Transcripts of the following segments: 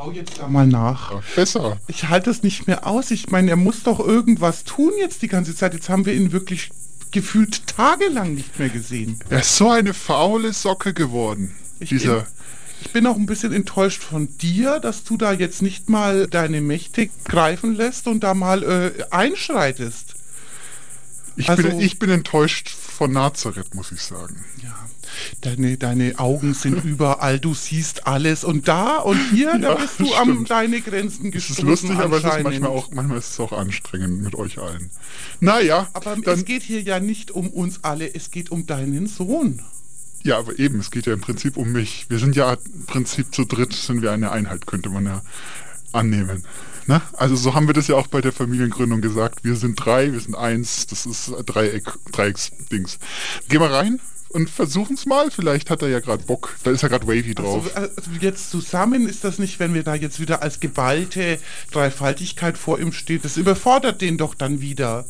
schau jetzt da mal nach. Ja, besser. Ich halte es nicht mehr aus. Ich meine, er muss doch irgendwas tun jetzt die ganze Zeit. Jetzt haben wir ihn wirklich gefühlt tagelang nicht mehr gesehen. Er ist so eine faule Socke geworden. Ich, Dieser. ich bin auch ein bisschen enttäuscht von dir, dass du da jetzt nicht mal deine Mächte greifen lässt und da mal äh, einschreitest. Ich, also- bin, ich bin enttäuscht von Nazareth, muss ich sagen. Ja, deine, deine Augen sind überall, du siehst alles und da und hier, da Ja, bist du stimmt. deine Grenzen Es gestoßen. ist lustig, aber es ist manchmal auch, manchmal ist es auch anstrengend mit euch allen. Naja, Aber dann, es geht hier ja nicht um uns alle, es geht um deinen Sohn. ja, aber eben, es geht ja im Prinzip um mich. Wir sind ja im Prinzip zu dritt, sind wir eine Einheit, könnte man ja annehmen. Ne? Also so haben wir das ja auch bei der Familiengründung gesagt. Wir sind drei, wir sind eins, das ist Dreieck, Dreiecks-Dings. Gehen wir rein und versuchen es mal. Vielleicht hat er ja gerade Bock. Da ist ja gerade Wavy drauf. Also, also jetzt zusammen ist das nicht, wenn wir da jetzt wieder als geballte Dreifaltigkeit vor ihm steht. Das überfordert den doch dann wieder.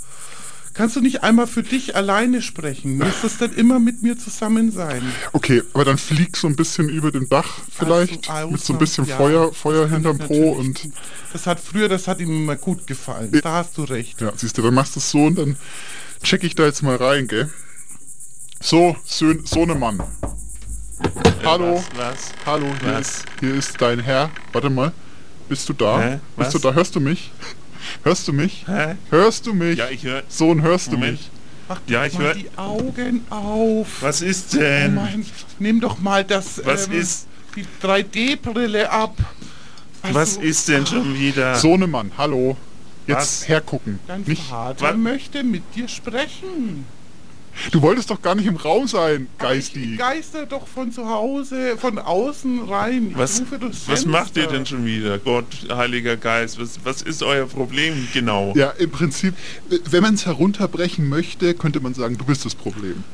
Kannst du nicht einmal für dich alleine sprechen? Muss das dann immer mit mir zusammen sein? Okay, aber dann flieg so ein bisschen über dem Dach vielleicht. Also, mit so ein bisschen ja, Feuer, Feuer hinterm Po und Das hat früher, das hat ihm immer gut gefallen. Da hast du recht. ja, siehst du, dann machst du es so und dann check ich da jetzt mal rein, gell? So, Sön Sohnemann. Hallo, Was? was? hallo, hier Was? ist, hier ist dein Herr. Warte mal, bist du da? Hä? Bist du Was? da? Hörst du mich? Hörst du mich? Hä? Hörst du mich? Ja, ich höre. Sohn, hörst du Moment. mich? Mach Ja, ich mal hör- die Augen auf. Was ist Oh denn? mein, nimm doch mal das, Was ähm, ist- die 3D-Brille ab. Also, Was ist denn schon wieder? Sohnemann, hallo. Jetzt Was? hergucken. Dein Nicht, Vater Wa- möchte mit dir sprechen. Du wolltest doch gar nicht im Raum sein, Aber Ich Geisti. geister doch von zu Hause, von außen rein. Ich Was, was macht ihr denn schon wieder? Gott, Heiliger Geist, was, was ist euer Problem genau? Ja, im Prinzip, wenn man es herunterbrechen möchte, könnte man sagen, du bist das Problem.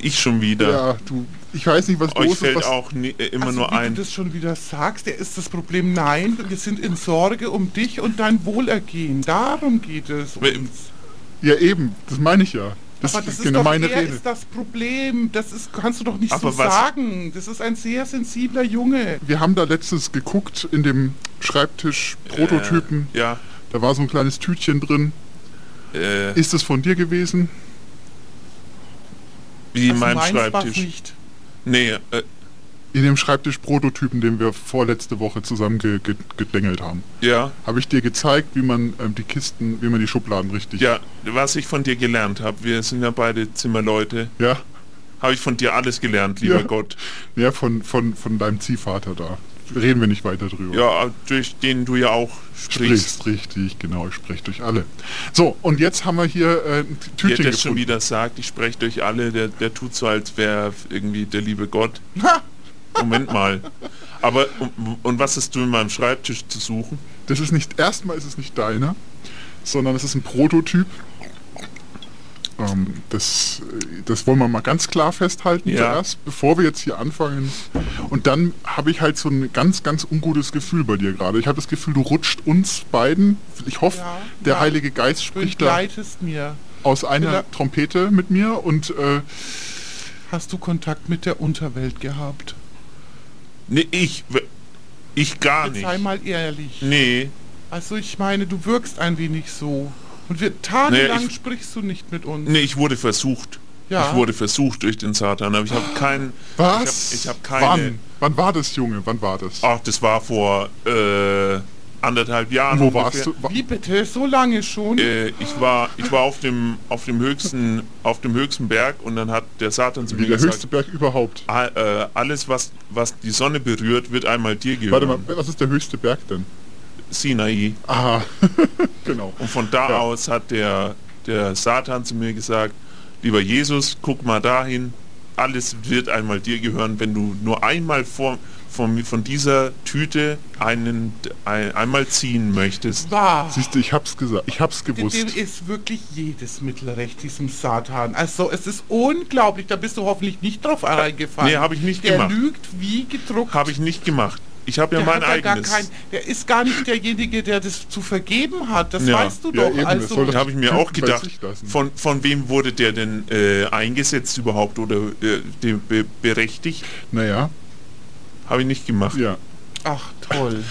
Ich schon wieder. Ja, du, ich weiß nicht, was Euch los ist. fällt Was, auch nie, äh, immer also, nur wie ein. du das schon wieder sagst, der ist das Problem. Nein, wir sind in Sorge um dich und dein Wohlergehen. Darum geht es uns. ja, eben, das meine ich ja. Das Aber das ist genau doch, meine er Rede. ist das Problem. Das ist, kannst du doch nicht Aber so was- sagen. Das ist ein sehr sensibler Junge. Wir haben da letztens geguckt in dem Schreibtisch-Prototypen. Äh, ja. Da war so ein kleines Tütchen drin. Äh, Ist es von dir gewesen? wie Also mein Schreibtisch. nicht. Nee, äh, In dem Schreibtisch-Prototypen, den wir vorletzte Woche zusammen ge ge gedengelt haben. ja. Habe ich dir gezeigt, wie man ähm, die Kisten, wie man die Schubladen richtig... Ja, was ich von dir gelernt habe, wir sind ja beide Zimmerleute, Ja, habe ich von dir alles gelernt, lieber Ja. Gott. ja von, von, von deinem Ziehvater da. Reden wir nicht weiter drüber. Ja, durch den du ja auch sprichst. Sprichst, richtig, genau, ich spreche durch alle. So, und jetzt haben wir hier äh, ein Der Tütchen das schon gefunden. wieder sagt, ich spreche durch alle, der, der tut so, als wäre irgendwie der liebe Gott. Ha! Moment mal. Aber, und, und was hast du in meinem Schreibtisch zu suchen? Das ist nicht, erstmal ist es nicht deiner, sondern es ist ein Prototyp. Ähm, das, das wollen wir mal ganz klar festhalten Ja. zuerst, bevor wir jetzt hier anfangen. Und dann habe ich halt so ein ganz, ganz ungutes Gefühl bei dir gerade. Ich habe das Gefühl, du rutscht uns beiden. Ich hoffe, Ja, der ja. Heilige Geist spricht da mir. aus einer. Trompete mit mir und äh, Hast du Kontakt mit der Unterwelt gehabt? Nee, ich. Ich gar Jetzt nicht. sei mal ehrlich. Nee, Also ich meine, du wirkst ein wenig so. Und wir tagelang Nee, ich- sprichst du nicht mit uns. nee, ich wurde versucht. Ja. Ich wurde versucht durch den Satan, aber ich habe keinen. was? Ich habe hab keine. Wann? Wann war das, Junge? Wann war das? Ach, das war vor äh, anderthalb Jahren. Wo ungefähr. warst du? Wa- Wie bitte? So lange schon? Äh, ich war, ich war auf dem, auf dem höchsten, auf dem höchsten Berg und dann hat der Satan zu Wie mir der gesagt, höchste Berg überhaupt. "Ah, äh, alles was, was die Sonne berührt, wird einmal dir gehören. Warte mal, was ist der höchste Berg denn? Sinai. Ah, genau. Und von da Ja. aus hat der, der Satan zu mir gesagt, lieber Jesus, guck mal dahin, alles wird einmal dir gehören, wenn du nur einmal vor, von, von dieser Tüte einen ein, einmal ziehen möchtest. Wahr. Siehst du, ich hab's gesagt. Ich hab's Dem gewusst. ist wirklich jedes Mittel recht, diesem Satan. Also es ist unglaublich, da bist du hoffentlich nicht drauf reingefallen. Nee, hab ich nicht der gemacht. lügt wie gedruckt. Habe ich nicht gemacht. Ich habe ja der mein hat ja gar eigenes. kein, der ist gar nicht derjenige, der das zu vergeben hat. Das Ja. weißt du Ja, doch. eben, das also habe ich mir auch gedacht, von, von wem wurde der denn äh, eingesetzt überhaupt oder äh, berechtigt? Naja, Habe ich nicht gemacht. ja. Ach, toll.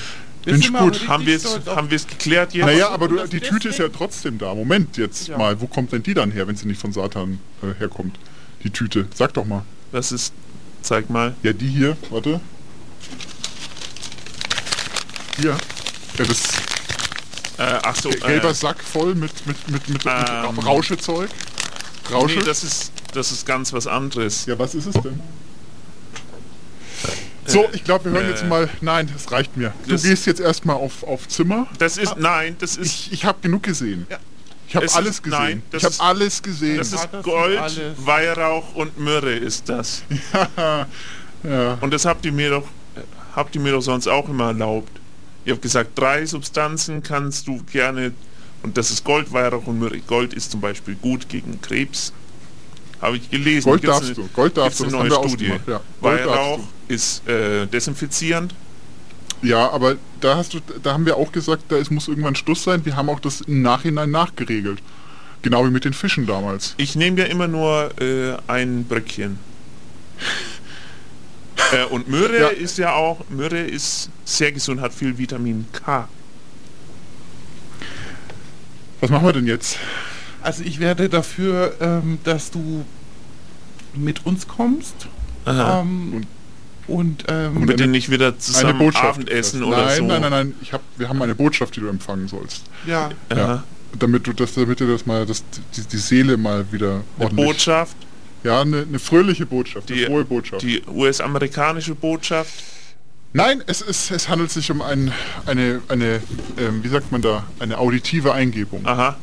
Bin ich gut. Haben wir es haben wir's geklärt jetzt? Naja, aber du, die Tüte ist ja trotzdem da. Moment jetzt Ja. mal, wo kommt denn die dann her, wenn sie nicht von Satan äh, herkommt? Die Tüte. Sag doch mal. Das ist, zeig mal. Ja, die hier, warte. Hier. Ja, das Äh, ach so, gelber äh, Sack voll mit, mit, mit, mit, Ähm. mit Rauschezeug. Rausche? nee, das ist, das ist ganz was anderes. ja, was ist es denn? So, ich glaube, wir hören äh, jetzt mal. Nein, das reicht mir. Du das- gehst jetzt erstmal auf, auf Zimmer. Das ist, nein, das ist, Ich, ich habe genug gesehen. Ja. Ich habe Es alles ist- gesehen. nein, das ich habe alles gesehen. das Ja, ist das ist Gold, alles. Weihrauch und Myrrhe ist das. ja. Und das habt ihr mir doch, äh, habt ihr mir doch sonst auch immer erlaubt. Ihr habt gesagt, drei Substanzen kannst du gerne, und das ist Gold, Weihrauch und Myrrhe. Gold ist zum Beispiel gut gegen Krebs. Habe ich gelesen. Gold Gibt's darfst du, Gold darfst du, eine das neue haben Studie. ja. Gold Weihrauch ist äh, desinfizierend. Ja, aber da hast du, da haben wir auch gesagt, da es muss irgendwann Schluss sein. Wir haben auch das im Nachhinein nachgeregelt. Genau wie mit den Fischen damals. Ich nehme ja immer nur äh, ein Bröckchen. äh, und Myrrhe Ja. ist ja auch, Myrrhe ist sehr gesund, hat viel Vitamin K. Was machen wir denn jetzt? Also ich werde dafür, ähm, dass du mit uns kommst. Aha. Ähm, und ähm, und bitte eine- nicht wieder Eine zusammen Botschaft. Abendessen nein, oder so. Nein, nein, nein. Ich hab, wir haben eine Botschaft, die du empfangen sollst. ja. Ja. Damit du das, damit du das mal, das, die, die Seele mal wieder Eine. Botschaft, Ja, eine, eine fröhliche Botschaft, die, eine frohe Botschaft. die US-amerikanische Botschaft. Nein, es, ist, es handelt sich um ein, eine, eine ähm, wie sagt man da, eine auditive Eingebung. Aha,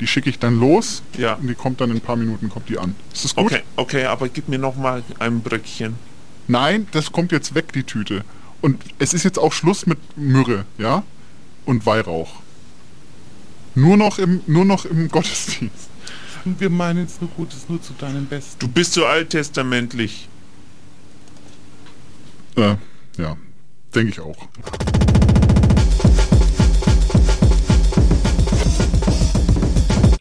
Die schicke ich dann los ja. und die kommt dann in ein paar Minuten, kommt die an. Ist das gut? Okay, okay, aber gib mir noch mal ein Bröckchen. Nein, das kommt jetzt weg, die Tüte. Und es ist jetzt auch Schluss mit Myrrhe, ja? Und Weihrauch. Nur noch im, nur noch im Gottesdienst. wir meinen es nur Gutes, nur zu deinem Besten. Du bist so alttestamentlich. Äh, ja, denke ich auch.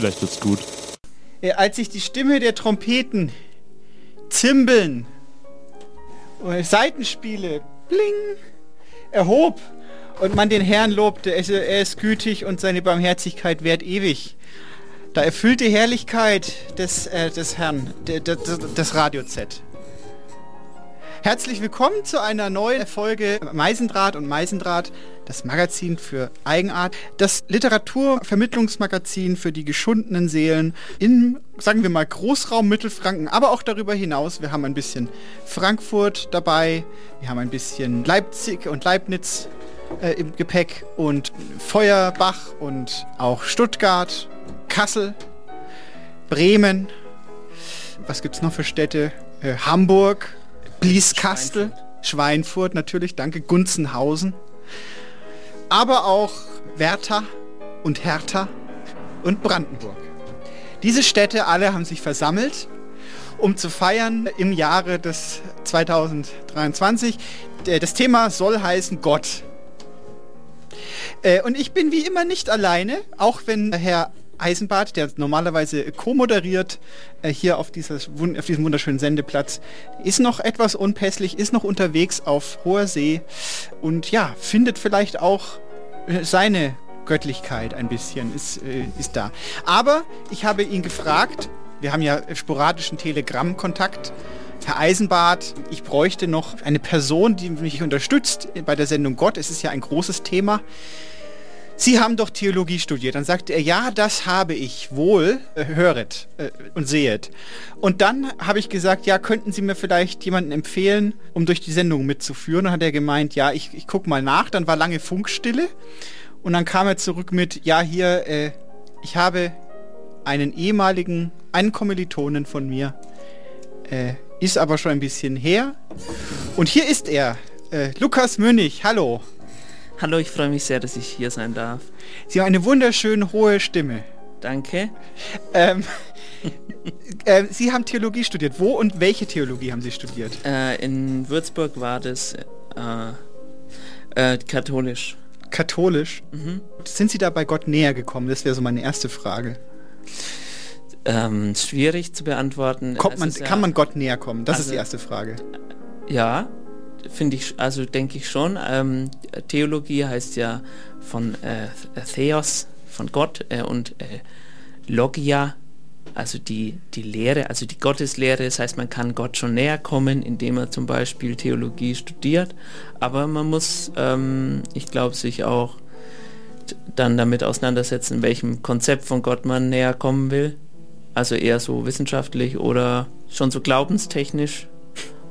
Vielleicht wird's gut. Äh, als sich die Stimme der Trompeten, Zimbeln, und Seitenspiele, bling, erhob und man den Herrn lobte, er ist gütig und seine Barmherzigkeit währt ewig. Da erfüllte Herrlichkeit des, äh, des Herrn, de, de, de, das Radio Z. Herzlich willkommen zu einer neuen Folge Meisendraht und Meisendraht, das Magazin für Eigenart, das Literaturvermittlungsmagazin für die geschundenen Seelen in, sagen wir mal, Großraum Mittelfranken, aber auch darüber hinaus. Wir haben ein bisschen Frankfurt dabei, wir haben ein bisschen Leipzig und Leibniz äh, im Gepäck und Feuerbach und auch Stuttgart, Kassel, Bremen, was gibt's noch für Städte? Äh, Hamburg, Blieskastel, Schweinfurt. natürlich, danke, Gunzenhausen. Aber auch Werther und Hertha und Brandenburg. Diese Städte alle haben sich versammelt, um zu feiern im Jahre des 2023. Der- Das Thema soll heißen Gott. Äh, und ich bin wie immer nicht alleine, auch wenn Herr Eisenbart, der normalerweise co-moderiert äh, hier auf, dieses, auf diesem wunderschönen Sendeplatz, ist noch etwas unpässlich, ist noch unterwegs auf hoher See und ja, findet vielleicht auch äh, seine Göttlichkeit ein bisschen, ist, äh, ist da. Aber ich habe ihn gefragt, Wir haben ja sporadischen Telegram-Kontakt. Herr Eisenbart, ich bräuchte noch eine Person, die mich unterstützt bei der Sendung Gott. Es ist ja ein großes Thema. Sie haben doch Theologie studiert. Dann sagte er, ja, das habe ich wohl, äh, höret äh, und sehet. Und dann habe ich gesagt, ja, könnten Sie mir vielleicht jemanden empfehlen, um durch die Sendung mitzuführen? Und dann hat er gemeint, ja, ich, ich gucke mal nach. Dann war lange Funkstille. Und dann kam er zurück mit, ja, hier, äh, ich habe einen ehemaligen, einen Kommilitonen von mir, äh, ist aber schon ein bisschen her. Und hier ist er, äh, Lukas Münnig, hallo. Hallo, ich freue mich sehr, dass ich hier sein darf. Sie haben eine wunderschön hohe Stimme. Danke. Ähm, äh, Sie haben Theologie studiert. Wo und welche Theologie haben Sie studiert? Äh, in Würzburg war das äh, äh, katholisch. Katholisch? Mhm. Sind Sie da bei Gott näher gekommen? Das wäre so meine erste Frage. Ähm, schwierig zu beantworten. Man, ist ja- kann man Gott näher kommen? Das ist Also- die erste Frage. Ja, finde ich, also denke ich schon. Ähm, Theologie heißt ja von äh, Theos, von Gott äh, und äh, Logia, also die, die Lehre, also die Gotteslehre. Das heißt, man kann Gott schon näher kommen, indem man zum Beispiel Theologie studiert. Aber man muss, ähm, ich glaube, sich auch dann damit auseinandersetzen, in welchem Konzept von Gott man näher kommen will. Also eher so wissenschaftlich oder schon so glaubenstechnisch.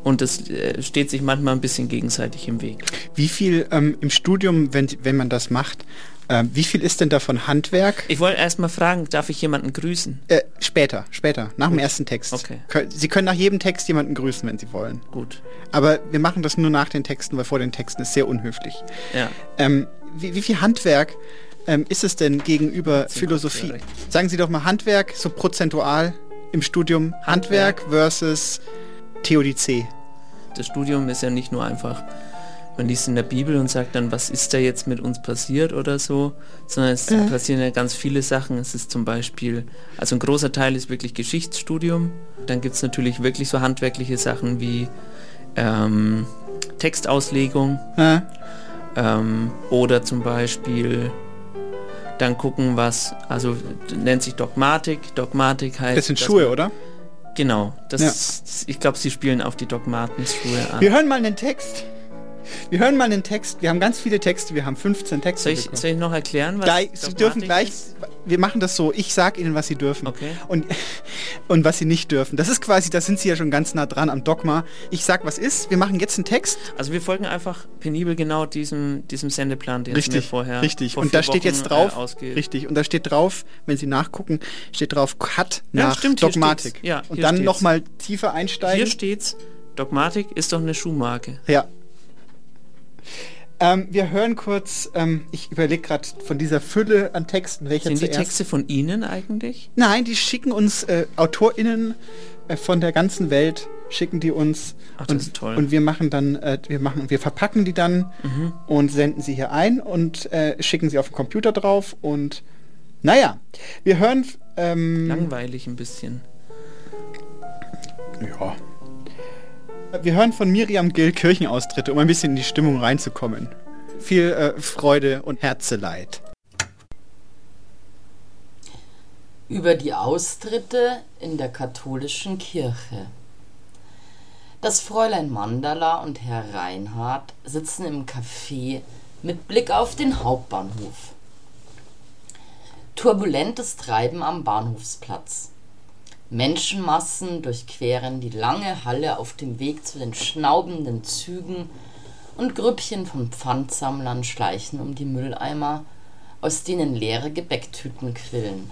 Und das äh, steht sich manchmal ein bisschen gegenseitig im Weg. Wie viel ähm, im Studium, wenn, wenn man das macht, ähm, wie viel ist denn davon Handwerk? Ich wollte erst mal fragen, darf ich jemanden grüßen? Äh, später, später, nach dem Gut. ersten Text. Okay. Sie können nach jedem Text jemanden grüßen, wenn Sie wollen. Gut. Aber wir machen das nur nach den Texten, weil vor den Texten ist sehr unhöflich. Ja. Ähm, wie, wie viel Handwerk ähm, ist es denn gegenüber Philosophie? Sie. Sagen Sie doch mal Handwerk, so prozentual im Studium. Handwerk, versus Theodizee. Das Studium ist ja nicht nur einfach, man liest in der Bibel und sagt dann, was ist da jetzt mit uns passiert oder so, sondern es Äh. passieren ja ganz viele Sachen. Es ist zum Beispiel, also ein großer Teil ist wirklich Geschichtsstudium. Dann gibt es natürlich wirklich so handwerkliche Sachen wie ähm, Textauslegung Äh, ähm, oder zum Beispiel dann gucken, was, also nennt sich Dogmatik. Dogmatik heißt. das sind Schuhe, man- oder? Genau, das Ja. ist, ich glaube, sie spielen auf die Dogmatenschuhe an. Wir hören mal einen Text. Wir hören mal einen Text. Wir haben ganz viele Texte. Wir haben 15 Texte. Soll ich, soll ich noch erklären, was Gleich, Sie dürfen gleich, ist? wir machen das so, ich sag Ihnen, was Sie dürfen Okay. und, und was Sie nicht dürfen. Das ist quasi, da sind Sie ja schon ganz nah dran am Dogma. Ich sag, was ist, wir machen jetzt einen Text. Also wir folgen einfach penibel genau diesem, diesem Sendeplan, den Richtig, vorher richtig. vor Und da vier steht jetzt Wochen, drauf, äh, richtig, und da steht drauf, wenn Sie nachgucken, steht drauf Cut Ja, nach stimmt, hier Dogmatik. Ja, und dann nochmal tiefer einsteigen. Hier steht's, Dogmatik ist doch eine Schuhmarke. Ja. Ähm, wir hören kurz, ähm, ich überlege gerade von dieser Fülle an Texten, welcher Sind die zuerst... Texte von Ihnen eigentlich? Nein, die schicken uns äh, AutorInnen äh, von der ganzen Welt, schicken die uns Ach, das und, ist toll. und wir machen dann, äh, wir machen, wir verpacken die dann Mhm. und senden sie hier ein und äh, schicken sie auf den Computer drauf und naja, wir hören ähm, Langweilig ein bisschen. ja. Wir hören von Miriam Gill Kirchenaustritte, um ein bisschen in die Stimmung reinzukommen. Viel äh, Freude und Herzeleid. über die Austritte in der katholischen Kirche. Das Fräulein Mandala und Herr Reinhardt sitzen im Café mit Blick auf den Hauptbahnhof. Turbulentes Treiben am Bahnhofsplatz. Menschenmassen durchqueren die lange Halle auf dem Weg zu den schnaubenden Zügen und Grüppchen von Pfandsammlern schleichen um die Mülleimer, aus denen leere Gebäcktüten quillen.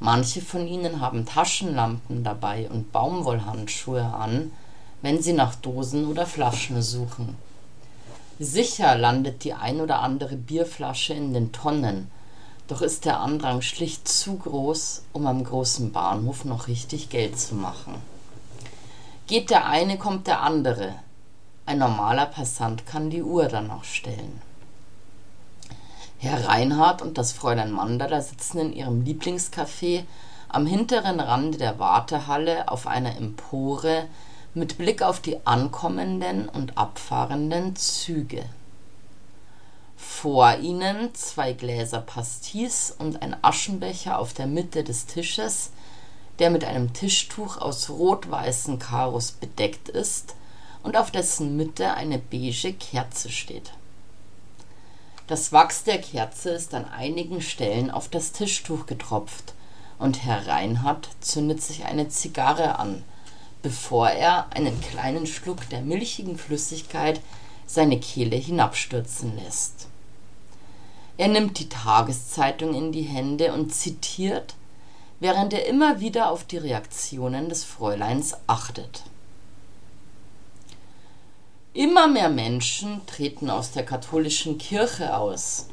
Manche von ihnen haben Taschenlampen dabei und Baumwollhandschuhe an, wenn sie nach Dosen oder Flaschen suchen. Sicher landet die ein oder andere Bierflasche in den Tonnen, doch ist der Andrang schlicht zu groß, um am großen Bahnhof noch richtig Geld zu machen. Geht der eine, kommt der andere. Ein normaler Passant kann die Uhr danach stellen. Herr Reinhardt und das Fräulein Mandala sitzen in ihrem Lieblingscafé am hinteren Rande der Wartehalle auf einer Empore mit Blick auf die ankommenden und abfahrenden Züge. Vor ihnen zwei Gläser Pastis und ein Aschenbecher auf der Mitte des Tisches, der mit einem Tischtuch aus rot-weißen Karos bedeckt ist und auf dessen Mitte eine beige Kerze steht. Das Wachs der Kerze ist an einigen Stellen auf das Tischtuch getropft und Herr Reinhardt zündet sich eine Zigarre an, bevor er einen kleinen Schluck der milchigen Flüssigkeit seine Kehle hinabstürzen lässt. Er nimmt die Tageszeitung in die Hände und zitiert, während er immer wieder auf die Reaktionen des Fräuleins achtet. Immer mehr Menschen treten aus der katholischen Kirche aus.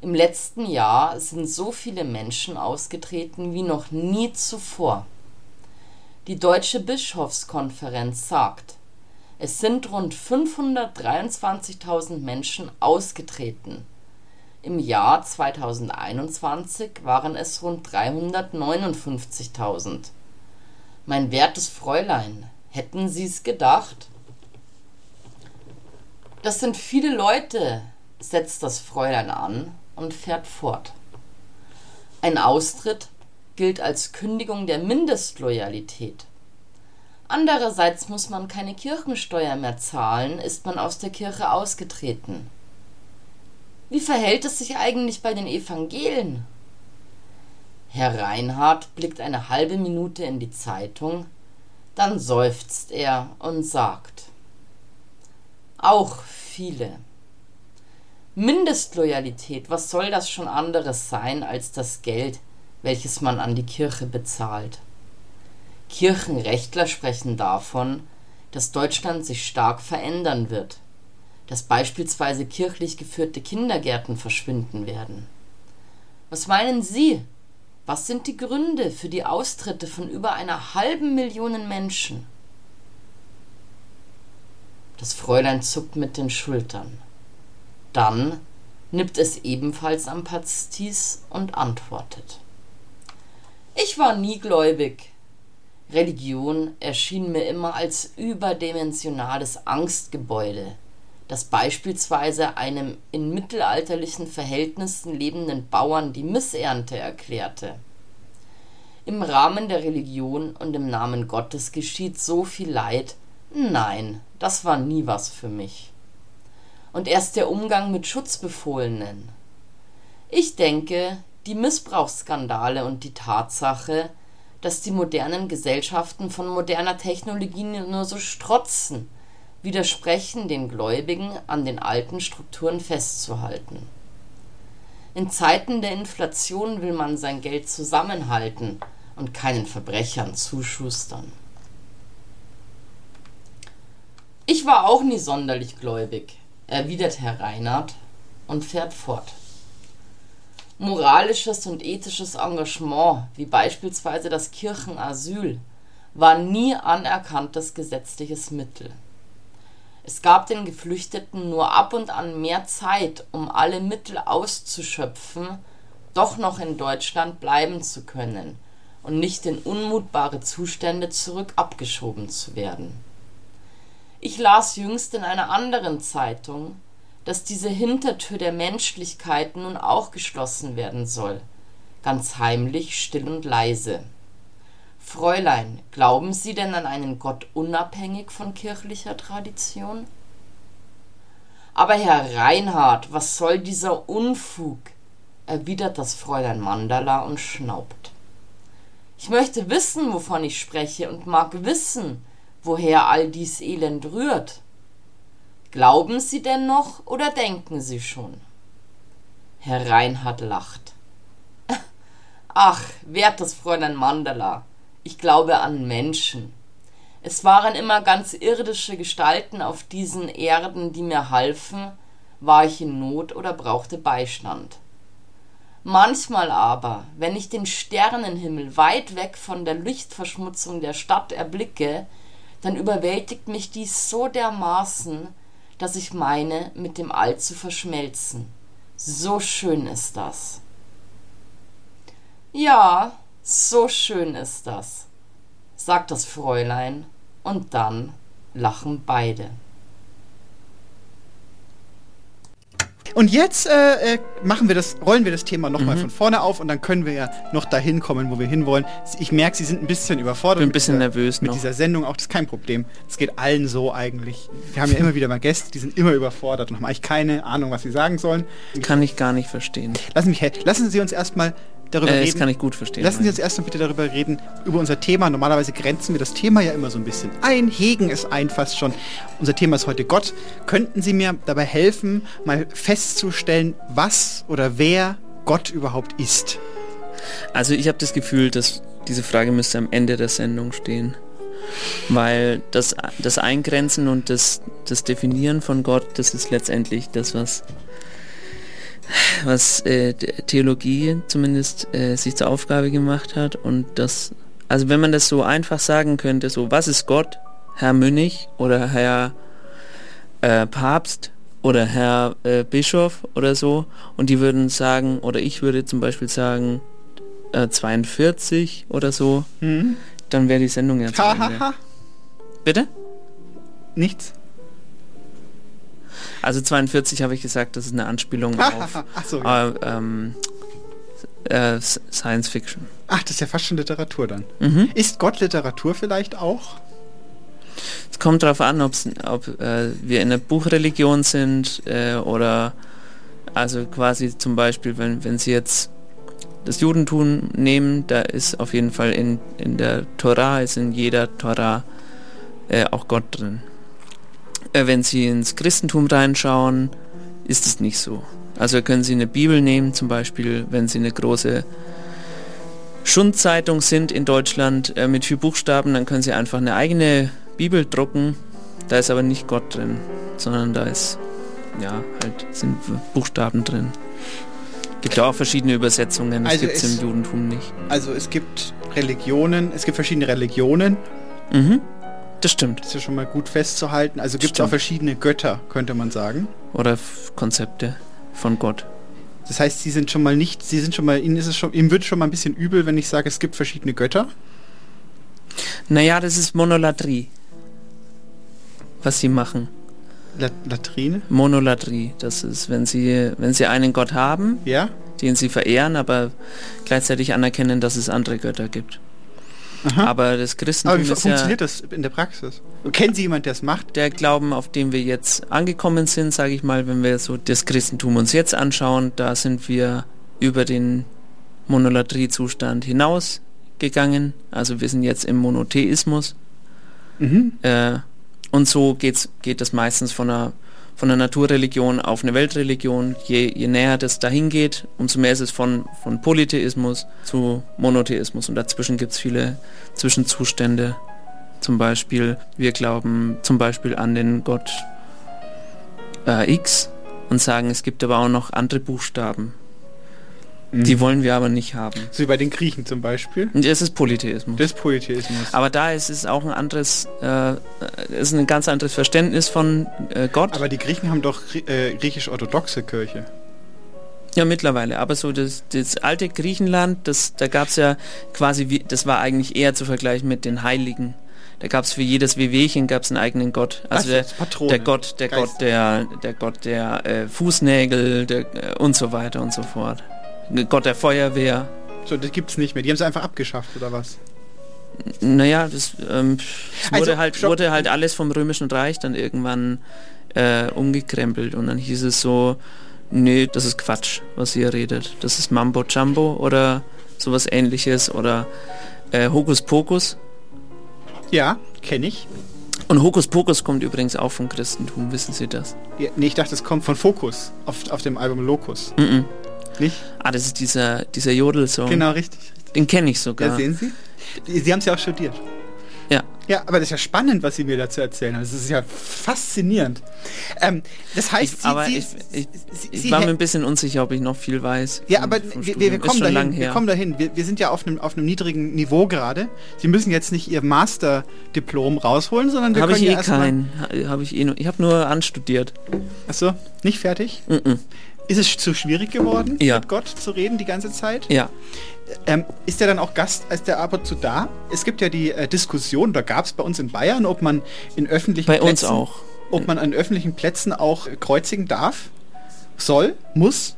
Im letzten Jahr sind so viele Menschen ausgetreten wie noch nie zuvor. Die Deutsche Bischofskonferenz sagt, es sind rund 523.000 Menschen ausgetreten. Im Jahr 2021 waren es rund 359.000. Mein wertes Fräulein, hätten Sie's gedacht? Das sind viele Leute, setzt das Fräulein an und fährt fort. Ein Austritt gilt als Kündigung der Mindestloyalität. Andererseits muss man keine Kirchensteuer mehr zahlen, ist man aus der Kirche ausgetreten. Wie verhält es sich eigentlich bei den Evangelen? Herr Reinhardt blickt eine halbe Minute in die Zeitung, dann seufzt er und sagt Auch viele. Mindestloyalität, was soll das schon anderes sein als das Geld, welches man an die Kirche bezahlt? Kirchenrechtler sprechen davon, dass Deutschland sich stark verändern wird, dass beispielsweise kirchlich geführte Kindergärten verschwinden werden. Was meinen Sie? Was sind die Gründe für die Austritte von über einer halben Million Menschen? Das Fräulein zuckt mit den Schultern. Dann nippt es ebenfalls am Pastis und antwortet. Ich war nie gläubig. Religion erschien mir immer als überdimensionales Angstgebäude, das beispielsweise einem in mittelalterlichen Verhältnissen lebenden Bauern die Missernte erklärte. Im Rahmen der Religion und im Namen Gottes geschieht so viel Leid, nein, das war nie was für mich. Und erst der Umgang mit Schutzbefohlenen. Ich denke, die Missbrauchsskandale und die Tatsache, dass die modernen Gesellschaften von moderner Technologie nur so strotzen, widersprechen den Gläubigen an den alten Strukturen festzuhalten. In Zeiten der Inflation will man sein Geld zusammenhalten und keinen Verbrechern zuschustern. Ich war auch nie sonderlich gläubig, erwidert Herr Reinhardt und fährt fort. Moralisches und ethisches Engagement, wie beispielsweise das Kirchenasyl, war nie anerkanntes gesetzliches Mittel. Es gab den Geflüchteten nur ab und an mehr Zeit, um alle Mittel auszuschöpfen, doch noch in Deutschland bleiben zu können und nicht in unmutbare Zustände zurück abgeschoben zu werden. Ich las jüngst in einer anderen Zeitung, dass diese Hintertür der Menschlichkeit nun auch geschlossen werden soll, ganz heimlich, still und leise. Fräulein, glauben Sie denn an einen Gott unabhängig von kirchlicher Tradition? Aber Herr Reinhard, was soll dieser Unfug? erwidert das Fräulein Mandala und schnaubt. Ich möchte wissen, wovon ich spreche, und mag wissen, woher all dies Elend rührt. Glauben Sie denn noch oder denken Sie schon? Herr Reinhard lacht. Ach, wertes Fräulein Mandala, ich glaube an Menschen. Es waren immer ganz irdische Gestalten auf diesen Erden, die mir halfen, war ich in Not oder brauchte Beistand. Manchmal aber, wenn ich den Sternenhimmel weit weg von der Lichtverschmutzung der Stadt erblicke, dann überwältigt mich dies so dermaßen, dass ich meine, mit dem All zu verschmelzen. So schön ist das. Ja, so schön ist das, sagt das Fräulein, und dann lachen beide. Und jetzt äh, äh, machen wir das, rollen wir das Thema nochmal Mhm. von vorne auf und dann können wir ja noch dahin kommen, wo wir hinwollen. Ich merke, Sie sind ein bisschen überfordert. Bin ein mit bisschen dieser, nervös Mit noch. dieser Sendung auch, das ist kein Problem. Das geht allen so eigentlich. Wir haben ja immer wieder mal Gäste, die sind immer überfordert und haben eigentlich keine Ahnung, was sie sagen sollen. Kann ich gar nicht verstehen. Lassen, mich, lassen Sie uns erstmal darüber Äh, reden. das kann ich gut verstehen. Lassen Sie uns erstmal bitte darüber reden, über unser Thema. Normalerweise grenzen wir das Thema ja immer so ein bisschen ein, hegen es ein fast schon. Unser Thema ist heute Gott. Könnten Sie mir dabei helfen, mal festzustellen, was oder wer Gott überhaupt ist? Also ich habe das Gefühl, dass diese Frage müsste am Ende der Sendung stehen. Weil das, das Eingrenzen und das, das Definieren von Gott, das ist letztendlich das, was, was äh, Theologie zumindest äh, sich zur Aufgabe gemacht hat. Und das, also wenn man das so einfach sagen könnte, so was ist Gott, Herr Mönch oder Herr äh, Papst oder Herr äh, Bischof oder so, und die würden sagen, oder ich würde zum Beispiel sagen, äh, 42 oder so, Hm? dann wäre die Sendung ja zu Ende. Bitte? Nichts? Also 42 habe ich gesagt, das ist eine Anspielung auf so, ja. äh, ähm, äh, Science Fiction. Ach, das ist ja fast schon Literatur dann. Mhm. Ist Gott Literatur vielleicht auch? Es kommt darauf an, ob äh, wir in der Buchreligion sind äh, oder also quasi zum Beispiel, wenn, wenn Sie jetzt das Judentum nehmen, da ist auf jeden Fall in, in der Torah, ist in jeder Torah äh, auch Gott drin. Äh, wenn Sie ins Christentum reinschauen, ist es nicht so. Also können Sie eine Bibel nehmen, zum Beispiel, wenn Sie eine große Schundzeitung sind in Deutschland äh, mit viel Buchstaben, dann können Sie einfach eine eigene Bibel drucken. Da ist aber nicht Gott drin, sondern da ist, ja, halt sind Buchstaben drin. Gibt ja auch verschiedene Übersetzungen, das Also gibt es es- im Judentum nicht. Also es gibt Religionen, es gibt verschiedene Religionen. Mhm. Das stimmt. Das ist ja schon mal gut festzuhalten. Also gibt es auch verschiedene Götter, könnte man sagen. Oder F- Konzepte von Gott. Das heißt, sie sind schon mal nicht, sie sind schon mal, ihnen ist es schon, ihnen wird schon mal ein bisschen übel, wenn ich sage, es gibt verschiedene Götter. Naja, das ist Monolatrie. Was sie machen. La Latrine? Monolatrie. Das ist, wenn sie, wenn sie einen Gott haben, Ja? den sie verehren, aber gleichzeitig anerkennen, dass es andere Götter gibt. Aha. Aber das Christentum Aber wie ist ja funktioniert das in der Praxis? Kennen Sie jemanden, der es macht? der Glauben, auf dem wir jetzt angekommen sind, sage ich mal, wenn wir so das Christentum uns jetzt anschauen, da sind wir über den Monolatrie-Zustand hinausgegangen. Also wir sind jetzt im Monotheismus. Mhm. Äh, und so geht's, geht das meistens von einer, von einer Naturreligion auf eine Weltreligion. Je, je näher das dahin geht, umso mehr ist es von, von Polytheismus zu Monotheismus. Und dazwischen gibt es viele Zwischenzustände. Zum Beispiel, wir glauben zum Beispiel an den Gott äh, X und sagen, es gibt aber auch noch andere Buchstaben. Die wollen wir aber nicht haben. So wie bei den Griechen zum Beispiel. Und das ist Polytheismus. Das ist Polytheismus. Aber da ist es auch ein anderes, äh, ist ein ganz anderes Verständnis von äh, Gott. Aber die Griechen haben doch äh, griechisch-orthodoxe Kirche. Ja, mittlerweile. Aber so das, das alte Griechenland, das, da gab es ja quasi, wie, das war eigentlich eher zu vergleichen mit den Heiligen. Da gab es für jedes Wehwehchen gab es einen eigenen Gott. Also der, der Gott, der Geist. Gott der, der Gott der äh, Fußnägel der, äh, und so weiter und so fort. Gott der Feuerwehr. So, das gibt's nicht mehr. Die haben sie einfach abgeschafft, oder was? Naja, das ähm, es wurde, Also, halt, stopp. wurde halt alles vom Römischen Reich dann irgendwann äh, umgekrempelt und dann hieß es so, nee, das ist Quatsch, was ihr redet. Das ist Mambo Jumbo oder sowas ähnliches oder äh, Hokus Pokus. Ja, kenne ich. Und Hokus Pokus kommt übrigens auch vom Christentum, wissen Sie das? Ja, nee, ich dachte, es kommt von Focus auf, auf dem Album Locus. Mhm. Nicht? Ah, das ist dieser, dieser Jodelsong. Genau, richtig. Den kenne ich sogar. Ja, sehen Sie? Sie haben es ja auch studiert. Ja. Ja, aber das ist ja spannend, was Sie mir dazu erzählen. Das ist ja faszinierend. Ähm, das heißt, Ich, Sie, aber Sie, ich, ich, Sie, ich war mir ein bisschen unsicher, ob ich noch viel weiß. Ja, aber wir, wir, kommen dahin. Wir kommen dahin. Wir, wir sind ja auf einem, auf einem niedrigen Niveau gerade. Sie müssen jetzt nicht Ihr Masterdiplom rausholen, sondern wir Habe können ich ja eh keinen. Ha- Habe ich eh nur. Ich habe nur anstudiert. Achso, nicht fertig? Mhm. Ist es zu schwierig geworden, Ja. mit Gott zu reden die ganze Zeit? Ja. Ähm, ist der dann auch Gast, ist der ab und zu da? Es gibt ja die äh, Diskussion, da gab es bei uns in Bayern, ob man in öffentlichen Bei uns Plätzen, auch. ob man an öffentlichen Plätzen auch kreuzigen darf. soll, muss.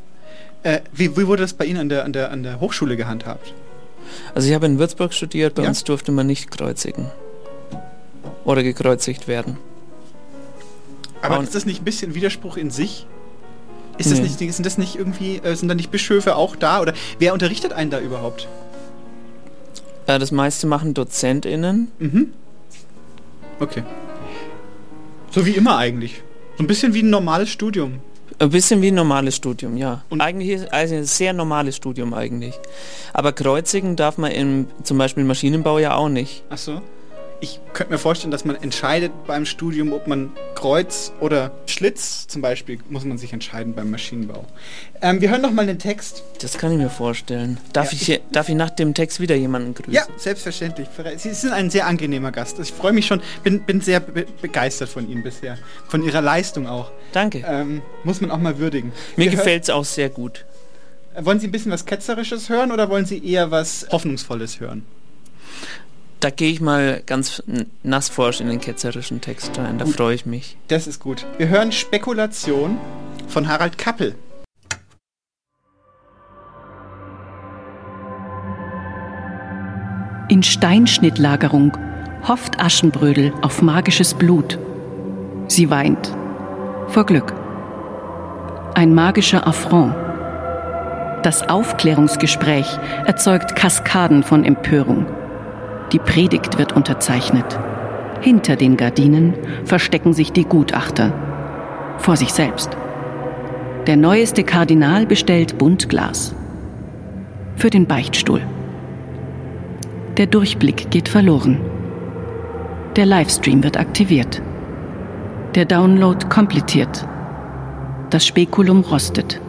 Äh, wie, wie wurde das bei Ihnen an der, an der, an der Hochschule gehandhabt? Also ich habe in Würzburg studiert, bei Ja. uns durfte man nicht kreuzigen. Oder gekreuzigt werden. Aber Und- ist das nicht ein bisschen Widerspruch in sich? Ist das Nee. nicht, sind das nicht irgendwie, äh, sind da nicht Bischöfe auch da? Oder wer unterrichtet einen da überhaupt? Äh, das meiste machen DozentInnen. Mhm. Okay. So wie immer eigentlich. So ein bisschen wie ein normales Studium. Ein bisschen wie ein normales Studium, ja. eigentlich ist also ein sehr normales Studium eigentlich. Aber kreuzigen darf man im zum Beispiel im Maschinenbau ja auch nicht. Ach so. Ich könnte mir vorstellen, dass man entscheidet beim Studium, ob man Kreuz oder Schlitz zum Beispiel, muss man sich entscheiden beim Maschinenbau. Ähm, wir hören noch mal den Text. Das kann ich mir vorstellen. Darf, Ja, ich, hier- darf ich nach dem Text wieder jemanden grüßen? Ja, selbstverständlich. Sie sind ein sehr angenehmer Gast. Ich freue mich schon, bin, bin sehr be begeistert von Ihnen bisher. Von Ihrer Leistung auch. Danke. Ähm, muss man auch mal würdigen. Mir gefällt es auch sehr gut. Wollen Sie ein bisschen was Ketzerisches hören oder wollen Sie eher was Hoffnungsvolles hören? Da gehe ich mal ganz n- nassforsch in den ketzerischen Text rein. Da freue ich mich. Das ist gut. Wir hören Spekulation von Harald Kappel. In Steinschnittlagerung hofft Aschenbrödel auf magisches Blut. Sie weint. Vor Glück. Ein magischer Affront. Das Aufklärungsgespräch erzeugt Kaskaden von Empörung. Die Predigt wird unterzeichnet. Hinter den Gardinen verstecken sich die Gutachter. Vor sich selbst. Der neueste Kardinal bestellt Buntglas. Für den Beichtstuhl. Der Durchblick geht verloren. Der Livestream wird aktiviert. Der Download komplettiert. Das Spekulum rostet.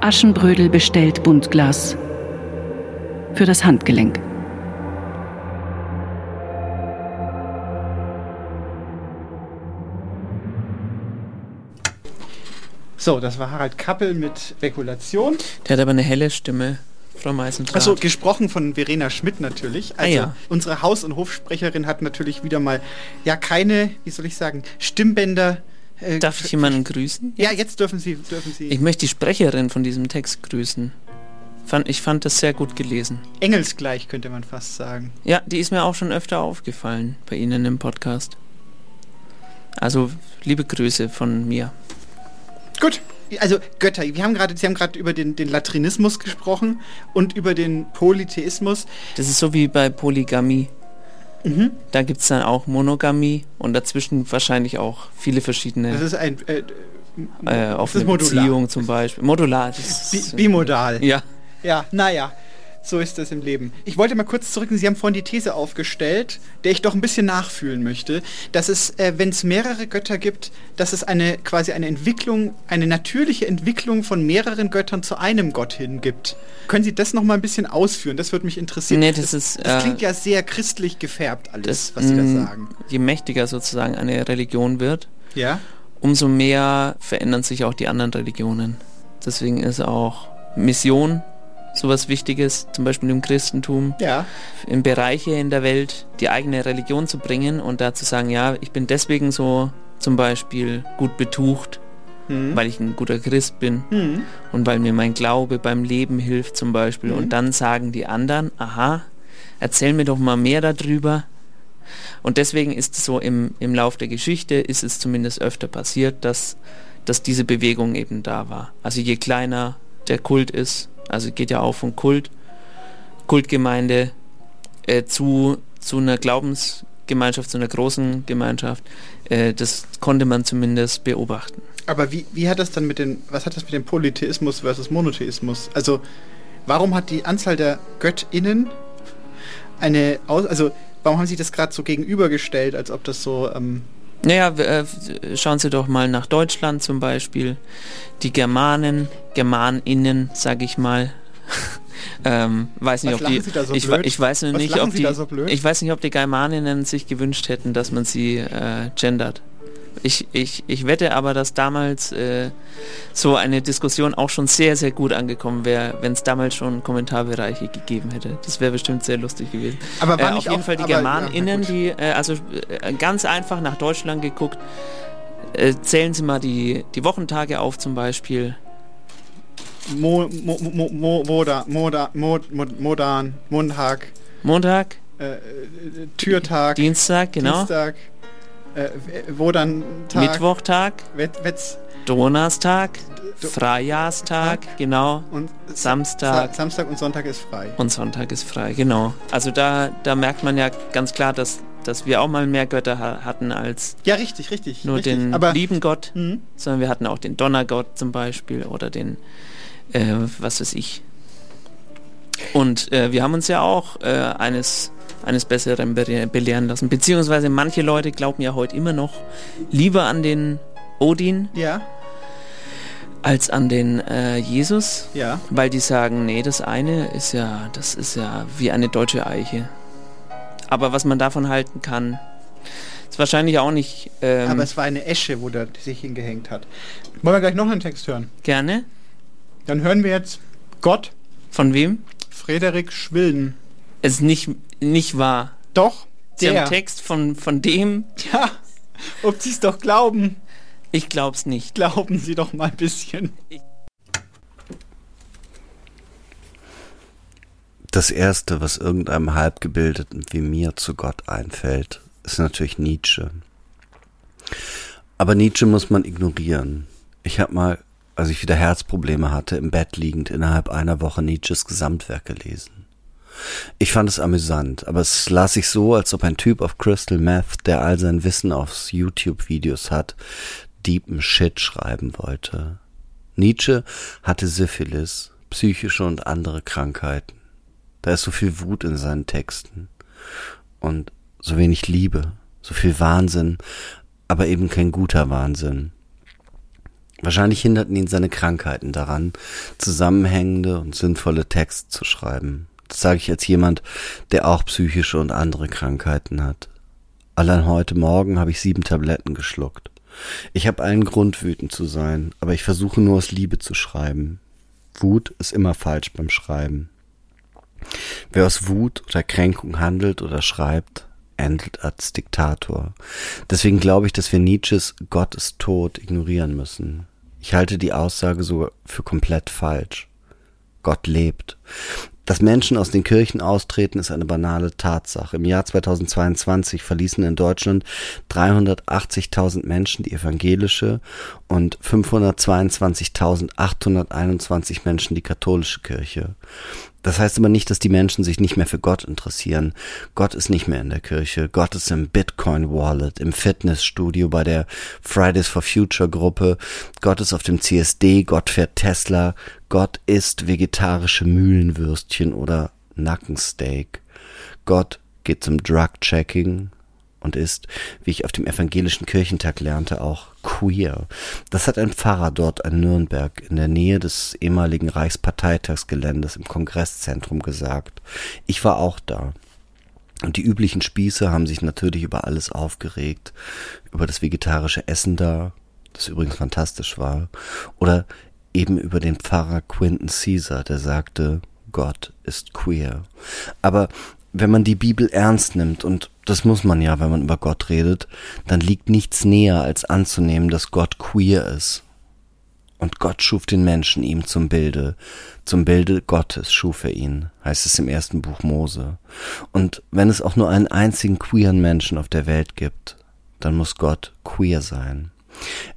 Aschenbrödel bestellt Buntglas. Für das Handgelenk. So, das war Harald Kappel mit Spekulation. Der hat aber eine helle Stimme, Frau Meißendraht. Also gesprochen von Verena Schmidt natürlich. Also Ah, ja. unsere Haus- und Hofsprecherin hat natürlich wieder mal ja keine, wie soll ich sagen, Stimmbänder. äh, Darf ich jemanden grüßen? Ja, jetzt dürfen Sie, dürfen Sie. Ich möchte die Sprecherin von diesem Text grüßen. Fand, ich fand das sehr gut gelesen. Engelsgleich könnte man fast sagen. Ja, die ist mir auch schon öfter aufgefallen bei Ihnen im Podcast. Also liebe Grüße von mir. Gut. Also Götter, wir haben gerade, Sie haben gerade über den, den Latrinismus gesprochen und über den Polytheismus. Das ist so wie bei Polygamie. Mhm. Da gibt es dann auch Monogamie und dazwischen wahrscheinlich auch viele verschiedene Das ist ein äh, äh, offene ist modular. Beziehungen zum Beispiel. Modular. Das bi ist, bimodal. Ja. Ja, naja. So ist das im Leben. Ich wollte mal kurz zurück, Sie haben vorhin die These aufgestellt, der ich doch ein bisschen nachfühlen möchte, dass es, äh, wenn es mehrere Götter gibt, dass es eine quasi eine Entwicklung, eine natürliche Entwicklung von mehreren Göttern zu einem Gott hin gibt. Können Sie das noch mal ein bisschen ausführen? Das würde mich interessieren. Nee, das ist, Das äh, klingt ja sehr christlich gefärbt alles, das, was Sie da mh, sagen. Je mächtiger sozusagen eine Religion wird, Ja? umso mehr verändern sich auch die anderen Religionen. Deswegen ist auch Mission sowas Wichtiges, zum Beispiel im Christentum, Ja. in Bereiche in der Welt die eigene Religion zu bringen und da zu sagen, ja, ich bin deswegen so zum Beispiel gut betucht, Mhm. weil ich ein guter Christ bin Mhm. und weil mir mein Glaube beim Leben hilft zum Beispiel. Mhm. Und dann sagen die anderen, aha, erzähl mir doch mal mehr darüber. Und deswegen ist es so im, im Lauf der Geschichte, ist es zumindest öfter passiert, dass, dass diese Bewegung eben da war. Also je kleiner der Kult ist, also geht ja auch von Kult, Kultgemeinde äh, zu, zu einer Glaubensgemeinschaft, zu einer großen Gemeinschaft, äh, das konnte man zumindest beobachten. Aber wie, wie hat das dann mit den, was hat das mit dem Polytheismus versus Monotheismus? Also, warum hat die Anzahl der GöttInnen eine, also, warum haben Sie das gerade so gegenübergestellt, als ob das so, ähm, Naja, äh, schauen Sie doch mal nach Deutschland zum Beispiel. Die Germanen, GermanInnen, sage ich mal. ähm, weiß nicht, Was ob die, so ich, ich weiß Was nicht, lachen ob die, so ich weiß nicht, ob die Germaninnen sich gewünscht hätten, dass man sie äh, gendert. Ich, ich, ich wette aber, dass damals äh, so eine Diskussion auch schon sehr, sehr gut angekommen wäre, wenn es damals schon Kommentarbereiche gegeben hätte. Das wäre bestimmt sehr lustig gewesen. Aber äh, auf jeden auch- Fall die aber- ja, GermanInnen, gut. die, äh, also äh, ganz einfach nach Deutschland geguckt, Äh, zählen Sie mal die, die Wochentage auf zum Beispiel. Mo, Mo, Mo, Mo, Moda, Moda, Mod, Mod, Modan, Montag, Montag, äh, Türtag, Dienstag, genau. Dienstag, äh, Wodan Tag, Mittwochtag, Wet, Wetz, Donnerstag, Freijahrstag, genau. und Samstag. Sa Samstag und Sonntag ist frei. Und Sonntag ist frei, genau. Also da, da merkt man ja ganz klar, dass, dass wir auch mal mehr Götter ha hatten als Ja, richtig, richtig. nur richtig. den Aber lieben Gott, Mhm. sondern wir hatten auch den Donnergott zum Beispiel oder den, äh, was weiß ich. Und äh, wir haben uns ja auch äh, eines, eines Besseren be belehren lassen. Beziehungsweise manche Leute glauben ja heute immer noch lieber an den Odin ja, als an den äh, Jesus, ja. weil die sagen, nee, das eine ist ja, das ist ja wie eine deutsche Eiche. Aber was man davon halten kann, ist wahrscheinlich auch nicht ähm, Aber es war eine Esche, wo der sich hingehängt hat. Wollen wir gleich noch einen Text hören? gerne. Dann hören wir jetzt Gott, Von wem? Frederik Schwilden. Es ist nicht, nicht wahr. Doch, Sie haben der. einen Text von, von dem, Ja, ob Sie es doch glauben, ich glaub's nicht. glauben Sie doch mal ein bisschen. Das Erste, was irgendeinem Halbgebildeten wie mir zu Gott einfällt, ist natürlich Nietzsche. Aber Nietzsche muss man ignorieren. Ich habe mal, als ich wieder Herzprobleme hatte, im Bett liegend innerhalb einer Woche Nietzsches Gesamtwerk gelesen. Ich fand es amüsant, aber es las sich so, als ob ein Typ auf Crystal Meth, der all sein Wissen aufs YouTube-Videos hat, deepen Shit schreiben wollte. Nietzsche hatte Syphilis, psychische und andere Krankheiten. Da ist so viel Wut in seinen Texten und so wenig Liebe, so viel Wahnsinn, aber eben kein guter Wahnsinn. Wahrscheinlich hinderten ihn seine Krankheiten daran, zusammenhängende und sinnvolle Texte zu schreiben. Das sage ich als jemand, der auch psychische und andere Krankheiten hat. Allein heute Morgen habe ich sieben Tabletten geschluckt. Ich habe allen Grund, wütend zu sein, aber ich versuche nur aus Liebe zu schreiben. Wut ist immer falsch beim Schreiben. Wer aus Wut oder Kränkung handelt oder schreibt, endet als Diktator. Deswegen glaube ich, dass wir Nietzsches Gott ist tot ignorieren müssen. Ich halte die Aussage sogar für komplett falsch. Gott lebt. Dass Menschen aus den Kirchen austreten, ist eine banale Tatsache. Im Jahr 2022 verließen in Deutschland 380.000 Menschen die evangelische und 522.821 Menschen die katholische Kirche. Das heißt aber nicht, dass die Menschen sich nicht mehr für Gott interessieren. Gott ist nicht mehr in der Kirche. Gott ist im Bitcoin Wallet, im Fitnessstudio, bei der Fridays for Future Gruppe. Gott ist auf dem CSD. Gott fährt Tesla. Gott isst vegetarische Mühlenwürstchen oder Nackensteak. Gott geht zum Drug-Checking und ist, wie ich auf dem evangelischen Kirchentag lernte, auch queer. Das hat ein Pfarrer dort in Nürnberg in der Nähe des ehemaligen Reichsparteitagsgeländes im Kongresszentrum gesagt. Ich war auch da. Und die üblichen Spieße haben sich natürlich über alles aufgeregt. Über das vegetarische Essen da, das übrigens fantastisch war. Oder eben über den Pfarrer Quinton Caesar, der sagte, Gott ist queer. Aber wenn man die Bibel ernst nimmt, und das muss man ja, wenn man über Gott redet, dann liegt nichts näher, als anzunehmen, dass Gott queer ist. Und Gott schuf den Menschen ihm zum Bilde. Zum Bilde Gottes schuf er ihn, heißt es im ersten Buch Mose. Und wenn es auch nur einen einzigen queeren Menschen auf der Welt gibt, dann muss Gott queer sein.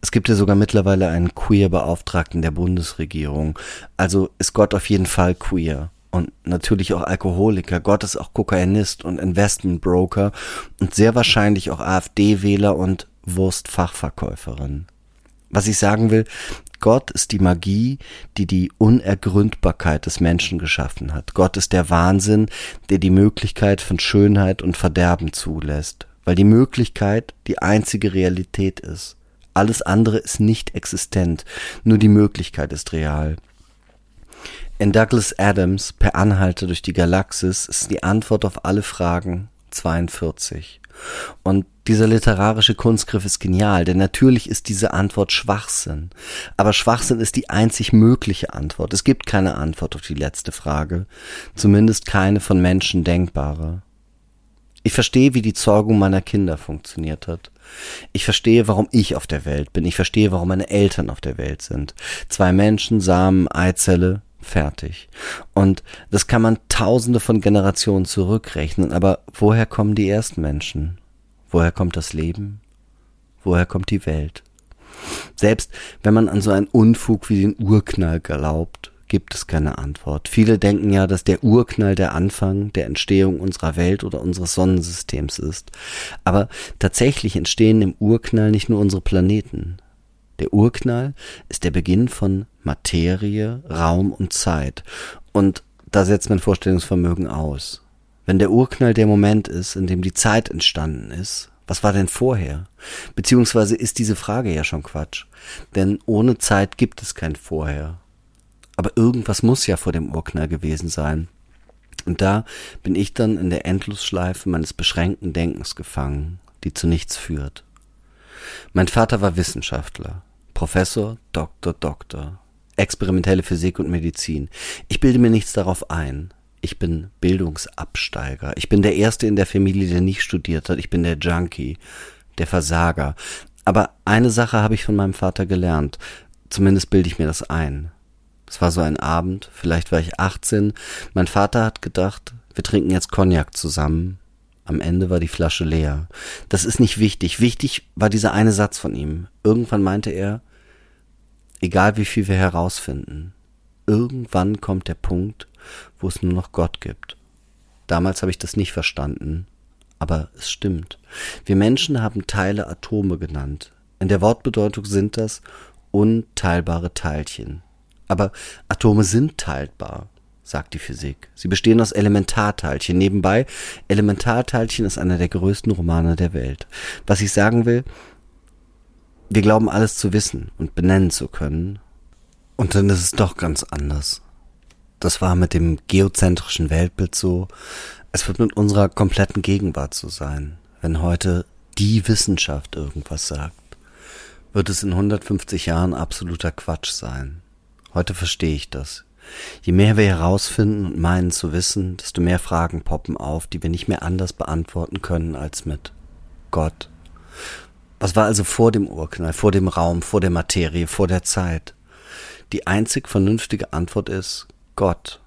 Es gibt ja sogar mittlerweile einen Queer-Beauftragten der Bundesregierung. Also ist Gott auf jeden Fall queer und natürlich auch Alkoholiker. Gott ist auch Kokainist und Investmentbroker und sehr wahrscheinlich auch AfD-Wähler und Wurstfachverkäuferin. Was ich sagen will, Gott ist die Magie, die die Unergründbarkeit des Menschen geschaffen hat. Gott ist der Wahnsinn, der die Möglichkeit von Schönheit und Verderben zulässt, weil die Möglichkeit die einzige Realität ist. Alles andere ist nicht existent, nur die Möglichkeit ist real. In Douglas Adams Per Anhalter durch die Galaxis ist die Antwort auf alle Fragen 42. Und dieser literarische Kunstgriff ist genial, denn natürlich ist diese Antwort Schwachsinn. Aber Schwachsinn ist die einzig mögliche Antwort. Es gibt keine Antwort auf die letzte Frage, zumindest keine von Menschen denkbare. Ich verstehe, wie die Zeugung meiner Kinder funktioniert hat. Ich verstehe, warum ich auf der Welt bin. Ich verstehe, warum meine Eltern auf der Welt sind. Zwei Menschen, Samen, Eizelle, fertig. Und das kann man tausende von Generationen zurückrechnen. Aber woher kommen die ersten Menschen? Woher kommt das Leben? Woher kommt die Welt? Selbst wenn man an so einen Unfug wie den Urknall glaubt, gibt es keine Antwort. Viele denken ja, dass der Urknall der Anfang der Entstehung unserer Welt oder unseres Sonnensystems ist. Aber tatsächlich entstehen im Urknall nicht nur unsere Planeten. Der Urknall ist der Beginn von Materie, Raum und Zeit. Und da setzt mein Vorstellungsvermögen aus. Wenn der Urknall der Moment ist, in dem die Zeit entstanden ist, was war denn vorher? Beziehungsweise ist diese Frage ja schon Quatsch. Denn ohne Zeit gibt es kein Vorher. Aber irgendwas muss ja vor dem Urknall gewesen sein. Und da bin ich dann in der Endlosschleife meines beschränkten Denkens gefangen, die zu nichts führt. Mein Vater war Wissenschaftler, Professor, Doktor, Doktor, experimentelle Physik und Medizin. Ich bilde mir nichts darauf ein. Ich bin Bildungsabsteiger. Ich bin der Erste in der Familie, der nicht studiert hat. Ich bin der Junkie, der Versager. Aber eine Sache habe ich von meinem Vater gelernt. Zumindest bilde ich mir das ein. Es war so ein Abend, vielleicht war ich 18. Mein Vater hat gedacht, wir trinken jetzt Cognac zusammen. Am Ende war die Flasche leer. Das ist nicht wichtig. Wichtig war dieser eine Satz von ihm. Irgendwann meinte er, egal wie viel wir herausfinden, irgendwann kommt der Punkt, wo es nur noch Gott gibt. Damals habe ich das nicht verstanden, aber es stimmt. Wir Menschen haben Teile Atome genannt. In der Wortbedeutung sind das unteilbare Teilchen. Aber Atome sind teilbar, sagt die Physik. Sie bestehen aus Elementarteilchen. Nebenbei, Elementarteilchen ist einer der größten Romane der Welt. Was ich sagen will, wir glauben alles zu wissen und benennen zu können. Und dann ist es doch ganz anders. Das war mit dem geozentrischen Weltbild so. Es wird mit unserer kompletten Gegenwart so sein. Wenn heute die Wissenschaft irgendwas sagt, wird es in 150 Jahren absoluter Quatsch sein. Heute verstehe ich das. Je mehr wir herausfinden und meinen zu wissen, desto mehr Fragen poppen auf, die wir nicht mehr anders beantworten können als mit Gott. Was war also vor dem Urknall, vor dem Raum, vor der Materie, vor der Zeit? Die einzig vernünftige Antwort ist Gott.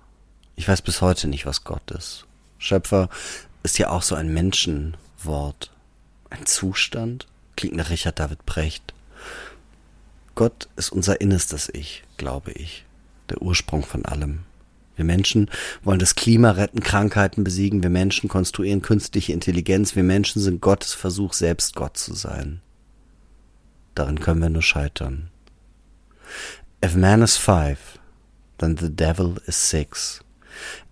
Ich weiß bis heute nicht, was Gott ist. Schöpfer ist ja auch so ein Menschenwort. Ein Zustand? Klingt nach Richard David Precht. Gott ist unser innerstes Ich, glaube ich, der Ursprung von allem. Wir Menschen wollen das Klima retten, Krankheiten besiegen, wir Menschen konstruieren künstliche Intelligenz, wir Menschen sind Gottes Versuch, selbst Gott zu sein. Darin können wir nur scheitern. If man is five, then the devil is six.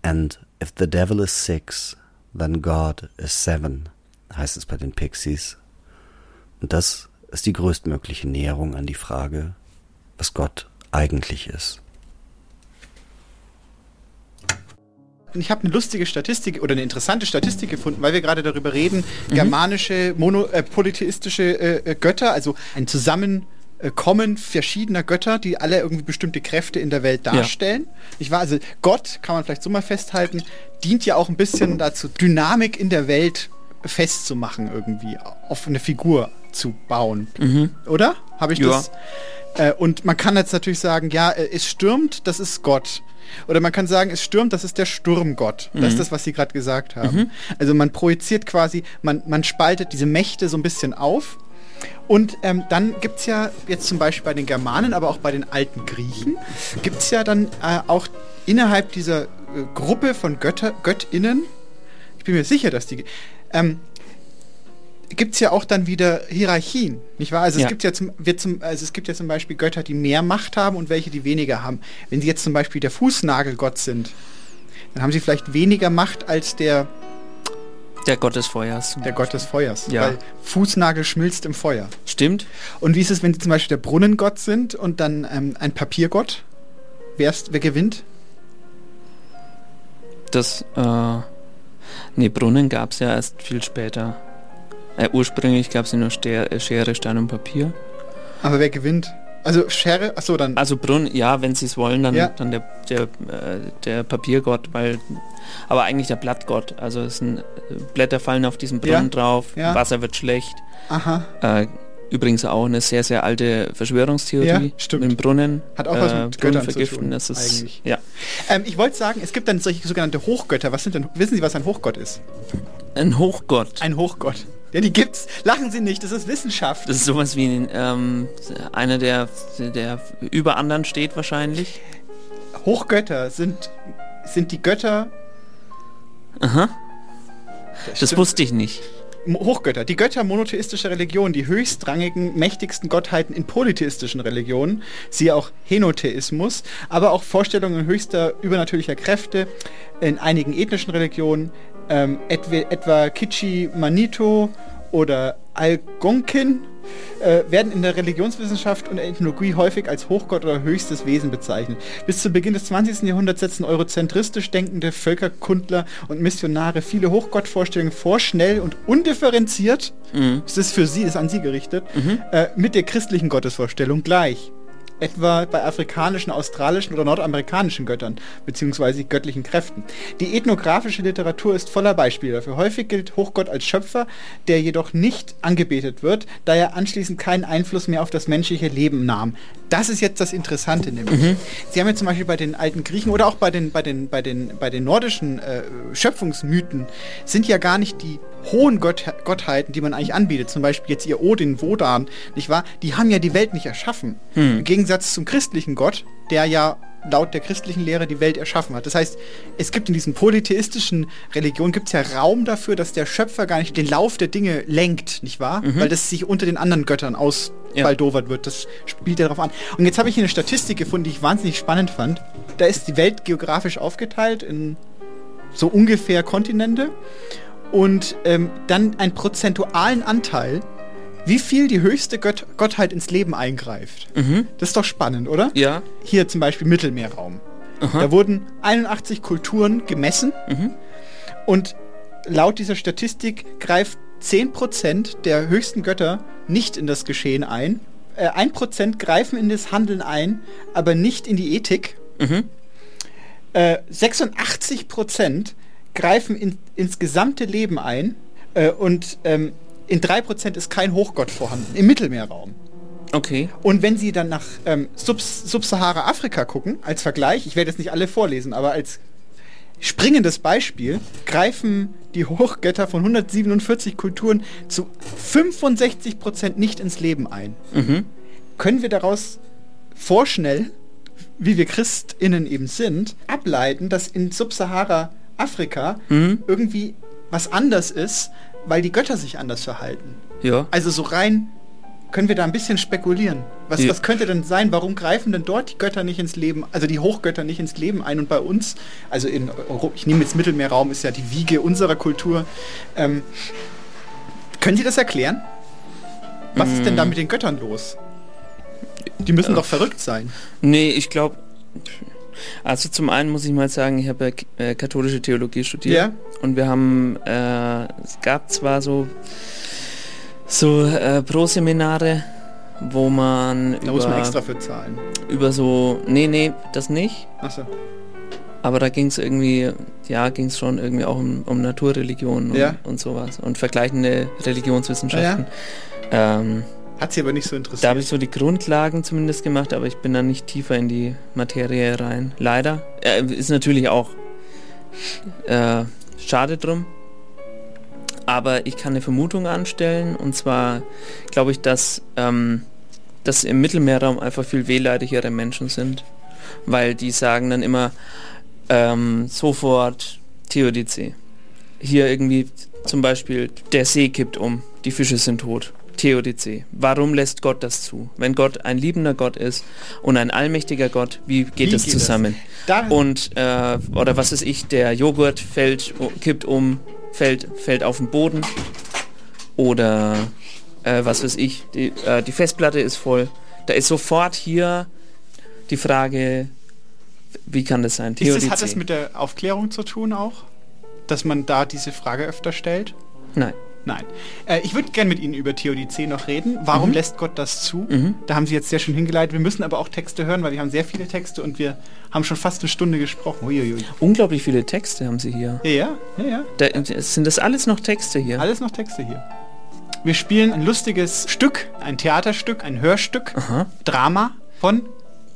And if the devil is six, then God is seven, heißt es bei den Pixies. Und das ist die größtmögliche Näherung an die Frage, was Gott eigentlich ist. Ich habe eine lustige Statistik oder eine interessante Statistik gefunden, weil wir gerade darüber reden, germanische, mono, äh, polytheistische äh, äh Götter, also ein Zusammenkommen verschiedener Götter, die alle irgendwie bestimmte Kräfte in der Welt darstellen. Ja. Ich war also Gott, kann man vielleicht so mal festhalten, dient ja auch ein bisschen dazu, Dynamik in der Welt festzumachen irgendwie, auf eine Figur zu bauen. Mhm. Oder? Habe ich ja. das? Äh, und man kann jetzt natürlich sagen, ja, äh, es stürmt, das ist Gott. Oder man kann sagen, es stürmt, das ist der Sturmgott. Mhm. Das ist mhm. das, was Sie gerade gesagt haben. Mhm. Also man projiziert quasi, man, man spaltet diese Mächte so ein bisschen auf. Und ähm, dann gibt es ja jetzt zum Beispiel bei den Germanen, aber auch bei den alten Griechen, gibt es ja dann äh, auch innerhalb dieser äh, Gruppe von Götter, Göttinnen, ich bin mir sicher, dass die, ähm, gibt es ja auch dann wieder Hierarchien, nicht wahr? Also, ja. es gibt ja zum, wird zum, also es gibt ja zum Beispiel Götter, die mehr Macht haben und welche, die weniger haben. Wenn sie jetzt zum Beispiel der Fußnagelgott sind, dann haben sie vielleicht weniger Macht als der der Gott des Feuers. Der Gott des Feuers. Ja. Weil Fußnagel schmilzt im Feuer. Stimmt. Und wie ist es, wenn sie zum Beispiel der Brunnengott sind und dann ähm, ein Papiergott? Wer, ist, wer gewinnt? Das, äh, nee, Brunnen gab es ja erst viel später. Äh, ursprünglich gab es nur Ster äh, Schere, Stein und Papier. Aber wer gewinnt? Also Schere, achso, dann. Also Brunnen, ja, wenn sie es wollen, dann, Ja. dann der, der, äh, der Papiergott, weil aber eigentlich der Blattgott. Also es sind äh, Blätter fallen auf diesen Brunnen Ja. drauf, Ja. Wasser wird schlecht. Aha. Äh, übrigens auch eine sehr, sehr alte Verschwörungstheorie Ja, stimmt. mit dem Brunnen. Hat auch was äh, mit Göttern Brunnen zu vergiften, tun, das ist, eigentlich. Ja. Ähm, ich wollte sagen, es gibt dann solche sogenannte Hochgötter. Was sind denn, wissen Sie, was ein Hochgott ist? Ein Hochgott. Ein Hochgott. Ja, die gibt's. Lachen Sie nicht, das ist Wissenschaft. Das ist sowas wie ähm, einer, der, der über anderen steht wahrscheinlich. Hochgötter sind, sind die Götter. Aha. Das stimmt. wusste ich nicht. Hochgötter, die Götter monotheistischer Religionen, die höchstrangigen, mächtigsten Gottheiten in polytheistischen Religionen, siehe auch Henotheismus, aber auch Vorstellungen höchster übernatürlicher Kräfte in einigen ethnischen Religionen, ähm, etwa, etwa Kichi Manito oder Algonkin, äh, werden in der Religionswissenschaft und Ethnologie häufig als Hochgott oder höchstes Wesen bezeichnet. Bis zu Beginn des 20. Jahrhunderts setzen eurozentristisch denkende Völkerkundler und Missionare viele Hochgottvorstellungen vor, schnell und undifferenziert, Mhm. es ist für sie, ist an sie gerichtet, äh, mit der christlichen Gottesvorstellung gleich. Etwa bei afrikanischen, australischen oder nordamerikanischen Göttern, beziehungsweise göttlichen Kräften. Die ethnografische Literatur ist voller Beispiele dafür. Häufig gilt Hochgott als Schöpfer, der jedoch nicht angebetet wird, da er anschließend keinen Einfluss mehr auf das menschliche Leben nahm. Das ist jetzt das Interessante nämlich. Mhm. Sie haben ja zum Beispiel bei den alten Griechen oder auch bei den, bei den, bei den, bei den nordischen äh, Schöpfungsmythen sind ja gar nicht die hohen Gott, Gottheiten, die man eigentlich anbietet, zum Beispiel jetzt ihr Odin, Wodan, nicht wahr? Die haben ja die Welt nicht erschaffen. Hm. Im Gegensatz zum christlichen Gott, der ja laut der christlichen Lehre die Welt erschaffen hat. Das heißt, es gibt in diesen polytheistischen Religionen gibt es ja Raum dafür, dass der Schöpfer gar nicht den Lauf der Dinge lenkt, nicht wahr? Mhm. Weil das sich unter den anderen Göttern ausbaldowert wird. Das spielt ja darauf an. Und jetzt habe ich hier eine Statistik gefunden, die ich wahnsinnig spannend fand. Da ist die Welt geografisch aufgeteilt in so ungefähr Kontinente und ähm, dann einen prozentualen Anteil, wie viel die höchste Gött Gottheit ins Leben eingreift. Mhm. Das ist doch spannend, oder? Ja. Hier zum Beispiel Mittelmeerraum. Aha. Da wurden 81 Kulturen gemessen Mhm. und laut dieser Statistik greift 10% der höchsten Götter nicht in das Geschehen ein. Äh, 1% greifen in das Handeln ein, aber nicht in die Ethik. Mhm. Äh, 86% greifen in, ins gesamte Leben ein äh, und ähm, in 3% ist kein Hochgott vorhanden, im Mittelmeerraum. Okay. Und wenn Sie dann nach ähm, Sub- Subsahara-Afrika gucken, als Vergleich, ich werde jetzt nicht alle vorlesen, aber als springendes Beispiel, greifen die Hochgötter von 147 Kulturen zu 65% nicht ins Leben ein. Mhm. Können wir daraus vorschnell, wie wir ChristInnen eben sind, ableiten, dass in Subsahara-Afrika Mhm. irgendwie was anders ist, weil die Götter sich anders verhalten? Ja. Also so rein können wir da ein bisschen spekulieren. Was, Ja. was könnte denn sein? Warum greifen denn dort die Götter nicht ins Leben, also die Hochgötter nicht ins Leben ein und bei uns, also in Europa, ich nehme jetzt Mittelmeerraum, ist ja die Wiege unserer Kultur. Ähm, können Sie das erklären? Was ist denn da Mm. mit den Göttern los? Die müssen doch verrückt sein. Nee, ich glaube. Also zum einen muss ich mal sagen, ich habe ja äh, katholische Theologie studiert. Ja. Und wir haben, äh, es gab zwar so, so äh, Pro-Seminare, wo man Da über, muss man extra für zahlen. über so, nee, nee, das nicht. Achso. Aber da ging es irgendwie, ja, ging es schon irgendwie auch um, um Naturreligion und, Ja. und sowas und vergleichende Religionswissenschaften. Ähm, Hat sie aber nicht so interessiert. da habe ich so die Grundlagen zumindest gemacht, aber ich bin dann nicht tiefer in die Materie rein. Leider. Äh, ist natürlich auch äh, schade drum. Aber ich kann eine Vermutung anstellen und zwar glaube ich, dass, ähm, dass im Mittelmeerraum einfach viel wehleidigere Menschen sind. Weil die sagen dann immer ähm, sofort Theodizee. Hier irgendwie zum Beispiel der See kippt um, die Fische sind tot. Theodizee. Warum lässt Gott das zu? Wenn Gott ein liebender Gott ist und ein allmächtiger Gott, wie geht Wie das geht das? zusammen? Da- Und äh, oder was ist ich, der Joghurt fällt, kippt um, fällt, fällt auf den Boden. Oder äh, was weiß ich, die, äh, die Festplatte ist voll. Da ist sofort hier die Frage, wie kann das sein? Ist das, hat Theodizee. das mit der Aufklärung zu tun auch? Dass man da diese Frage öfter stellt? Nein. Nein. Äh, ich würde gerne mit Ihnen über Theodizee noch reden. Warum Mhm. lässt Gott das zu? Mhm. Da haben Sie jetzt sehr schön hingeleitet. Wir müssen aber auch Texte hören, weil wir haben sehr viele Texte und wir haben schon fast eine Stunde gesprochen. Uiuiui. Unglaublich viele Texte haben Sie hier. Ja, ja, ja. ja. Da, sind das alles noch Texte hier? Alles noch Texte hier. Wir spielen ein lustiges Stück, ein Theaterstück, ein Hörstück, Drama von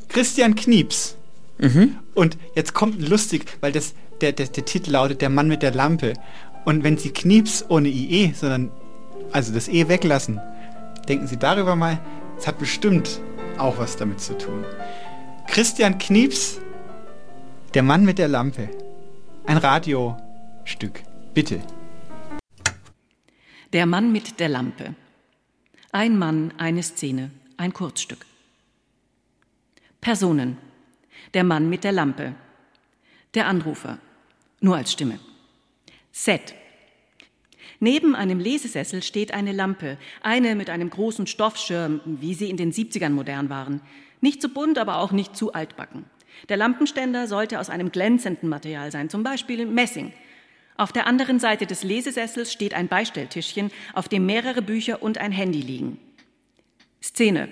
Christian Knieps. Mhm. Und jetzt kommt lustig, weil das, der, der, der Titel lautet Der Mann mit der Lampe. Und wenn Sie Knieps ohne IE, sondern also das E weglassen, denken Sie darüber mal, es hat bestimmt auch was damit zu tun. Christian Knieps, Der Mann mit der Lampe. Ein Radiostück. Bitte. Der Mann mit der Lampe. Ein Mann, eine Szene, ein Kurzstück. Personen. Der Mann mit der Lampe. Der Anrufer. Nur als Stimme. Set. Neben einem Lesesessel steht eine Lampe, eine mit einem großen Stoffschirm, wie sie in den 70ern modern waren. Nicht zu bunt, aber auch nicht zu altbacken. Der Lampenständer sollte aus einem glänzenden Material sein, zum Beispiel Messing. Auf der anderen Seite des Lesesessels steht ein Beistelltischchen, auf dem mehrere Bücher und ein Handy liegen. Szene.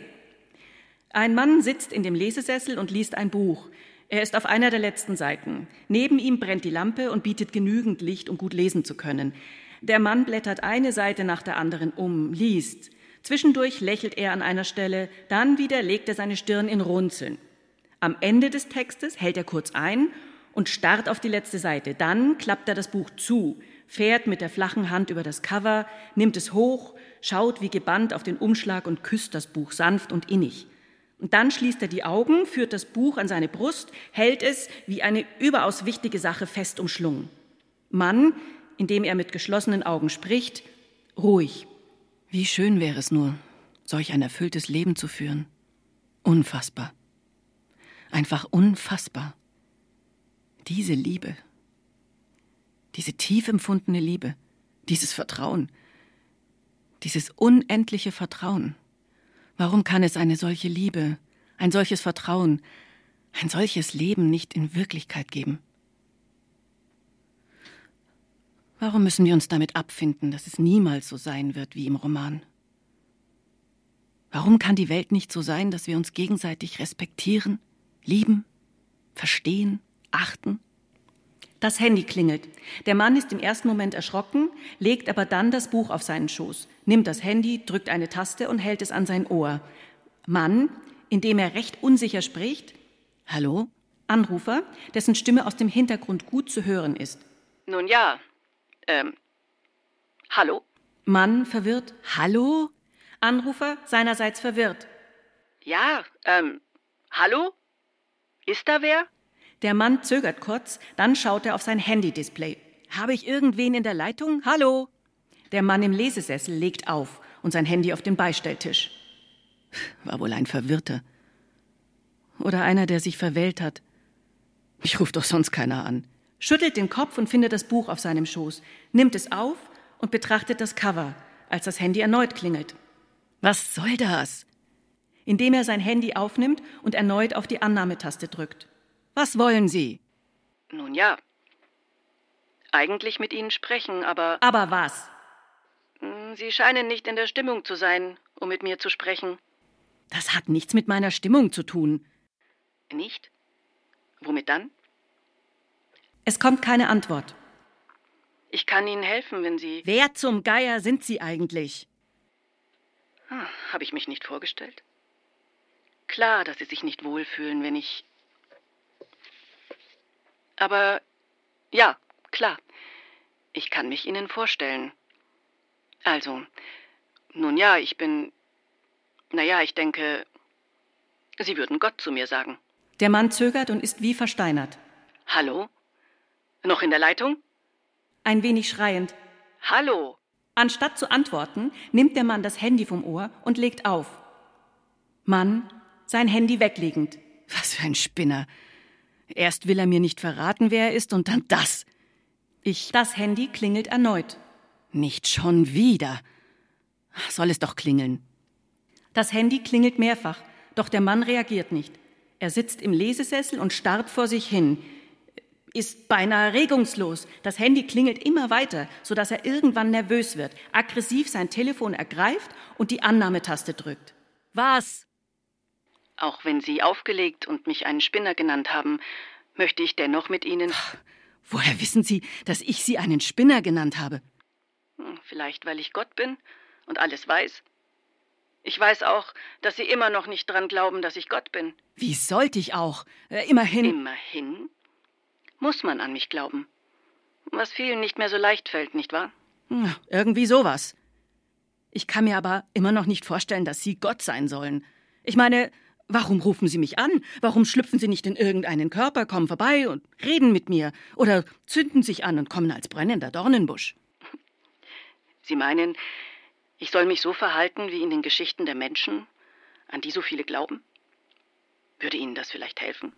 Ein Mann sitzt in dem Lesesessel und liest ein Buch. Er ist auf einer der letzten Seiten. Neben ihm brennt die Lampe und bietet genügend Licht, um gut lesen zu können. Der Mann blättert eine Seite nach der anderen um, liest. Zwischendurch lächelt er an einer Stelle, dann wieder legt er seine Stirn in Runzeln. Am Ende des Textes hält er kurz ein und starrt auf die letzte Seite. Dann klappt er das Buch zu, fährt mit der flachen Hand über das Cover, nimmt es hoch, schaut wie gebannt auf den Umschlag und küsst das Buch sanft und innig. Und dann schließt er die Augen, führt das Buch an seine Brust, hält es wie eine überaus wichtige Sache fest umschlungen. Mann, indem er mit geschlossenen Augen spricht, ruhig. Wie schön wäre es nur, solch ein erfülltes Leben zu führen. Unfassbar. Einfach unfassbar. Diese Liebe. Diese tief empfundene Liebe. Dieses Vertrauen. Dieses unendliche Vertrauen. Warum kann es eine solche Liebe, ein solches Vertrauen, ein solches Leben nicht in Wirklichkeit geben? Warum müssen wir uns damit abfinden, dass es niemals so sein wird wie im Roman? Warum kann die Welt nicht so sein, dass wir uns gegenseitig respektieren, lieben, verstehen, achten? Das Handy klingelt. Der Mann ist im ersten Moment erschrocken, legt aber dann das Buch auf seinen Schoß, nimmt das Handy, drückt eine Taste und hält es an sein Ohr. Mann, indem er recht unsicher spricht, Hallo? Anrufer, dessen Stimme aus dem Hintergrund gut zu hören ist. Nun ja, ähm, hallo? Mann verwirrt, hallo? Anrufer seinerseits verwirrt. Ja, ähm, hallo? Ist da wer? Der Mann zögert kurz, dann schaut er auf sein Handy-Display. Habe ich irgendwen in der Leitung? Hallo? Der Mann im Lesesessel legt auf und sein Handy auf den Beistelltisch. War wohl ein Verwirrter. Oder einer, der sich verwählt hat. Ich rufe doch sonst keiner an. Schüttelt den Kopf und findet das Buch auf seinem Schoß, nimmt es auf und betrachtet das Cover, als das Handy erneut klingelt. Was soll das? Indem er sein Handy aufnimmt und erneut auf die Annahmetaste drückt. Was wollen Sie? Nun ja. Eigentlich mit Ihnen sprechen, aber. Aber was? Hm, Sie scheinen nicht in der Stimmung zu sein, um mit mir zu sprechen. Das hat nichts mit meiner Stimmung zu tun. Nicht? Womit dann? Es kommt keine Antwort. Ich kann Ihnen helfen, wenn Sie. Wer zum Geier sind Sie eigentlich? Ah, Habe ich mich nicht vorgestellt? Klar, dass Sie sich nicht wohlfühlen, wenn ich. Aber ja, klar. Ich kann mich Ihnen vorstellen. Also, nun ja, ich bin. Naja, ich denke, Sie würden Gott zu mir sagen. Der Mann zögert und ist wie versteinert. Hallo? Noch in der Leitung? Ein wenig schreiend. Hallo? Anstatt zu antworten, nimmt der Mann das Handy vom Ohr und legt auf. Mann, sein Handy weglegend. Was für ein Spinner. Erst will er mir nicht verraten, wer er ist, und dann das. Ich. Das Handy klingelt erneut. Nicht schon wieder. Soll es doch klingeln. Das Handy klingelt mehrfach, doch der Mann reagiert nicht. Er sitzt im Lesesessel und starrt vor sich hin. ist beinahe regungslos. Das Handy klingelt immer weiter, sodass er irgendwann nervös wird, aggressiv sein Telefon ergreift und die Annahmetaste drückt. Was? Auch wenn Sie aufgelegt und mich einen Spinner genannt haben, möchte ich dennoch mit Ihnen. Woher wissen Sie, dass ich Sie einen Spinner genannt habe? Hm, vielleicht, weil ich Gott bin und alles weiß. Ich weiß auch, dass Sie immer noch nicht dran glauben, dass ich Gott bin. Wie sollte ich auch? Äh, immerhin. Immerhin muss man an mich glauben. Was vielen nicht mehr so leicht fällt, nicht wahr? Ja, irgendwie sowas. Ich kann mir aber immer noch nicht vorstellen, dass Sie Gott sein sollen. Ich meine, warum rufen Sie mich an? Warum schlüpfen Sie nicht in irgendeinen Körper, kommen vorbei und reden mit mir? Oder zünden sich an und kommen als brennender Dornenbusch? Sie meinen, ich soll mich so verhalten wie in den Geschichten der Menschen, an die so viele glauben? Würde Ihnen das vielleicht helfen?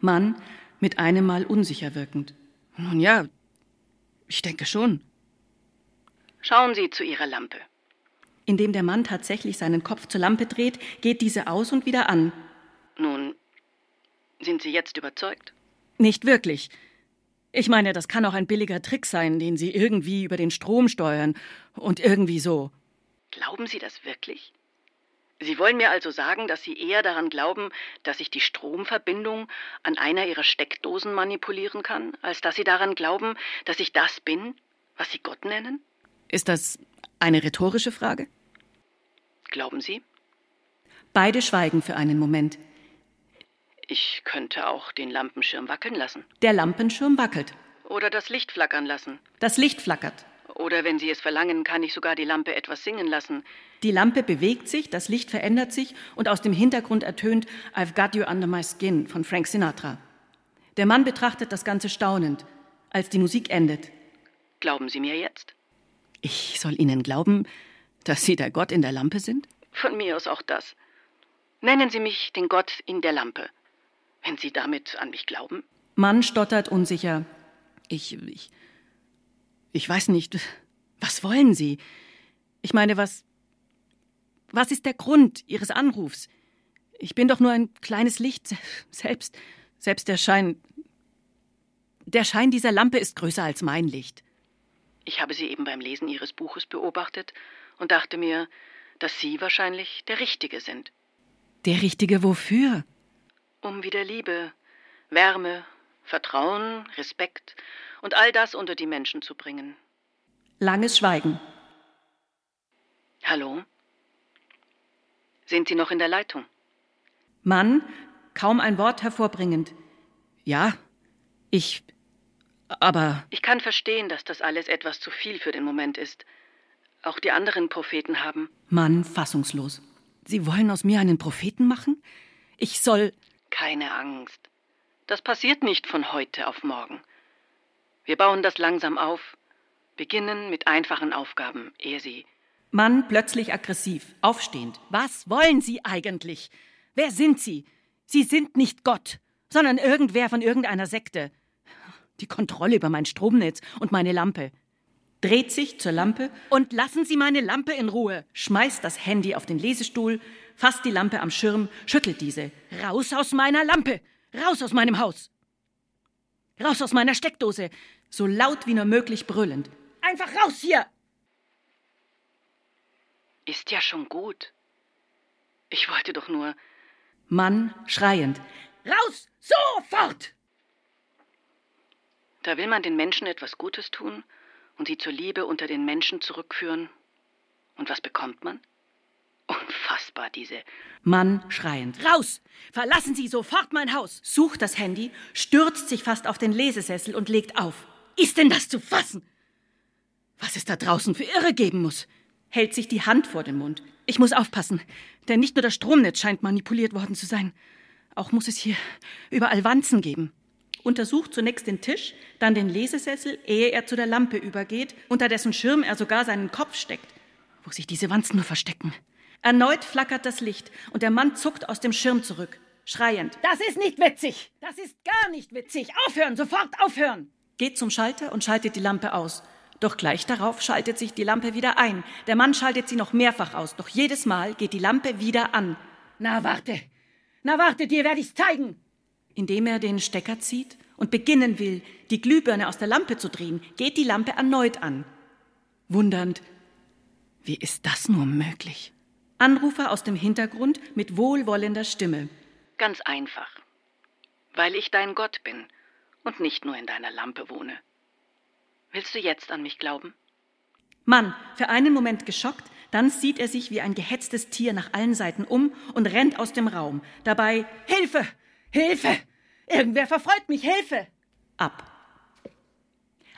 Mann, mit einem Mal unsicher wirkend. Nun ja, ich denke schon. Schauen Sie zu Ihrer Lampe. Indem der Mann tatsächlich seinen Kopf zur Lampe dreht, geht diese aus und wieder an. Nun, sind Sie jetzt überzeugt? Nicht wirklich. Ich meine, das kann auch ein billiger Trick sein, den Sie irgendwie über den Strom steuern und irgendwie so. Glauben Sie das wirklich? Sie wollen mir also sagen, dass Sie eher daran glauben, dass ich die Stromverbindung an einer Ihrer Steckdosen manipulieren kann, als dass Sie daran glauben, dass ich das bin, was Sie Gott nennen? Ist das eine rhetorische Frage? Glauben Sie? Beide schweigen für einen Moment. Ich könnte auch den Lampenschirm wackeln lassen. Der Lampenschirm wackelt. Oder das Licht flackern lassen. Das Licht flackert. Oder wenn Sie es verlangen, kann ich sogar die Lampe etwas singen lassen. Die Lampe bewegt sich, das Licht verändert sich und aus dem Hintergrund ertönt I've Got You Under My Skin von Frank Sinatra. Der Mann betrachtet das Ganze staunend, als die Musik endet. Glauben Sie mir jetzt? Ich soll Ihnen glauben, dass Sie der Gott in der Lampe sind? Von mir aus auch das. Nennen Sie mich den Gott in der Lampe, wenn Sie damit an mich glauben. Mann stottert unsicher. Ich, ich, ich weiß nicht. Was wollen Sie? Ich meine, was. Was ist der Grund Ihres Anrufs? Ich bin doch nur ein kleines Licht. Selbst. Selbst der Schein. Der Schein dieser Lampe ist größer als mein Licht. Ich habe Sie eben beim Lesen Ihres Buches beobachtet und dachte mir, dass Sie wahrscheinlich der Richtige sind. Der Richtige wofür? Um wieder Liebe, Wärme, Vertrauen, Respekt und all das unter die Menschen zu bringen. Langes Schweigen. Hallo? Sind Sie noch in der Leitung? Mann, kaum ein Wort hervorbringend. Ja, ich. Aber. Ich kann verstehen, dass das alles etwas zu viel für den Moment ist. Auch die anderen Propheten haben. Mann, fassungslos. Sie wollen aus mir einen Propheten machen? Ich soll. Keine Angst. Das passiert nicht von heute auf morgen. Wir bauen das langsam auf, beginnen mit einfachen Aufgaben, ehe Sie. Mann plötzlich aggressiv, aufstehend. Was wollen Sie eigentlich? Wer sind Sie? Sie sind nicht Gott, sondern irgendwer von irgendeiner Sekte. Die Kontrolle über mein Stromnetz und meine Lampe. Dreht sich zur Lampe und lassen Sie meine Lampe in Ruhe. Schmeißt das Handy auf den Lesestuhl, fasst die Lampe am Schirm, schüttelt diese. Raus aus meiner Lampe! Raus aus meinem Haus! Raus aus meiner Steckdose! So laut wie nur möglich brüllend. Einfach raus hier! Ist ja schon gut. Ich wollte doch nur. Mann schreiend. Raus! Sofort! Da will man den Menschen etwas Gutes tun und sie zur Liebe unter den Menschen zurückführen. Und was bekommt man? Unfassbar, diese. Mann schreiend. Raus! Verlassen Sie sofort mein Haus! Sucht das Handy, stürzt sich fast auf den Lesesessel und legt auf. Ist denn das zu fassen? Was es da draußen für Irre geben muss? Hält sich die Hand vor den Mund. Ich muss aufpassen, denn nicht nur das Stromnetz scheint manipuliert worden zu sein. Auch muss es hier überall Wanzen geben. Untersucht zunächst den Tisch, dann den Lesesessel, ehe er zu der Lampe übergeht, unter dessen Schirm er sogar seinen Kopf steckt. Wo sich diese Wanzen nur verstecken. Erneut flackert das Licht und der Mann zuckt aus dem Schirm zurück, schreiend. Das ist nicht witzig! Das ist gar nicht witzig! Aufhören! Sofort aufhören! Geht zum Schalter und schaltet die Lampe aus. Doch gleich darauf schaltet sich die Lampe wieder ein. Der Mann schaltet sie noch mehrfach aus, doch jedes Mal geht die Lampe wieder an. Na warte! Na warte, dir werde ich's zeigen! Indem er den Stecker zieht und beginnen will, die Glühbirne aus der Lampe zu drehen, geht die Lampe erneut an. Wundernd, wie ist das nur möglich? Anrufer aus dem Hintergrund mit wohlwollender Stimme. Ganz einfach. Weil ich dein Gott bin und nicht nur in deiner Lampe wohne. Willst du jetzt an mich glauben? Mann, für einen Moment geschockt, dann sieht er sich wie ein gehetztes Tier nach allen Seiten um und rennt aus dem Raum. Dabei Hilfe! Hilfe! Irgendwer verfolgt mich! Hilfe! Ab.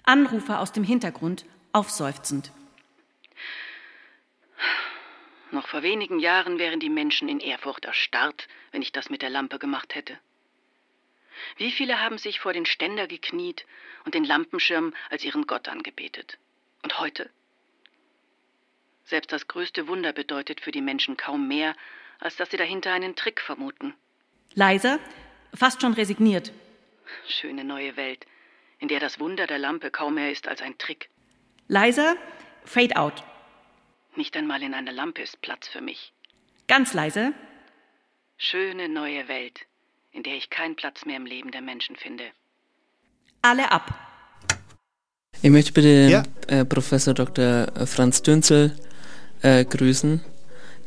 Anrufer aus dem Hintergrund, aufseufzend. Noch vor wenigen Jahren wären die Menschen in Ehrfurcht erstarrt, wenn ich das mit der Lampe gemacht hätte. Wie viele haben sich vor den Ständer gekniet und den Lampenschirm als ihren Gott angebetet? Und heute? Selbst das größte Wunder bedeutet für die Menschen kaum mehr, als dass sie dahinter einen Trick vermuten. Leiser, fast schon resigniert. Schöne neue Welt, in der das Wunder der Lampe kaum mehr ist als ein Trick. Leiser, fade out. Nicht einmal in einer Lampe ist Platz für mich. Ganz leise. Schöne neue Welt, in der ich keinen Platz mehr im Leben der Menschen finde. Alle ab. Ich möchte bitte ja. äh, Professor Dr. Franz Dünzel äh, grüßen,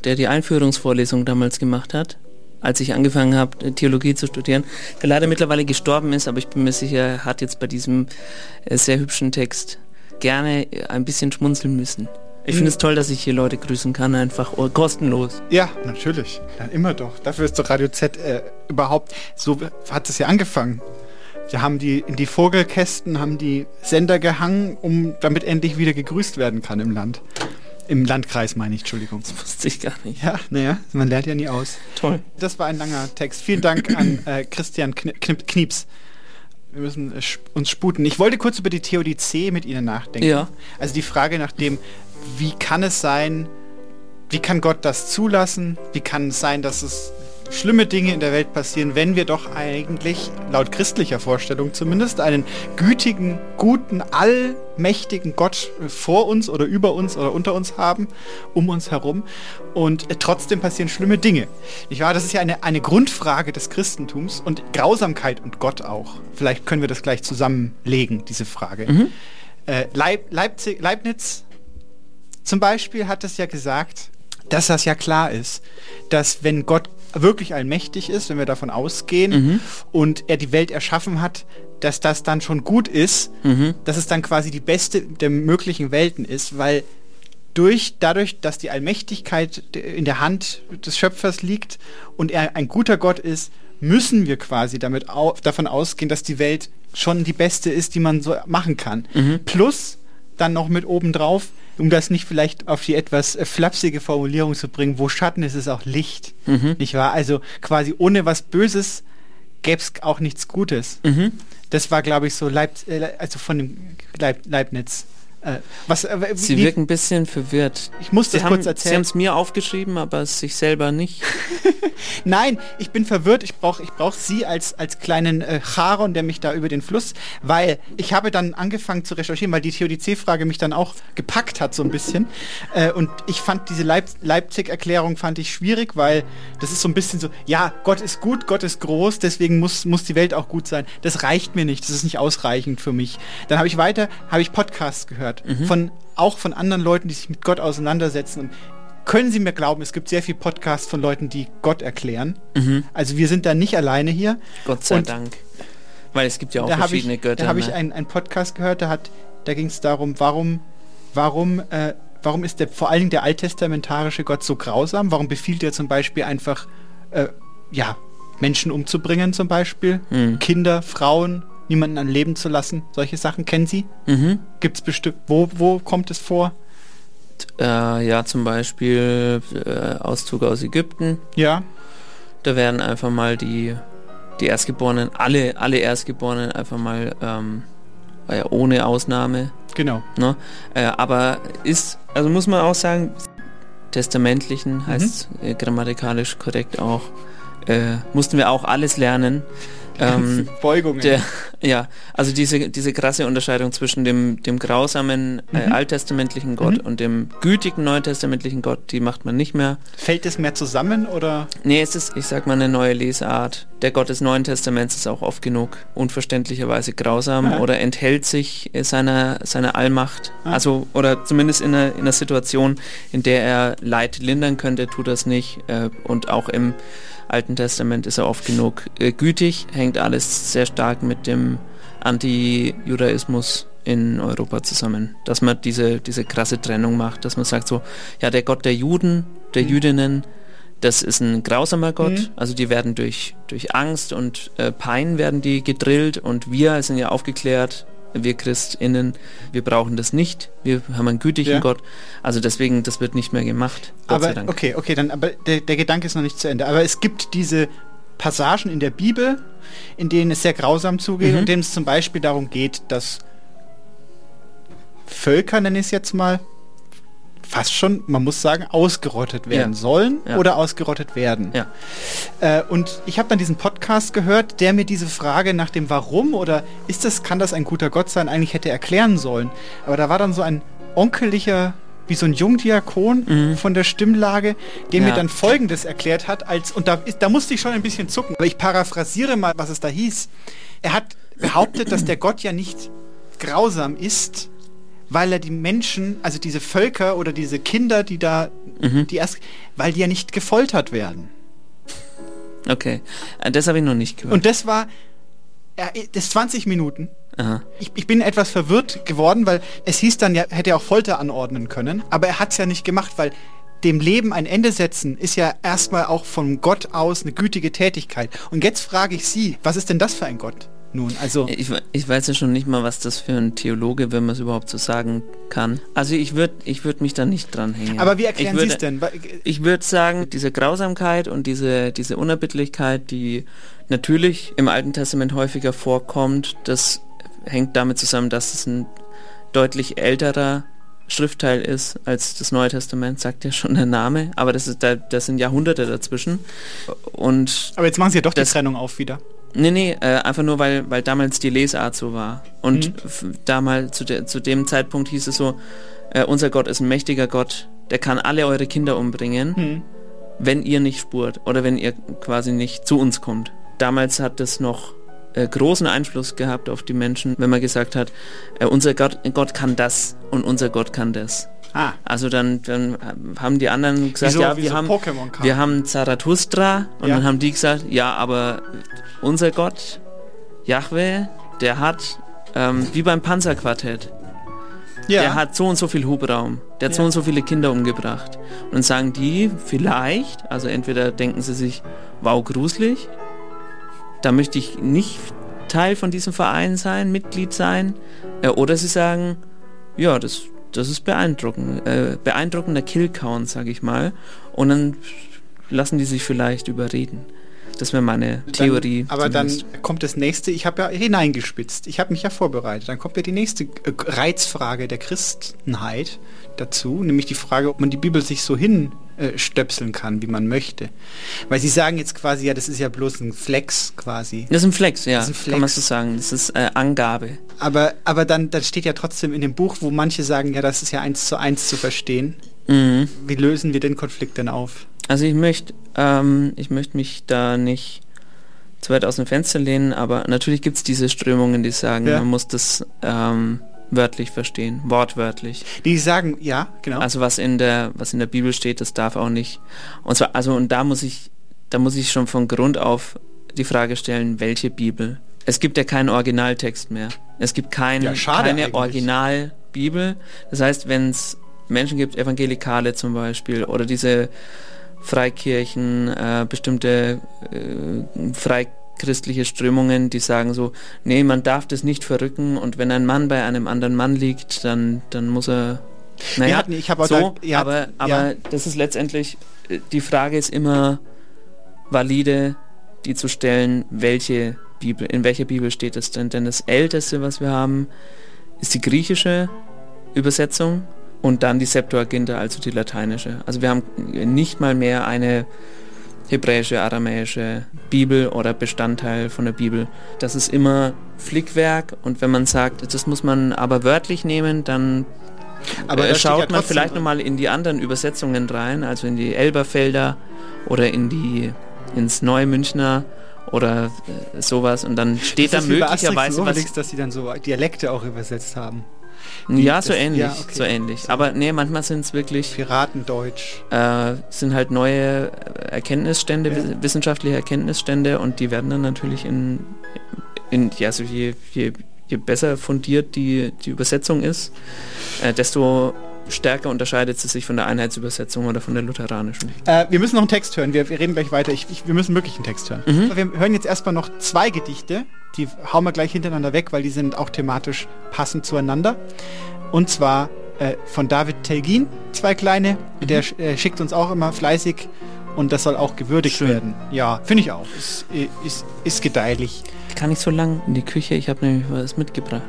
der die Einführungsvorlesung damals gemacht hat, als ich angefangen habe, Theologie zu studieren, der leider mittlerweile gestorben ist, aber ich bin mir sicher, er hat jetzt bei diesem äh, sehr hübschen Text gerne ein bisschen schmunzeln müssen. Ich finde es toll, dass ich hier Leute grüßen kann, einfach kostenlos. Ja, natürlich. Ja, immer doch. Dafür ist doch Radio Z äh, überhaupt, so hat es ja angefangen. Wir haben die in die Vogelkästen, haben die Sender gehangen, um damit endlich wieder gegrüßt werden kann im Land. Im Landkreis meine ich, Entschuldigung. Das wusste ich gar nicht. Ja, naja, man lernt ja nie aus. Toll. Das war ein langer Text. Vielen Dank an äh, Christian Kn Kn Knieps. Wir müssen äh, uns sputen. Ich wollte kurz über die Theodizee mit Ihnen nachdenken. Ja. Also die Frage nach dem, wie kann es sein, wie kann Gott das zulassen? Wie kann es sein, dass es schlimme Dinge in der Welt passieren, wenn wir doch eigentlich, laut christlicher Vorstellung zumindest, einen gütigen, guten, allmächtigen Gott vor uns oder über uns oder unter uns haben, um uns herum. Und äh, trotzdem passieren schlimme Dinge. Nicht wahr? Das ist ja eine, eine Grundfrage des Christentums und Grausamkeit und Gott auch. Vielleicht können wir das gleich zusammenlegen, diese Frage. Mhm. Äh, Leib, Leipzig, Leibniz zum Beispiel hat es ja gesagt, dass das ja klar ist, dass wenn Gott wirklich allmächtig ist, wenn wir davon ausgehen mhm. und er die Welt erschaffen hat, dass das dann schon gut ist, mhm. dass es dann quasi die beste der möglichen Welten ist, weil durch, dadurch, dass die Allmächtigkeit in der Hand des Schöpfers liegt und er ein guter Gott ist, müssen wir quasi damit au davon ausgehen, dass die Welt schon die beste ist, die man so machen kann. Mhm. Plus dann noch mit oben drauf, um das nicht vielleicht auf die etwas äh, flapsige Formulierung zu bringen, wo Schatten ist, ist auch Licht. Mhm. Nicht wahr? Also quasi ohne was Böses gäbe es auch nichts Gutes. Mhm. Das war, glaube ich, so Leib, äh, also von dem Leib, Leibniz. Äh, was, äh, Sie wie, wirken ein bisschen verwirrt. Ich muss das Sie kurz erzählen. Sie haben es mir aufgeschrieben, aber sich selber nicht. Nein, ich bin verwirrt. Ich brauche ich brauch Sie als, als kleinen äh, Charon, der mich da über den Fluss, weil ich habe dann angefangen zu recherchieren, weil die Theodizee-Frage mich dann auch gepackt hat so ein bisschen. Äh, und ich fand diese Leip Leipzig-Erklärung fand ich schwierig, weil das ist so ein bisschen so, ja, Gott ist gut, Gott ist groß, deswegen muss, muss die Welt auch gut sein. Das reicht mir nicht, das ist nicht ausreichend für mich. Dann habe ich weiter, habe ich Podcasts gehört gehört. Mhm. Von, auch von anderen Leuten, die sich mit Gott auseinandersetzen. Und können Sie mir glauben, es gibt sehr viele Podcasts von Leuten, die Gott erklären. Mhm. Also wir sind da nicht alleine hier. Gott sei und Dank. Weil es gibt ja auch verschiedene ich, Götter. Da habe ich ne? einen, einen Podcast gehört, da, da ging es darum, warum, warum, äh, warum ist der, vor allen Dingen der alttestamentarische Gott so grausam? Warum befiehlt er zum Beispiel einfach, äh, ja, Menschen umzubringen zum Beispiel? Mhm. Kinder, Frauen, niemanden am Leben zu lassen. Solche Sachen kennen Sie? Mhm. Gibt es bestimmt, wo, wo kommt es vor? Äh, ja, zum Beispiel äh, Auszug aus Ägypten. Ja. Da werden einfach mal die, die Erstgeborenen, alle, alle Erstgeborenen einfach mal ähm, äh, ohne Ausnahme. Genau. Ne? Äh, aber ist, also muss man auch sagen, testamentlichen heißt mhm. Äh, grammatikalisch korrekt auch, äh, mussten wir auch alles lernen Ähm, Beugungen. Der, ja, also diese, diese krasse Unterscheidung zwischen dem, dem grausamen äh, Mhm. alttestamentlichen Gott Mhm. und dem gütigen neutestamentlichen Gott, die macht man nicht mehr. Fällt es mehr zusammen oder? Nee, es ist, ich sag mal, eine neue Lesart. Der Gott des Neuen Testaments ist auch oft genug unverständlicherweise grausam Ja. oder enthält sich äh, seiner, seiner Allmacht. Ah. Also, oder zumindest in einer, in einer Situation, in der er Leid lindern könnte, tut das nicht. Äh, und auch im Alten Testament ist er oft genug äh, gütig, hängt alles sehr stark mit dem Anti-Judaismus in Europa zusammen. Dass man diese, diese krasse Trennung macht, dass man sagt so, ja, der Gott der Juden, der Jüdinnen, das ist ein grausamer Gott, Mhm. also die werden durch, durch Angst und äh, Pein werden die gedrillt und wir sind ja aufgeklärt, wir ChristInnen, wir brauchen das nicht, wir haben einen gütigen Ja. Gott, also deswegen, das wird nicht mehr gemacht, Gott sei Aber Dank. okay, okay, dann aber der, der Gedanke ist noch nicht zu Ende. Aber es gibt diese Passagen in der Bibel, in denen es sehr grausam zugeht Mhm. und in denen es zum Beispiel darum geht, dass Völker, nenne ich es jetzt mal, fast schon, man muss sagen, ausgerottet werden Ja. sollen Ja. oder ausgerottet werden. Ja. Äh, und ich habe dann diesen Podcast gehört, der mir diese Frage nach dem Warum oder ist das, kann das ein guter Gott sein, eigentlich hätte erklären sollen. Aber da war dann so ein onkeliger, wie so ein Jungdiakon von der Stimmlage, der Mhm. Ja. mir dann Folgendes erklärt hat, als und da, da musste ich schon ein bisschen zucken. Aber ich paraphrasiere mal, was es da hieß. Er hat behauptet, dass der Gott ja nicht grausam ist, weil er die Menschen, also diese Völker oder diese Kinder, die da, Mhm. die erst, weil die ja nicht gefoltert werden. Okay, äh, das habe ich noch nicht gehört. Und das war, das 20 Minuten. Ich, ich bin etwas verwirrt geworden, weil es hieß dann ja, hätte er auch Folter anordnen können, aber er hat es ja nicht gemacht, weil dem Leben ein Ende setzen ist ja erstmal auch von Gott aus eine gütige Tätigkeit. Und jetzt frage ich Sie, was ist denn das für ein Gott? Nun, also. Ich, ich weiß ja schon nicht mal, was das für ein Theologe, wenn man es überhaupt so sagen kann. Also ich würde ich würd mich da nicht dranhängen. Aber wie erklären Sie es denn? Ich würde sagen, diese Grausamkeit und diese, diese Unerbittlichkeit, die natürlich im Alten Testament häufiger vorkommt, das hängt damit zusammen, dass es ein deutlich älterer Schriftteil ist als das Neue Testament, sagt ja schon der Name, aber das, ist, da, das sind Jahrhunderte dazwischen. Und Aber jetzt machen Sie ja doch die Trennung auf wieder. Nee, nee, äh, einfach nur, weil, weil damals die Lesart so war. Und Mhm. damals, zu, de, zu dem Zeitpunkt hieß es so, äh, unser Gott ist ein mächtiger Gott, der kann alle eure Kinder umbringen, Hm. wenn ihr nicht spurt oder wenn ihr quasi nicht zu uns kommt. Damals hat das noch äh, großen Einfluss gehabt auf die Menschen, wenn man gesagt hat, äh, unser Gott, Gott kann das und unser Gott kann das. Ah. Also dann, dann haben die anderen gesagt, Wie so- ja, wir so haben, wir haben Zarathustra und Ja. dann haben die gesagt, ja, aber unser Gott, Yahweh, der hat, ähm, wie beim Panzerquartett, Ja. der hat so und so viel Hubraum, der hat so Ja. und so viele Kinder umgebracht. Und dann sagen die vielleicht, also entweder denken sie sich, wow, gruselig, da möchte ich nicht Teil von diesem Verein sein, Mitglied sein, äh, oder sie sagen, ja, das, das ist beeindruckend, äh, beeindruckender Killcount, sage ich mal, und dann lassen die sich vielleicht überreden. Das wäre meine Theorie. Dann, aber dann zumindest. kommt das nächste, ich habe ja hineingespitzt, ich habe mich ja vorbereitet. Dann kommt ja die nächste äh, Reizfrage der Christenheit dazu, nämlich die Frage, ob man die Bibel sich so hinstöpseln kann, wie man möchte. Weil sie sagen jetzt quasi, ja, das ist ja bloß ein Flex quasi. Das ist ein Flex, ja, Das ist ein kann man Flex. so sagen. Das ist äh, Angabe. Aber, aber dann, dann steht ja trotzdem in dem Buch, wo manche sagen, ja, das ist ja eins zu eins zu verstehen. Mhm. Wie lösen wir den Konflikt denn auf? Also ich möchte, ähm, ich möchte mich da nicht zu weit aus dem Fenster lehnen, aber natürlich gibt es diese Strömungen, die sagen, Ja. man muss das ähm, wörtlich verstehen, wortwörtlich. Die sagen, ja, genau. Also was in der, was in der Bibel steht, das darf auch nicht. Und zwar, also und da muss ich, da muss ich schon von Grund auf die Frage stellen, welche Bibel? Es gibt ja keinen Originaltext mehr. Es gibt kein, Ja, keine eigentlich. Originalbibel. Das heißt, wenn es Menschen gibt, Evangelikale zum Beispiel, oder diese Freikirchen, äh, bestimmte äh, freichristliche Strömungen, die sagen so, nee, man darf das nicht verrücken und wenn ein Mann bei einem anderen Mann liegt, dann, dann muss er naja, hatten- ich habe so, da- ja, aber, aber ja. das ist letztendlich, äh, die Frage ist immer valide, die zu stellen, welche Bibel, in welcher Bibel steht es denn? Denn das älteste, was wir haben, ist die griechische Übersetzung und dann die Septuaginta, also die lateinische. Also wir haben nicht mal mehr eine hebräische, aramäische Bibel oder Bestandteil von der Bibel. Das ist immer Flickwerk und wenn man sagt, das muss man aber wörtlich nehmen, dann Aber äh, schaut ja man vielleicht nochmal in die anderen Übersetzungen rein, also in die Elberfelder oder in die ins Neumünchner oder äh, sowas und dann steht da möglicherweise was dass sie dann so Dialekte auch übersetzt haben. Ja, so ähnlich, ja, okay. so ähnlich. Aber nee, manchmal sind es wirklich Piratendeutsch. äh, sind halt neue Erkenntnisstände, wi- wissenschaftliche Erkenntnisstände und die werden dann natürlich in, in ja, also je, je, je besser fundiert die, die Übersetzung ist, äh, desto stärker unterscheidet sie sich von der Einheitsübersetzung oder von der lutheranischen. Äh, wir müssen noch einen Text hören. Wir, wir reden gleich weiter. Ich, ich, wir müssen wirklich einen Text hören. Mhm. Wir hören jetzt erstmal noch zwei Gedichte. Die hauen wir gleich hintereinander weg, weil die sind auch thematisch passend zueinander. Und zwar äh, von David Telgin, zwei kleine. Mhm. Der äh, schickt uns auch immer fleißig. Und das soll auch gewürdigt werden. Ja, finde ich auch. Ist, ist, ist gedeihlich. Kann ich so lang in die Küche? Ich habe nämlich was mitgebracht.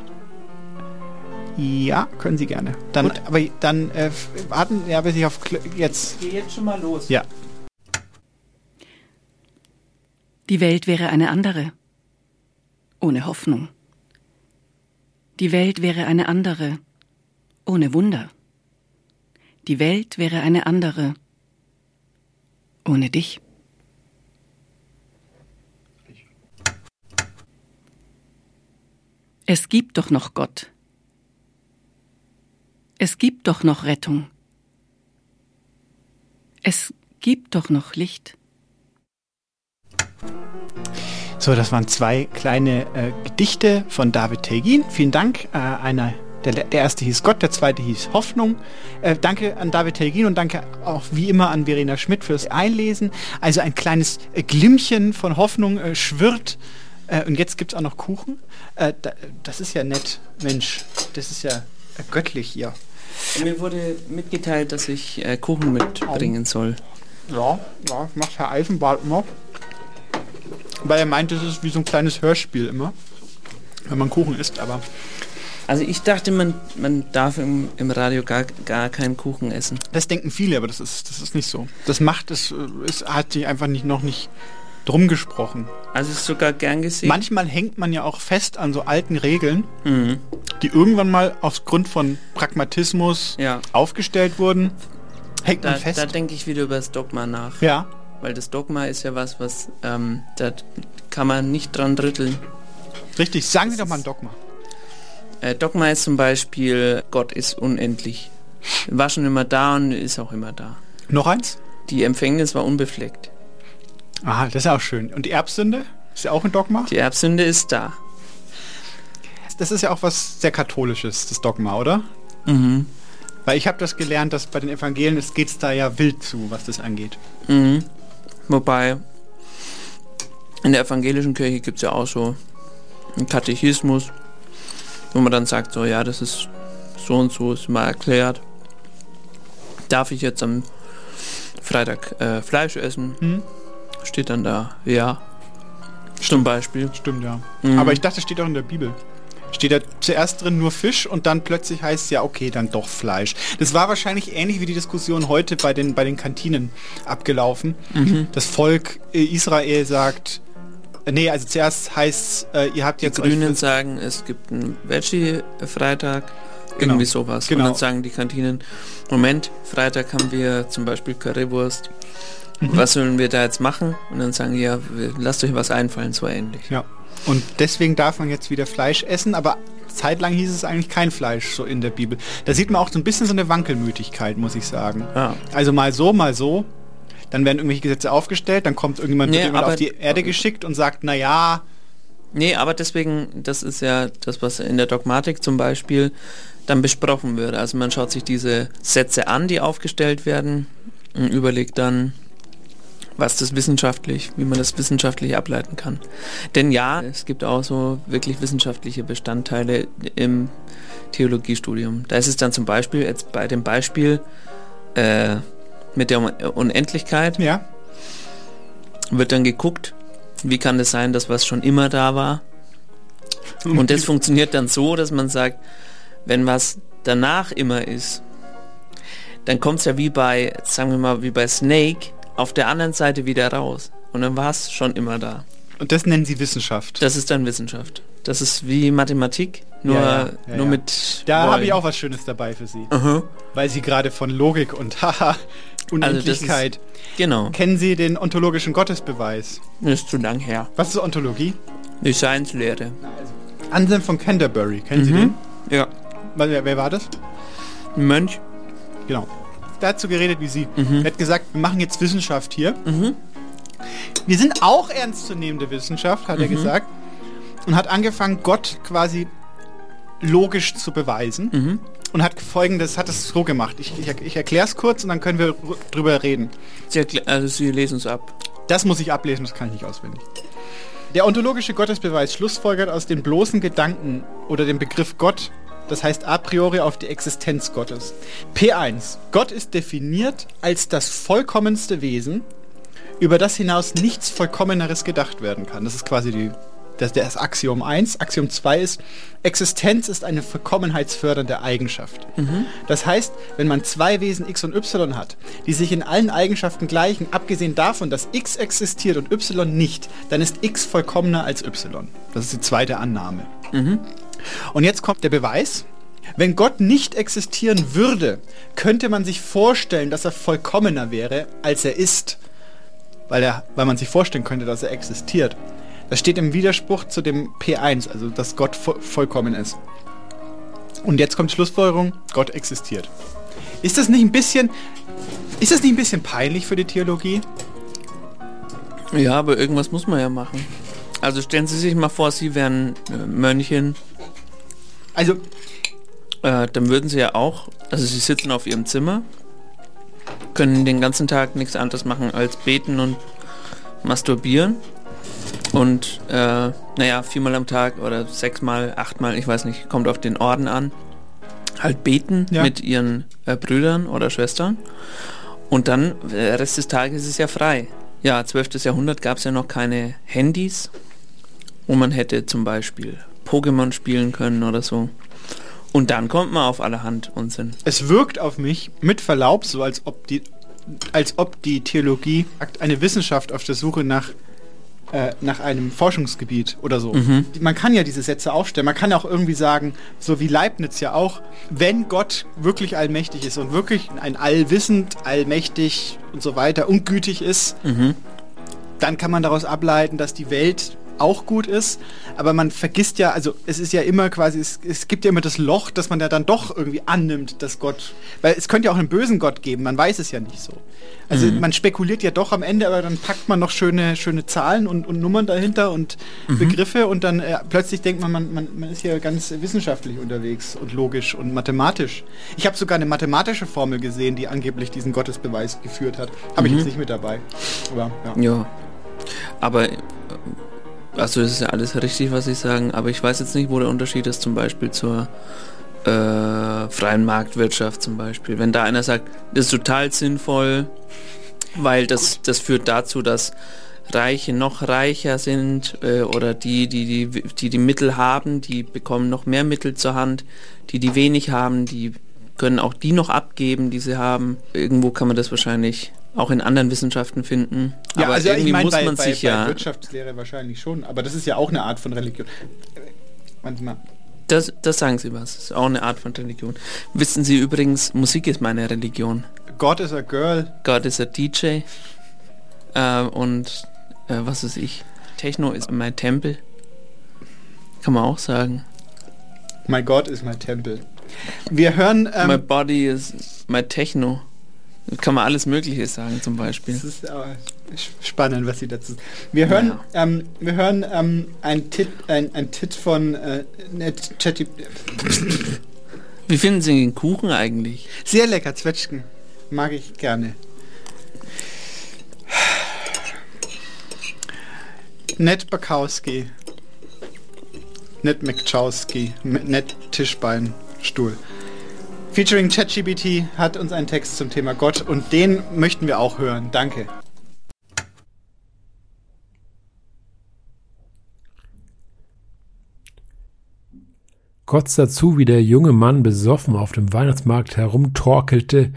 Ja, können Sie gerne. Dann, aber dann äh, warten, ja, bis ich auf Kl- jetzt. Geh jetzt schon mal los. Ja. Die Welt wäre eine andere. Ohne Hoffnung. Die Welt wäre eine andere. Ohne Wunder. Die Welt wäre eine andere. Ohne dich. Es gibt doch noch Gott. Es gibt doch noch Rettung. Es gibt doch noch Licht. So, das waren zwei kleine äh, Gedichte von David Tegin. Vielen Dank. Äh, einer, der, der erste hieß Gott, der zweite hieß Hoffnung. Äh, danke an David Tegin und danke auch wie immer an Verena Schmidt fürs Einlesen. Also ein kleines äh, Glimmchen von Hoffnung äh, schwirrt. Äh, und jetzt gibt es auch noch Kuchen. Da, das ist ja nett, Mensch. Das ist ja göttlich hier. Mir wurde mitgeteilt, dass ich äh, Kuchen mitbringen soll. Ja, ja, macht Herr Eisenbart immer. Weil er meint, das ist wie so ein kleines Hörspiel immer, wenn man Kuchen isst, aber Also ich dachte, man, man darf im, im Radio gar, gar keinen Kuchen essen. das denken viele, aber das ist, das ist nicht so. Das macht es, äh, es hat sich einfach nicht noch nicht drum gesprochen. Also ist sogar gern gesehen. Manchmal hängt man ja auch fest an so alten Regeln, Mhm. die irgendwann mal aufgrund von Pragmatismus Ja. aufgestellt wurden. Hängt Da, man fest. da denke ich wieder über das Dogma nach. Ja. Weil das Dogma ist ja was, was ähm, da kann man nicht dran rütteln. Richtig, sagen Sie doch mal ein Dogma. Äh, Dogma ist zum Beispiel, Gott ist unendlich. War schon immer da und ist auch immer da. Noch eins? Die Empfängnis war unbefleckt. Aha, das ist ja auch schön. Und die Erbsünde? Ist ja auch ein Dogma? Die Erbsünde ist da. Das ist ja auch was sehr Katholisches, das Dogma, oder? Mhm. Weil ich habe das gelernt, dass bei den Evangelien geht es da ja wild zu, was das angeht. Mhm. Wobei, in der evangelischen Kirche gibt es ja auch so einen Katechismus, wo man dann sagt, so ja, das ist so und so, ist mal erklärt. Darf ich jetzt am Freitag äh, Fleisch essen? Mhm. Steht dann da, ja. Zum Beispiel. Stimmt, ja. Mhm. Aber ich dachte, steht auch in der Bibel. Steht da zuerst drin nur Fisch und dann plötzlich heißt es ja, okay, dann doch Fleisch. Das war wahrscheinlich ähnlich wie die Diskussion heute bei den, bei den Kantinen abgelaufen. Mhm. Das Volk äh, Israel sagt, äh, nee, also zuerst heißt äh, ihr habt Die jetzt Grünen euch sagen, es gibt einen Veggie-Freitag, Genau. irgendwie sowas. Genau. Und dann sagen die Kantinen, Moment, Freitag haben wir zum Beispiel Currywurst. Mhm. Was sollen wir da jetzt machen? Und dann sagen die, ja, lasst euch was einfallen, so ähnlich. Ja. Und deswegen darf man jetzt wieder Fleisch essen, aber zeitlang hieß es eigentlich kein Fleisch so in der Bibel. Da sieht man auch so ein bisschen so eine Wankelmütigkeit, muss ich sagen. Ja. Also mal so, mal so. Dann werden irgendwelche Gesetze aufgestellt, dann kommt irgendjemand, Nee, wird jemand aber- auf die Erde geschickt und sagt, na ja, Nee, aber deswegen, das ist ja das, was in der Dogmatik zum Beispiel dann besprochen wird. Also man schaut sich diese Sätze an, die aufgestellt werden und überlegt dann, was das wissenschaftlich, wie man das wissenschaftlich ableiten kann. Denn ja, es gibt auch so wirklich wissenschaftliche Bestandteile im Theologiestudium. Da ist es dann zum Beispiel jetzt bei dem Beispiel äh, mit der Unendlichkeit ja. wird dann geguckt, wie kann es sein, dass was schon immer da war. Und das funktioniert dann so, dass man sagt, wenn was danach immer ist, dann kommt es ja wie bei, sagen wir mal, wie bei Snake auf der anderen Seite wieder raus. Und dann war es schon immer da. Und das nennen Sie Wissenschaft. Das ist dann Wissenschaft. Das ist wie Mathematik, nur, Ja, ja, ja, nur mit. Da habe ich auch was Schönes dabei für Sie. Aha. Weil Sie gerade von Logik und Haha, Unendlichkeit. Also ist- genau. Kennen Sie den ontologischen Gottesbeweis? Das ist zu lang her. Was ist Ontologie? Die Science-Lehre. Anselm von Canterbury. Kennen Sie Mhm. den? Ja. Wer, wer war das? Ein Mönch. Genau. Dazu geredet wie Sie. Mhm. Er hat gesagt, wir machen jetzt Wissenschaft hier. Wir sind auch ernstzunehmende Wissenschaft, hat er Mhm. gesagt. Und hat angefangen, Gott quasi logisch zu beweisen. Mhm. Und hat folgendes, hat es so gemacht. Ich, ich, ich erkläre es kurz und dann können wir drüber reden. Sie, also Sie lesen es ab. Das muss ich ablesen, das kann ich nicht auswendig. Der ontologische Gottesbeweis schlussfolgert aus den bloßen Gedanken oder dem Begriff Gott, das heißt a priori auf die Existenz Gottes. P1. Gott ist definiert als das vollkommenste Wesen, über das hinaus nichts Vollkommeneres gedacht werden kann. Das ist quasi die, das, das Axiom 1. Axiom 2 ist, Existenz ist eine vollkommenheitsfördernde Eigenschaft. Das heißt, wenn man zwei Wesen x und y hat, die sich in allen Eigenschaften gleichen, abgesehen davon, dass x existiert und y nicht, dann ist x vollkommener als y. Das ist die zweite Annahme. Und jetzt kommt der Beweis. Wenn Gott nicht existieren würde, könnte man sich vorstellen, dass er vollkommener wäre, als er ist. Weil, er, weil man sich vorstellen könnte, dass er existiert. Das steht im Widerspruch zu dem P1, also dass Gott vo vollkommen ist. Und jetzt kommt Schlussfolgerung, Gott existiert. Ist das nicht ein bisschen, ist das nicht ein bisschen peinlich für die Theologie? Ja, aber irgendwas muss man ja machen. Also stellen Sie sich mal vor, Sie wären äh, Mönchen. Also. Äh, dann würden Sie ja auch, also Sie sitzen auf Ihrem Zimmer, können den ganzen Tag nichts anderes machen als beten und masturbieren. Und, äh, naja, viermal am Tag oder sechsmal, achtmal, ich weiß nicht, kommt auf den Orden an. Halt beten Ja. mit Ihren äh, Brüdern oder Schwestern. Und dann, der Rest des Tages ist ja frei. Ja, 12. Jahrhundert gab es ja noch keine Handys, wo man hätte zum Beispiel Pokémon spielen können oder so. Und dann kommt man auf allerhand Unsinn. Es wirkt auf mich mit Verlaub so, als ob die, als ob die Theologie eine Wissenschaft auf der Suche nach, äh, nach einem Forschungsgebiet oder so. Mhm. Man kann ja diese Sätze aufstellen. Man kann auch irgendwie sagen, so wie Leibniz ja auch, wenn Gott wirklich allmächtig ist und wirklich ein allwissend, allmächtig und so weiter und gütig ist, Mhm. dann kann man daraus ableiten, dass die Welt auch gut ist, aber man vergisst ja, also es ist ja immer quasi, es, es gibt ja immer das Loch, dass man ja dann doch irgendwie annimmt, dass Gott, weil es könnte ja auch einen bösen Gott geben, man weiß es ja nicht so. Also Mhm. man spekuliert ja doch am Ende, aber dann packt man noch schöne, schöne Zahlen und, und Nummern dahinter und Mhm. Begriffe und dann äh, plötzlich denkt man, man, man, man ist hier ganz wissenschaftlich unterwegs und logisch und mathematisch. Ich habe sogar eine mathematische Formel gesehen, die angeblich diesen Gottesbeweis geführt hat. Habe ich Mhm. jetzt nicht mit dabei. Aber ja. Ja. Aber, also das ist ja alles richtig, was Sie sagen, aber ich weiß jetzt nicht, wo der Unterschied ist zum Beispiel zur äh, freien Marktwirtschaft zum Beispiel. Wenn da einer sagt, das ist total sinnvoll, weil das, das führt dazu, dass Reiche noch reicher sind äh, oder die, die die, die die Mittel haben, die bekommen noch mehr Mittel zur Hand. Die, die wenig haben, die können auch die noch abgeben, die sie haben. Irgendwo kann man das wahrscheinlich auch in anderen Wissenschaften finden. Ja, Aber also irgendwie ich meine, muss bei, man bei, sich bei ja... Wirtschaftslehre wahrscheinlich schon, aber das ist ja auch eine Art von Religion. Manchmal. Das, das sagen Sie was. Das ist auch eine Art von Religion. Wissen Sie übrigens, Musik ist meine Religion. God is a girl. God is a DJ. Äh, und äh, was ist ich? Techno ist mein Tempel. Kann man auch sagen. My God is my temple. Wir hören. Ähm, my body is my Techno. Kann man alles Mögliche sagen zum Beispiel. Das ist aber spannend, was Sie dazu. Wir hören, ähm, wir hören ähm, ein Tit, ein, ein Tit von äh, Net Chatty. Wie finden Sie den Kuchen eigentlich? Sehr lecker, Zwetschgen. Mag ich gerne. Ned Bakowski. Ned McChowski. Ned Tischbeinstuhl. Featuring ChatGBT hat uns einen Text zum Thema Gott und den möchten wir auch hören. Danke. Gott sah zu, wie der junge Mann besoffen auf dem Weihnachtsmarkt herumtorkelte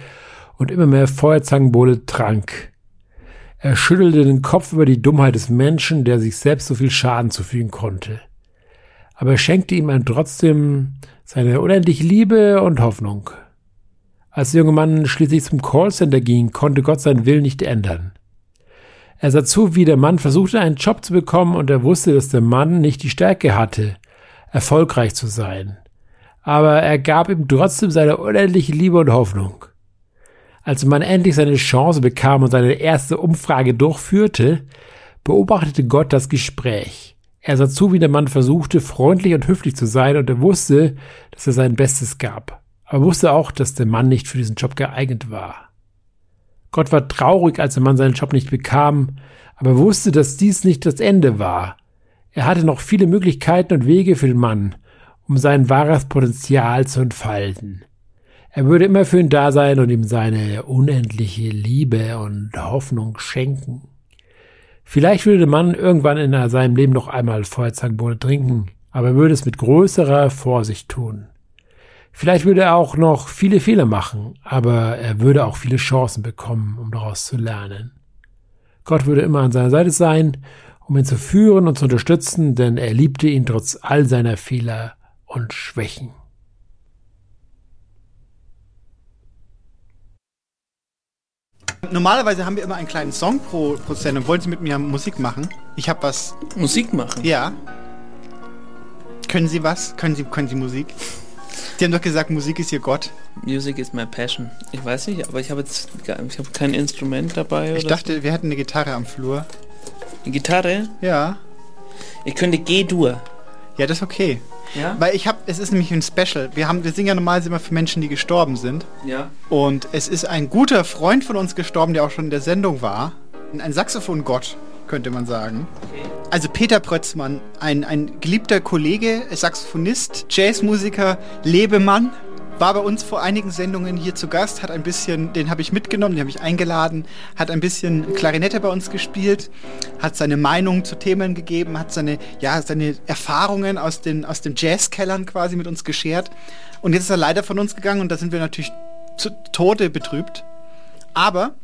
und immer mehr Feuerzangenbowle trank. Er schüttelte den Kopf über die Dummheit des Menschen, der sich selbst so viel Schaden zufügen konnte. Aber er schenkte ihm trotzdem seine unendliche Liebe und Hoffnung. Als der junge Mann schließlich zum Callcenter ging, konnte Gott seinen Willen nicht ändern. Er sah zu, wie der Mann versuchte, einen Job zu bekommen, und er wusste, dass der Mann nicht die Stärke hatte, erfolgreich zu sein. Aber er gab ihm trotzdem seine unendliche Liebe und Hoffnung. Als der Mann endlich seine Chance bekam und seine erste Umfrage durchführte, beobachtete Gott das Gespräch. Er sah zu, wie der Mann versuchte, freundlich und höflich zu sein, und er wusste, dass er sein Bestes gab. Aber wusste auch, dass der Mann nicht für diesen Job geeignet war. Gott war traurig, als der Mann seinen Job nicht bekam, aber wusste, dass dies nicht das Ende war. Er hatte noch viele Möglichkeiten und Wege für den Mann, um sein wahres Potenzial zu entfalten. Er würde immer für ihn da sein und ihm seine unendliche Liebe und Hoffnung schenken. Vielleicht würde Mann irgendwann in seinem Leben noch einmal Feuerzangenbowle trinken, aber er würde es mit größerer Vorsicht tun. Vielleicht würde er auch noch viele Fehler machen, aber er würde auch viele Chancen bekommen, um daraus zu lernen. Gott würde immer an seiner Seite sein, um ihn zu führen und zu unterstützen, denn er liebte ihn trotz all seiner Fehler und Schwächen. Normalerweise haben wir immer einen kleinen Song pro, pro Sendung. Wollen Sie mit mir Musik machen? Ich habe was. Musik machen? Ja. Können Sie was? Können Sie, können Sie Musik? Sie haben doch gesagt, Musik ist Ihr Gott. Music is my passion. Ich weiß nicht, aber ich habe jetzt ich habe kein Instrument dabei. Ich dachte, so. wir hätten eine Gitarre am Flur. Eine Gitarre? Ja. Ich könnte G-Dur. Ja, das ist okay. Ja? Weil ich habe, es ist nämlich ein Special. Wir haben, wir singen ja normalerweise immer für Menschen, die gestorben sind. Ja. Und es ist ein guter Freund von uns gestorben, der auch schon in der Sendung war. Ein Saxophon-Gott, könnte man sagen. Okay. Also Peter Prötzmann, ein, ein geliebter Kollege, Saxophonist, Jazzmusiker, Lebemann war bei uns vor einigen Sendungen hier zu Gast, hat ein bisschen, den habe ich mitgenommen, den habe ich eingeladen, hat ein bisschen Klarinette bei uns gespielt, hat seine Meinung zu Themen gegeben, hat seine, ja, seine Erfahrungen aus den, aus den Jazzkellern quasi mit uns geschert. Und jetzt ist er leider von uns gegangen und da sind wir natürlich zu Tode betrübt. Aber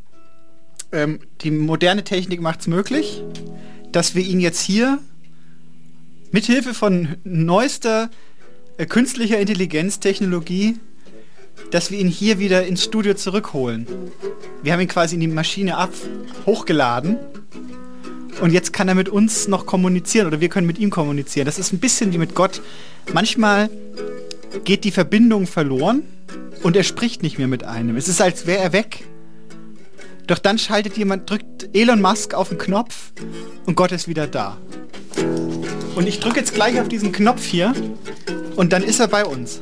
ähm, die moderne Technik macht es möglich, dass wir ihn jetzt hier mithilfe von neuester künstlicher Intelligenztechnologie, dass wir ihn hier wieder ins Studio zurückholen. Wir haben ihn quasi in die Maschine ab hochgeladen und jetzt kann er mit uns noch kommunizieren oder wir können mit ihm kommunizieren. Das ist ein bisschen wie mit Gott. Manchmal geht die Verbindung verloren und er spricht nicht mehr mit einem. Es ist, als wäre er weg. Doch dann schaltet jemand, drückt Elon Musk auf den Knopf und Gott ist wieder da. Und ich drücke jetzt gleich auf diesen Knopf hier und dann ist er bei uns.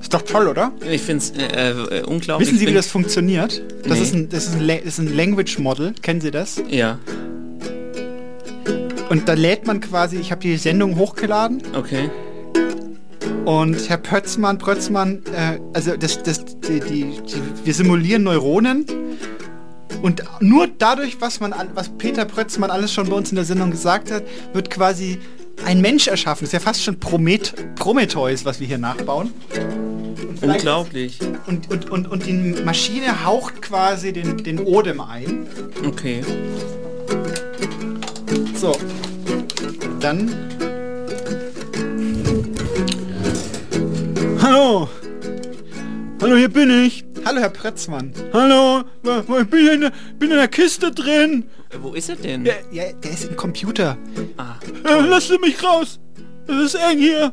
Ist doch toll, oder? Ich finde es äh, äh, unglaublich. Wissen Sie, wie das funktioniert? Das, nee. ist ein, das, ist ein, das ist ein Language Model. Kennen Sie das? Ja. Und da lädt man quasi, ich habe die Sendung hochgeladen. Okay. Und Herr Pötzmann, Prötzmann, äh, also das, das, die, die, die, wir simulieren Neuronen. Und nur dadurch, was, man, was Peter Prötzmann alles schon bei uns in der Sendung gesagt hat, wird quasi ein Mensch erschaffen. Das ist ja fast schon Promet Prometheus, was wir hier nachbauen. Unglaublich. Und, und, und, und die Maschine haucht quasi den, den Odem ein. Okay. So. Dann. Hallo! Hallo, hier bin ich! Hallo, Herr Pretzmann. Hallo, ich bin in, der, bin in der Kiste drin. Äh, wo ist er denn? Ja, ja der ist im Computer. Ah. Äh, lass mich raus. Es ist eng hier.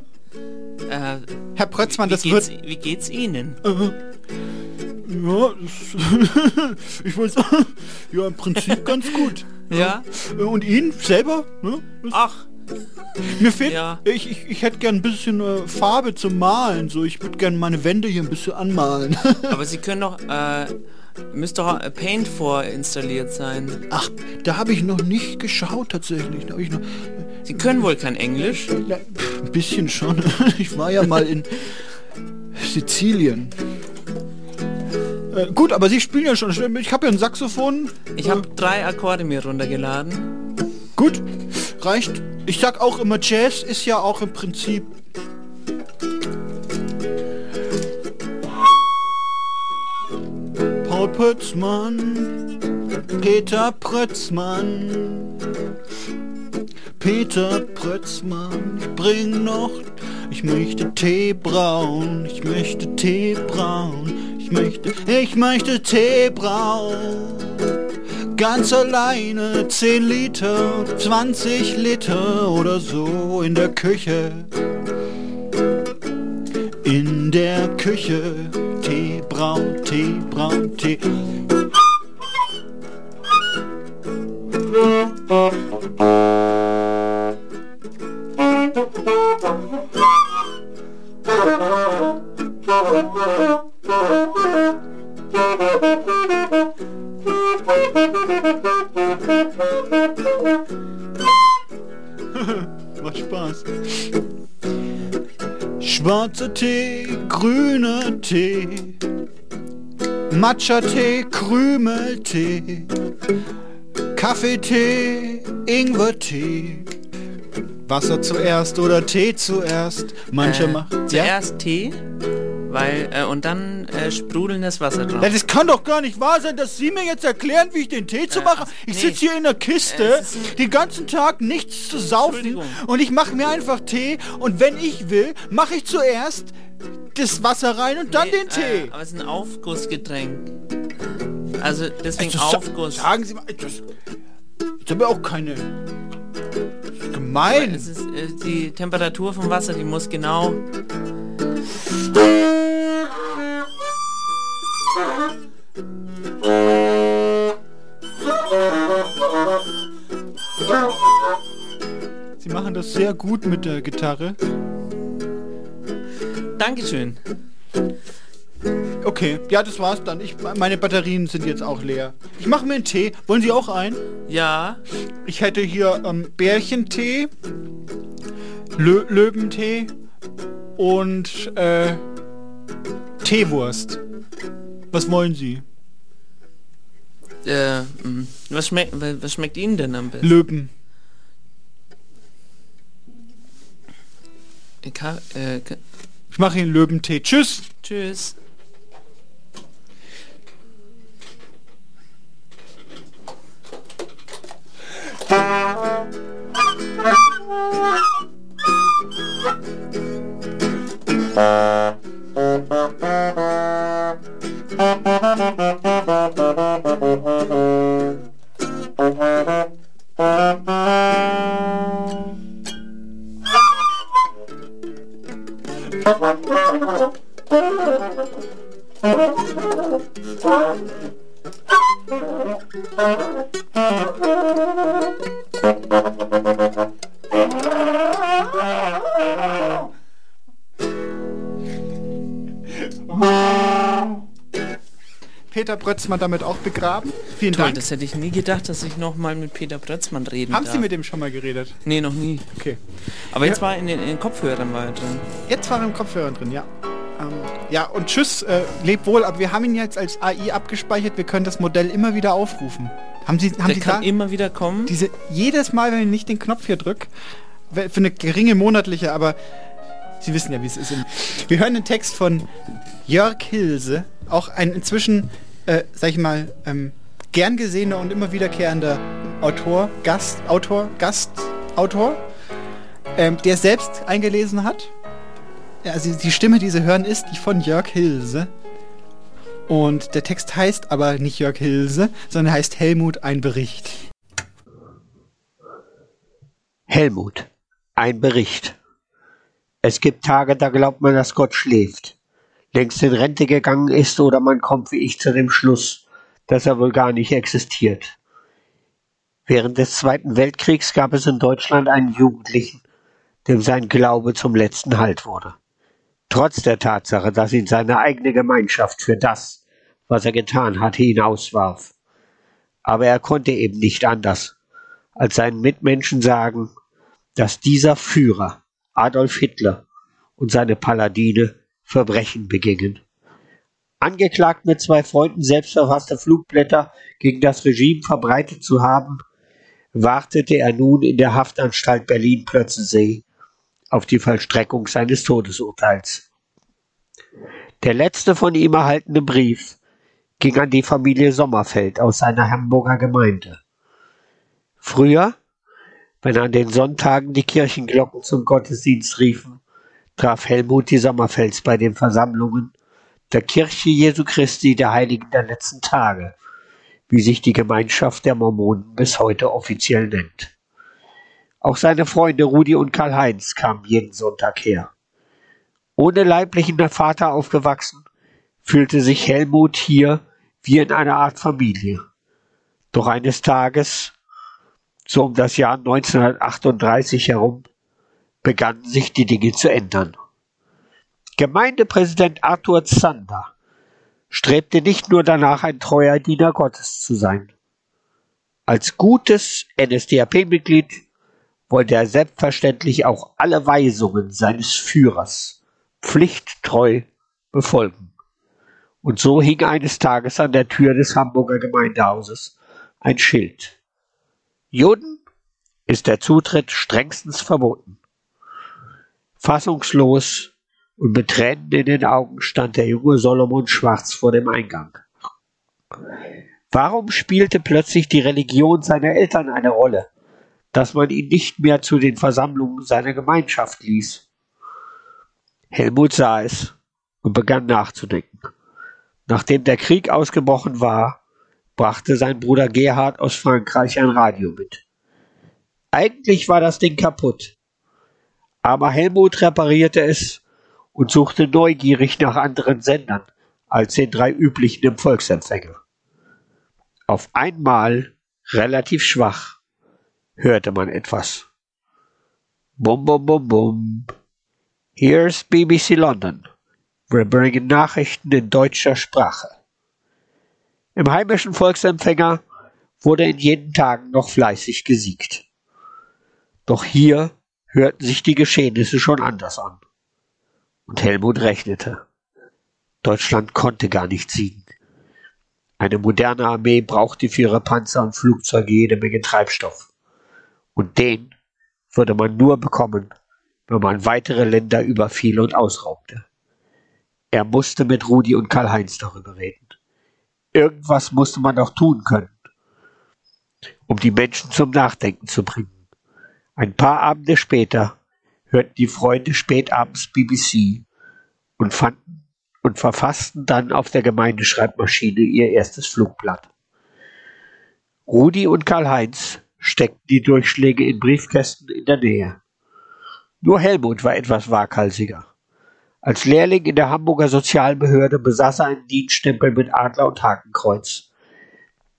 Äh, Herr Prötzmann, das geht's, wird... Wie geht's Ihnen? Äh, ja, das, ich weiß, ja, im Prinzip ganz gut. Ja. Und Ihnen selber? Ne? Ach, mir fehlt, ja. ich, ich, ich hätte gern ein bisschen äh, Farbe zum Malen. So, ich würde gerne meine Wände hier ein bisschen anmalen. Aber Sie können doch, äh, müsste doch Paint vorinstalliert sein. Ach, da habe ich noch nicht geschaut tatsächlich. Da ich noch, Sie können wohl kein Englisch? Ja, ein bisschen schon. Ich war ja mal in Sizilien. Äh, gut, aber Sie spielen ja schon. Ich habe ja ein Saxophon. Ich habe äh, drei Akkorde mir runtergeladen. Gut, reicht. Ich sag auch immer, Jazz ist ja auch im Prinzip Paul Pötzmann Peter Prötzmann. Peter Prötzmann, ich bring noch, ich möchte Tee braun, ich möchte Tee braun, ich möchte, ich möchte Tee braun. Ganz alleine 10 Liter, 20 Liter oder so in der Küche. In der Küche, Tee braun, Tee braun, Tee. Matcha-Tee, Krümeltee, Kaffeetee, Ingwertee. Wasser zuerst oder Tee zuerst? Manche äh, machen. Zuerst Tee, weil, äh, und dann äh, sprudelndes Wasser drauf. Ja, das kann doch gar nicht wahr sein, dass Sie mir jetzt erklären, wie ich den Tee zu machen. Ich sitze hier in der Kiste, den ganzen Tag nichts zu saufen und ich mache mir einfach Tee und wenn ich will, mache ich zuerst das Wasser rein und dann den Tee. Äh, aber es ist ein Aufgussgetränk. Also deswegen Also Aufguss. Sagen Sie mal, das, ich habe ja auch keine. Das ist gemein. Es ist, äh, die Temperatur vom Wasser, die muss genau. Sie machen das sehr gut mit der Gitarre. Dankeschön. Okay, ja, das war's dann. Ich, meine Batterien sind jetzt auch leer. Ich mache mir einen Tee. Wollen Sie auch einen? Ja. Ich hätte hier ähm, Bärchentee, Lö Löwentee und äh, Teewurst. Was wollen Sie? Äh, mh, was, schmeckt, was schmeckt Ihnen denn am besten? Löwen. Äh, ka- Ich mache Ihnen Löwentee. Tschüss. Tschüss. Ha ha ha ha! Peter Brötzmann damit auch begraben. Vielen Toll, Dank. das hätte ich nie gedacht, dass ich noch mal mit Peter Brötzmann reden Haben darf. Sie mit dem schon mal geredet? Nee, noch nie. Okay. Aber jetzt Ja. war in den, in den Kopfhörern war er drin. Jetzt war er im Kopfhörer drin, ja. Ähm, ja, und tschüss, äh, leb wohl, aber wir haben ihn jetzt als AI abgespeichert, wir können das Modell immer wieder aufrufen. Haben Sie, haben Der Sie kann da, immer wieder kommen. diese, jedes Mal, wenn ich nicht den Knopf hier drücke, für eine geringe monatliche, aber Sie wissen ja, wie es ist. Wir hören den Text von Jörg Hilse, auch ein inzwischen, äh, sag ich mal, ähm, gern gesehener und immer wiederkehrender Autor, Gast, Autor, Gastautor, ähm, der selbst eingelesen hat. Also die Stimme, die Sie hören, ist die von Jörg Hilse. Und der Text heißt aber nicht Jörg Hilse, sondern heißt Helmut ein Bericht. Helmut, ein Bericht. Es gibt Tage, da glaubt man, dass Gott schläft, längst in Rente gegangen ist oder man kommt wie ich zu dem Schluss, dass er wohl gar nicht existiert. Während des Zweiten Weltkriegs gab es in Deutschland einen Jugendlichen, dem sein Glaube zum letzten Halt wurde. Trotz der Tatsache, dass ihn seine eigene Gemeinschaft für das, was er getan hatte, hinauswarf. Aber er konnte eben nicht anders, als seinen Mitmenschen sagen, dass dieser Führer, Adolf Hitler und seine Paladine Verbrechen begingen. Angeklagt mit zwei Freunden selbstverfasste Flugblätter gegen das Regime verbreitet zu haben, wartete er nun in der Haftanstalt Berlin-Plötzensee auf die Vollstreckung seines Todesurteils. Der letzte von ihm erhaltene Brief ging an die Familie Sommerfeld aus seiner Hamburger Gemeinde. Früher, wenn an den Sonntagen die Kirchenglocken zum Gottesdienst riefen, traf Helmut die Sommerfels bei den Versammlungen der Kirche Jesu Christi der Heiligen der letzten Tage, wie sich die Gemeinschaft der Mormonen bis heute offiziell nennt. Auch seine Freunde Rudi und Karl-Heinz kamen jeden Sonntag her. Ohne leiblichen Vater aufgewachsen, fühlte sich Helmut hier wie in einer Art Familie. Doch eines Tages, so um das Jahr 1938 herum, begannen sich die Dinge zu ändern. Gemeindepräsident Arthur Zander strebte nicht nur danach, ein treuer Diener Gottes zu sein. Als gutes NSDAP-Mitglied wollte er selbstverständlich auch alle Weisungen seines Führers pflichttreu befolgen. Und so hing eines Tages an der Tür des Hamburger Gemeindehauses ein Schild. Juden ist der Zutritt strengstens verboten. Fassungslos und mit Tränen in den Augen stand der junge Solomon Schwarz vor dem Eingang. Warum spielte plötzlich die Religion seiner Eltern eine Rolle, dass man ihn nicht mehr zu den Versammlungen seiner Gemeinschaft ließ? Helmut sah es und begann nachzudenken. Nachdem der Krieg ausgebrochen war, brachte sein Bruder Gerhard aus Frankreich ein Radio mit. Eigentlich war das Ding kaputt, aber Helmut reparierte es und suchte neugierig nach anderen Sendern als den drei üblichen im Volksempfänger. Auf einmal, relativ schwach, hörte man etwas. Bum, bum, bum, bum. Here's BBC London. Wir bringen Nachrichten in deutscher Sprache. Im heimischen Volksempfänger wurde in jeden Tagen noch fleißig gesiegt. Doch hier hörten sich die Geschehnisse schon anders an. Und Helmut rechnete. Deutschland konnte gar nicht siegen. Eine moderne Armee brauchte für ihre Panzer und Flugzeuge jede Menge Treibstoff. Und den würde man nur bekommen, wenn man weitere Länder überfiel und ausraubte. Er musste mit Rudi und Karl-Heinz darüber reden. Irgendwas musste man doch tun können, um die Menschen zum Nachdenken zu bringen. Ein paar Abende später hörten die Freunde spätabends BBC und fanden und verfassten dann auf der Gemeindeschreibmaschine ihr erstes Flugblatt. Rudi und Karl-Heinz steckten die Durchschläge in Briefkästen in der Nähe. Nur Helmut war etwas waghalsiger. Als Lehrling in der Hamburger Sozialbehörde besaß er einen Dienststempel mit Adler und Hakenkreuz.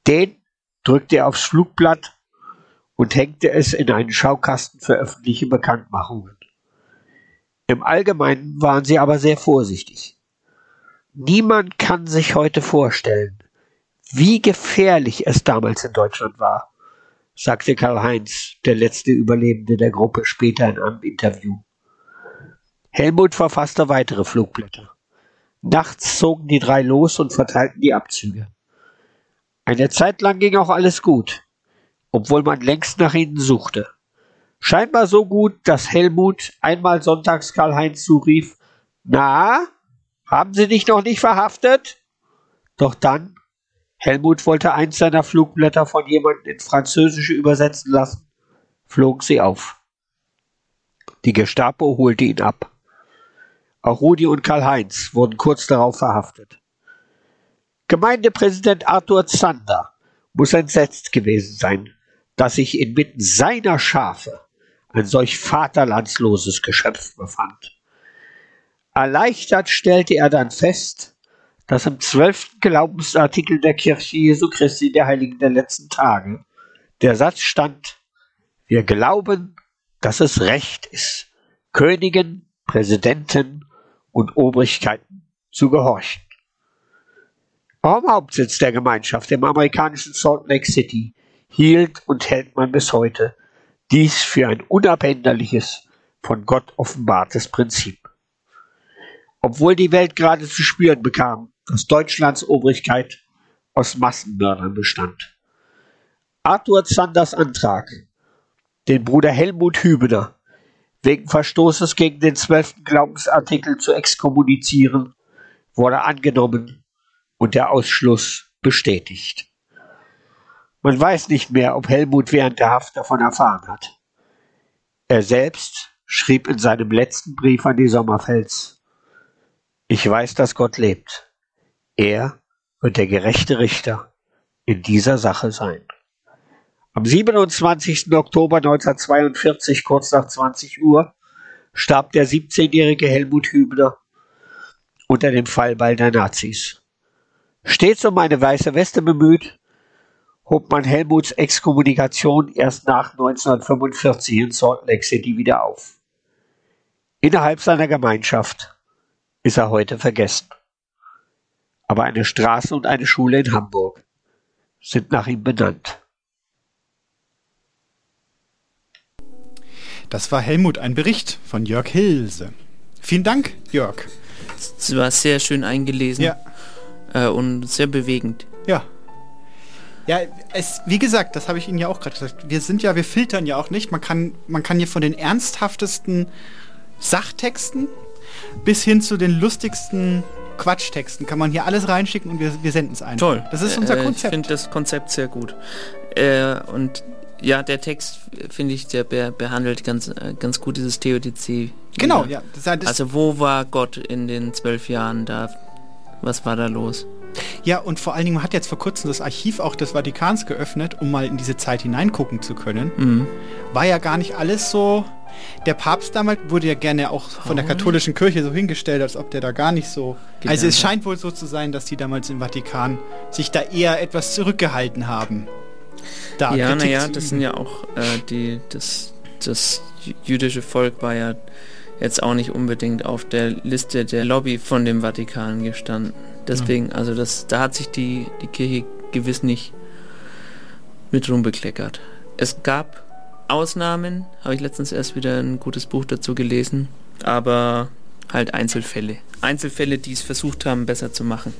Den drückte er aufs Flugblatt und hängte es in einen Schaukasten für öffentliche Bekanntmachungen. Im Allgemeinen waren sie aber sehr vorsichtig. Niemand kann sich heute vorstellen, wie gefährlich es damals in Deutschland war, sagte Karl-Heinz, der letzte Überlebende der Gruppe, später in einem Interview. Helmut verfasste weitere Flugblätter. Nachts zogen die drei los und verteilten die Abzüge. Eine Zeit lang ging auch alles gut, obwohl man längst nach ihnen suchte. Scheinbar so gut, dass Helmut einmal sonntags Karl-Heinz zurief, na, haben Sie dich noch nicht verhaftet? Doch dann, Helmut wollte eins seiner Flugblätter von jemandem ins Französische übersetzen lassen, flogen sie auf. Die Gestapo holte ihn ab. Auch Rudi und Karl-Heinz wurden kurz darauf verhaftet. Gemeindepräsident Arthur Zander muss entsetzt gewesen sein, dass sich inmitten seiner Schafe ein solch vaterlandsloses Geschöpf befand. Erleichtert stellte er dann fest, dass im zwölften Glaubensartikel der Kirche Jesu Christi der Heiligen der letzten Tage der Satz stand, wir glauben, dass es recht ist, Königen, Präsidenten und Obrigkeiten zu gehorchen. Am Hauptsitz der Gemeinschaft im amerikanischen Salt Lake City hielt und hält man bis heute dies für ein unabänderliches, von Gott offenbartes Prinzip. Obwohl die Welt gerade zu spüren bekam, dass Deutschlands Obrigkeit aus Massenmördern bestand. Arthur Zanders Antrag, den Bruder Helmut Hübener wegen Verstoßes gegen den zwölften Glaubensartikel zu exkommunizieren, wurde angenommen und der Ausschluss bestätigt. Man weiß nicht mehr, ob Helmut während der Haft davon erfahren hat. Er selbst schrieb in seinem letzten Brief an die Sommerfels, ich weiß, dass Gott lebt. Er wird der gerechte Richter in dieser Sache sein. Am 27. Oktober 1942, kurz nach 20 Uhr, starb der 17-jährige Helmut Hübner unter dem Fallbeil der Nazis. Stets um eine weiße Weste bemüht, hob man Helmuts Exkommunikation erst nach 1945 in Salt Lake City wieder auf. Innerhalb seiner Gemeinschaft ist er heute vergessen. Aber eine Straße und eine Schule in Hamburg sind nach ihm benannt. Das war Helmut, ein Bericht von Jörg Hilse. Vielen Dank, Jörg. Es war sehr schön eingelesen. Ja. Äh, und sehr bewegend. Ja. Ja, es, wie gesagt, das habe ich Ihnen ja auch gerade gesagt. Wir sind ja, wir filtern ja auch nicht. Man kann, man kann hier von den ernsthaftesten Sachtexten bis hin zu den lustigsten Quatschtexten kann man hier alles reinschicken und wir, wir senden es einfach. Toll. Das ist unser Äh, Konzept. Ich finde das Konzept sehr gut. Äh, und ja, der Text, finde ich, der be behandelt ganz, äh, ganz gut dieses Theodizee. Genau, wieder. ja. Das, das, Also wo war Gott in den zwölf Jahren da? Was war da los? Ja, und vor allen Dingen, man hat jetzt vor kurzem das Archiv auch des Vatikans geöffnet, um mal in diese Zeit hineingucken zu können. Mhm. War ja gar nicht alles so. Der Papst damals wurde ja gerne auch von der Oh. katholischen Kirche so hingestellt, als ob der da gar nicht so. Genau. Also es scheint wohl so zu sein, dass die damals im Vatikan sich da eher etwas zurückgehalten haben. Da ja, naja, das sind ja auch äh, die, das, das jü- jüdische Volk war ja jetzt auch nicht unbedingt auf der Liste der Lobby von dem Vatikan gestanden. Deswegen, also das, da hat sich die, die Kirche gewiss nicht mit rumbekleckert. Es gab Ausnahmen, habe ich letztens erst wieder ein gutes Buch dazu gelesen, aber halt Einzelfälle. Einzelfälle, die es versucht haben, besser zu machen.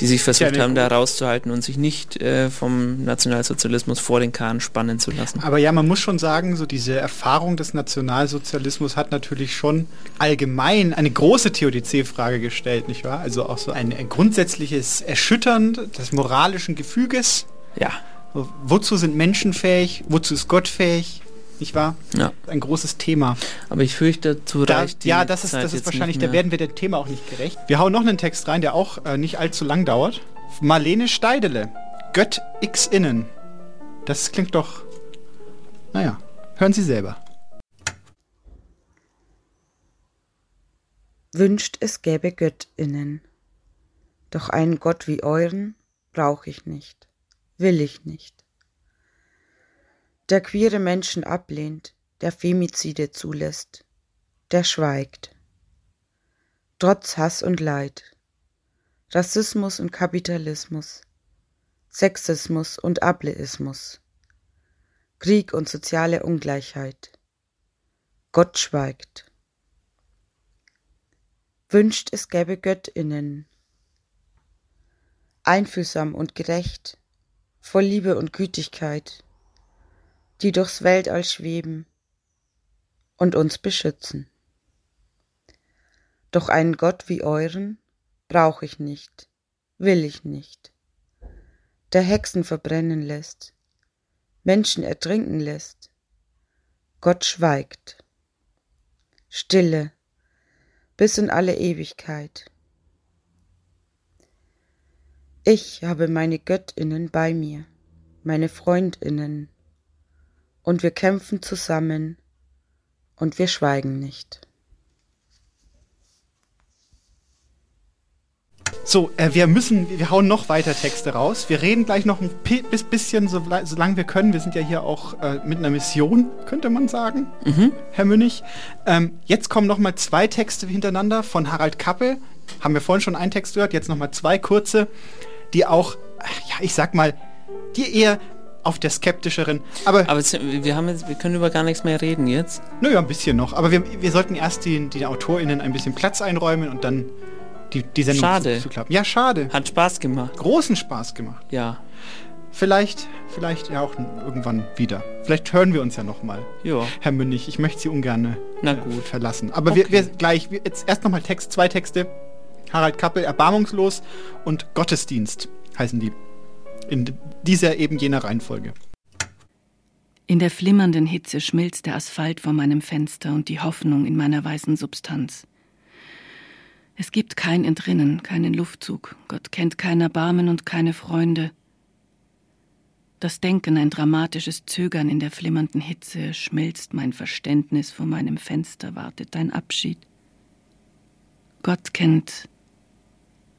Die sich versucht eine haben, da rauszuhalten und sich nicht äh, vom Nationalsozialismus vor den Kahn spannen zu lassen. Aber ja, man muss schon sagen, so diese Erfahrung des Nationalsozialismus hat natürlich schon allgemein eine große Theodizee-Frage gestellt, nicht wahr? Also auch so ein, ein grundsätzliches Erschüttern des moralischen Gefüges. Ja. Wozu sind Menschen fähig? Wozu ist Gott fähig? Nicht wahr? Ja. Ein großes Thema. Aber ich fürchte, dazu Da, reicht die ja, das ist, Zeit das ist wahrscheinlich, da werden wir dem Thema auch nicht gerecht. Wir hauen noch einen Text rein, der auch äh, nicht allzu lang dauert. Marlene Steidele, Gött X innen. Das klingt doch. Naja, hören Sie selber. Wünscht es gäbe Göttinnen. Doch einen Gott wie euren brauch ich nicht, will ich nicht. Der queere Menschen ablehnt, der Femizide zulässt, der schweigt. Trotz Hass und Leid, Rassismus und Kapitalismus, Sexismus und Ableismus, Krieg und soziale Ungleichheit. Gott schweigt. Wünscht es gäbe Göttinnen. Einfühlsam und gerecht, voll Liebe und Gütigkeit, die durchs Weltall schweben und uns beschützen. Doch einen Gott wie euren brauch ich nicht, will ich nicht, der Hexen verbrennen lässt, Menschen ertrinken lässt. Gott schweigt. Stille bis in alle Ewigkeit. Ich habe meine Göttinnen bei mir, meine Freundinnen, und wir kämpfen zusammen und wir schweigen nicht. So, äh, wir müssen, wir hauen noch weiter Texte raus. Wir reden gleich noch ein bisschen, so, solange wir können. Wir sind ja hier auch äh, mit einer Mission, könnte man sagen, Herr Münnig. Ähm, jetzt kommen noch mal zwei Texte hintereinander von Harald Kappel. Haben wir vorhin schon einen Text gehört, jetzt noch mal zwei kurze, die auch, äh, ja, ich sag mal, die eher auf der skeptischeren, aber... Aber wir, haben jetzt, wir können über gar nichts mehr reden jetzt. Naja, ein bisschen noch. Aber wir, wir sollten erst den, den AutorInnen ein bisschen Platz einräumen und dann die, die Sendung Schade. Zu, zu klappen. Ja, schade. Hat Spaß gemacht. Großen Spaß gemacht. Ja. Vielleicht, vielleicht ja auch irgendwann wieder. Vielleicht hören wir uns ja noch mal. Ja. Herr Münnig, ich möchte Sie ungern Na äh, gut. verlassen. Aber wir, Okay. wir gleich, wir, jetzt erst noch mal Text, zwei Texte. Harald Kappel, Erbarmungslos und Gottesdienst heißen die. In dieser eben jener Reihenfolge. In der flimmernden Hitze schmilzt der Asphalt vor meinem Fenster und die Hoffnung in meiner weißen Substanz. Es gibt kein Entrinnen, keinen Luftzug. Gott kennt kein Erbarmen und keine Freunde. Das Denken, ein dramatisches Zögern in der flimmernden Hitze, schmilzt mein Verständnis vor meinem Fenster, wartet dein Abschied. Gott kennt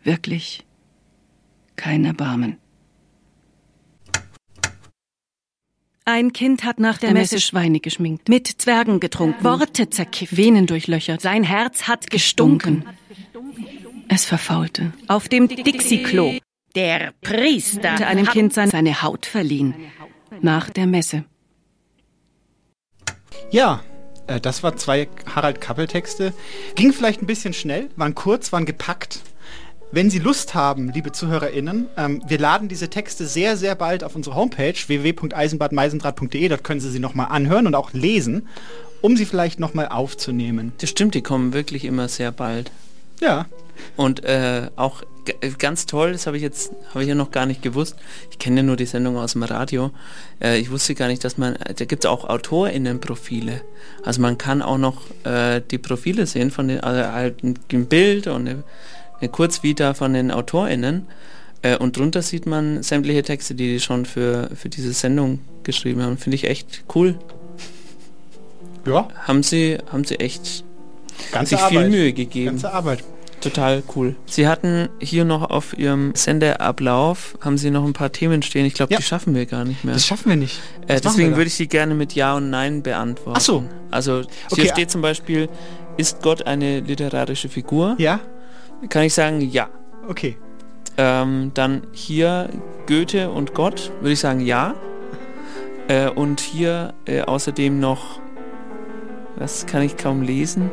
wirklich kein Erbarmen. Ein Kind hat nach der, Messe Schweine geschminkt, mit Zwergen getrunken, Worte zerkifft, Venen durchlöchert. Sein Herz hat gestunken. Es verfaulte. Auf dem Dixie-Klo. Der Priester hatte einem Kind seine Haut verliehen. Nach der Messe. Ja, äh, das war zwei Harald Kappel-Texte. Ging vielleicht ein bisschen schnell, waren kurz, waren gepackt. Wenn Sie Lust haben, liebe ZuhörerInnen, ähm, wir laden diese Texte sehr, sehr bald auf unsere Homepage www.eisenbadmeisendraht.de. Dort können Sie sie nochmal anhören und auch lesen, um sie vielleicht nochmal aufzunehmen. Das stimmt, die kommen wirklich immer sehr bald. Ja. Und äh, auch ganz toll, das habe ich jetzt habe ich ja noch gar nicht gewusst. Ich kenne ja nur die Sendung aus dem Radio. Äh, ich wusste gar nicht, dass man da gibt es auch AutorInnenprofile. Also man kann auch noch äh, die Profile sehen von den also halt ein, Bild und eine Kurzvita von den AutorInnen. Äh, und drunter sieht man sämtliche Texte, die die schon für, für diese Sendung geschrieben haben. Finde ich echt cool. Ja. Haben sie, haben sie echt Ganze sich viel Arbeit. Mühe gegeben. Ganze Arbeit. Total cool. Sie hatten hier noch auf Ihrem Sendeablauf, haben Sie noch ein paar Themen stehen. Ich glaube, die schaffen wir gar nicht mehr. Das schaffen wir nicht. Äh, wir deswegen da? würde ich Sie gerne mit Ja und Nein beantworten. Ach so. Also hier Okay, steht zum Beispiel, ist Gott eine literarische Figur? Ja. Kann ich sagen, ja. Okay. Ähm, dann hier Goethe und Gott, würde ich sagen, ja. Äh, und hier äh, außerdem noch, was kann ich kaum lesen?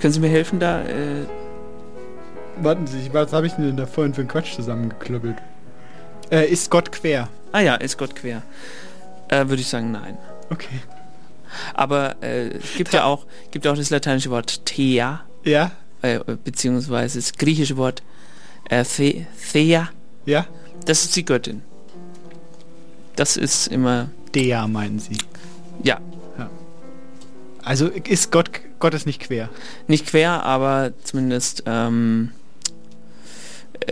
Können Sie mir helfen da? Äh, Warten Sie, was habe ich denn da vorhin für einen Quatsch zusammengeklöppelt? Äh, ist Gott quer? Ah ja, ist Gott quer. Äh, Würde ich sagen, nein. Okay. Aber äh, es gibt ja auch, gibt auch das lateinische Wort Thea. Ja. Äh, beziehungsweise das griechische Wort äh, The Thea. Ja. Das ist die Göttin. Das ist immer. Dea meinen Sie. Ja. ja. Also ist Gott, Gott ist nicht quer. Nicht quer, aber zumindest ähm,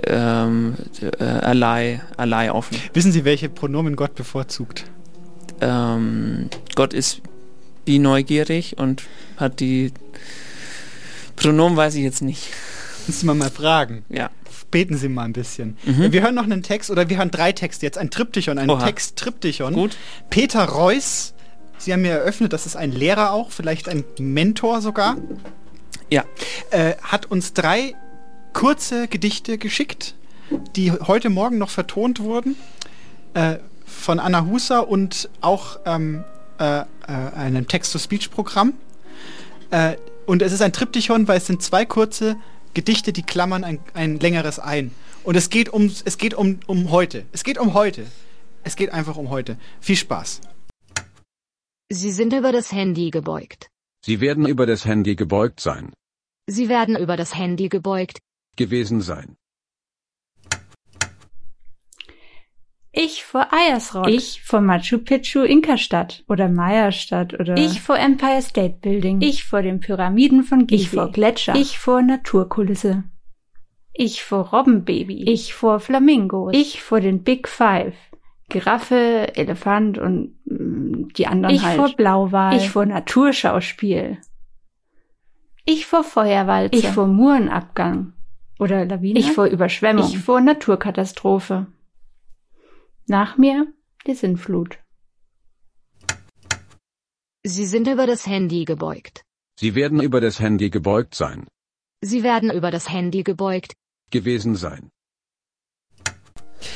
ähm, äh, allein, allein offen. Wissen Sie, welche Pronomen Gott bevorzugt? Ähm, Gott ist wie neugierig und hat die Pronomen weiß ich jetzt nicht. Müssen wir mal fragen. Ja. Beten Sie mal ein bisschen. Mhm. Wir hören noch einen Text oder wir hören drei Texte jetzt. Ein Triptychon, ein. Text-Triptychon. Gut. Peter Reuss, Sie haben mir eröffnet, das ist ein Lehrer auch, vielleicht ein Mentor sogar. Ja. Äh, hat uns drei kurze Gedichte geschickt, die heute Morgen noch vertont wurden. Äh, von Anna Huser und auch ähm, äh, äh, einem Text-to-Speech-Programm. Und es ist ein Triptychon, weil es sind zwei kurze Gedichte, die klammern ein, ein längeres ein. Und es geht um es geht um, um heute. Es geht um heute. Es geht einfach um heute. Viel Spaß. Sie sind über das Handy gebeugt. Sie werden über das Handy gebeugt sein, Sie werden über das Handy gebeugt. gewesen sein. Ich vor Eiersrock. Ich vor Machu Picchu Inka-Stadt oder Maya-Stadt oder Ich vor Empire State Building. Ich vor den Pyramiden von Gizeh. Ich vor Gletscher. Ich vor Naturkulisse. Ich vor Robbenbaby. Ich vor Flamingos. Ich vor den Big Five. Giraffe, Elefant und mm, die anderen Ich halt. vor Blauwal. Ich vor Naturschauspiel. Ich vor Feuerwalze. Ich vor Murenabgang. Oder Lawine. Ich vor Überschwemmung. Ich vor Naturkatastrophe. Nach mir die Sintflut. Sie sind über das Handy gebeugt. Sie werden über das Handy gebeugt sein, Sie werden über das Handy gebeugt. gewesen sein.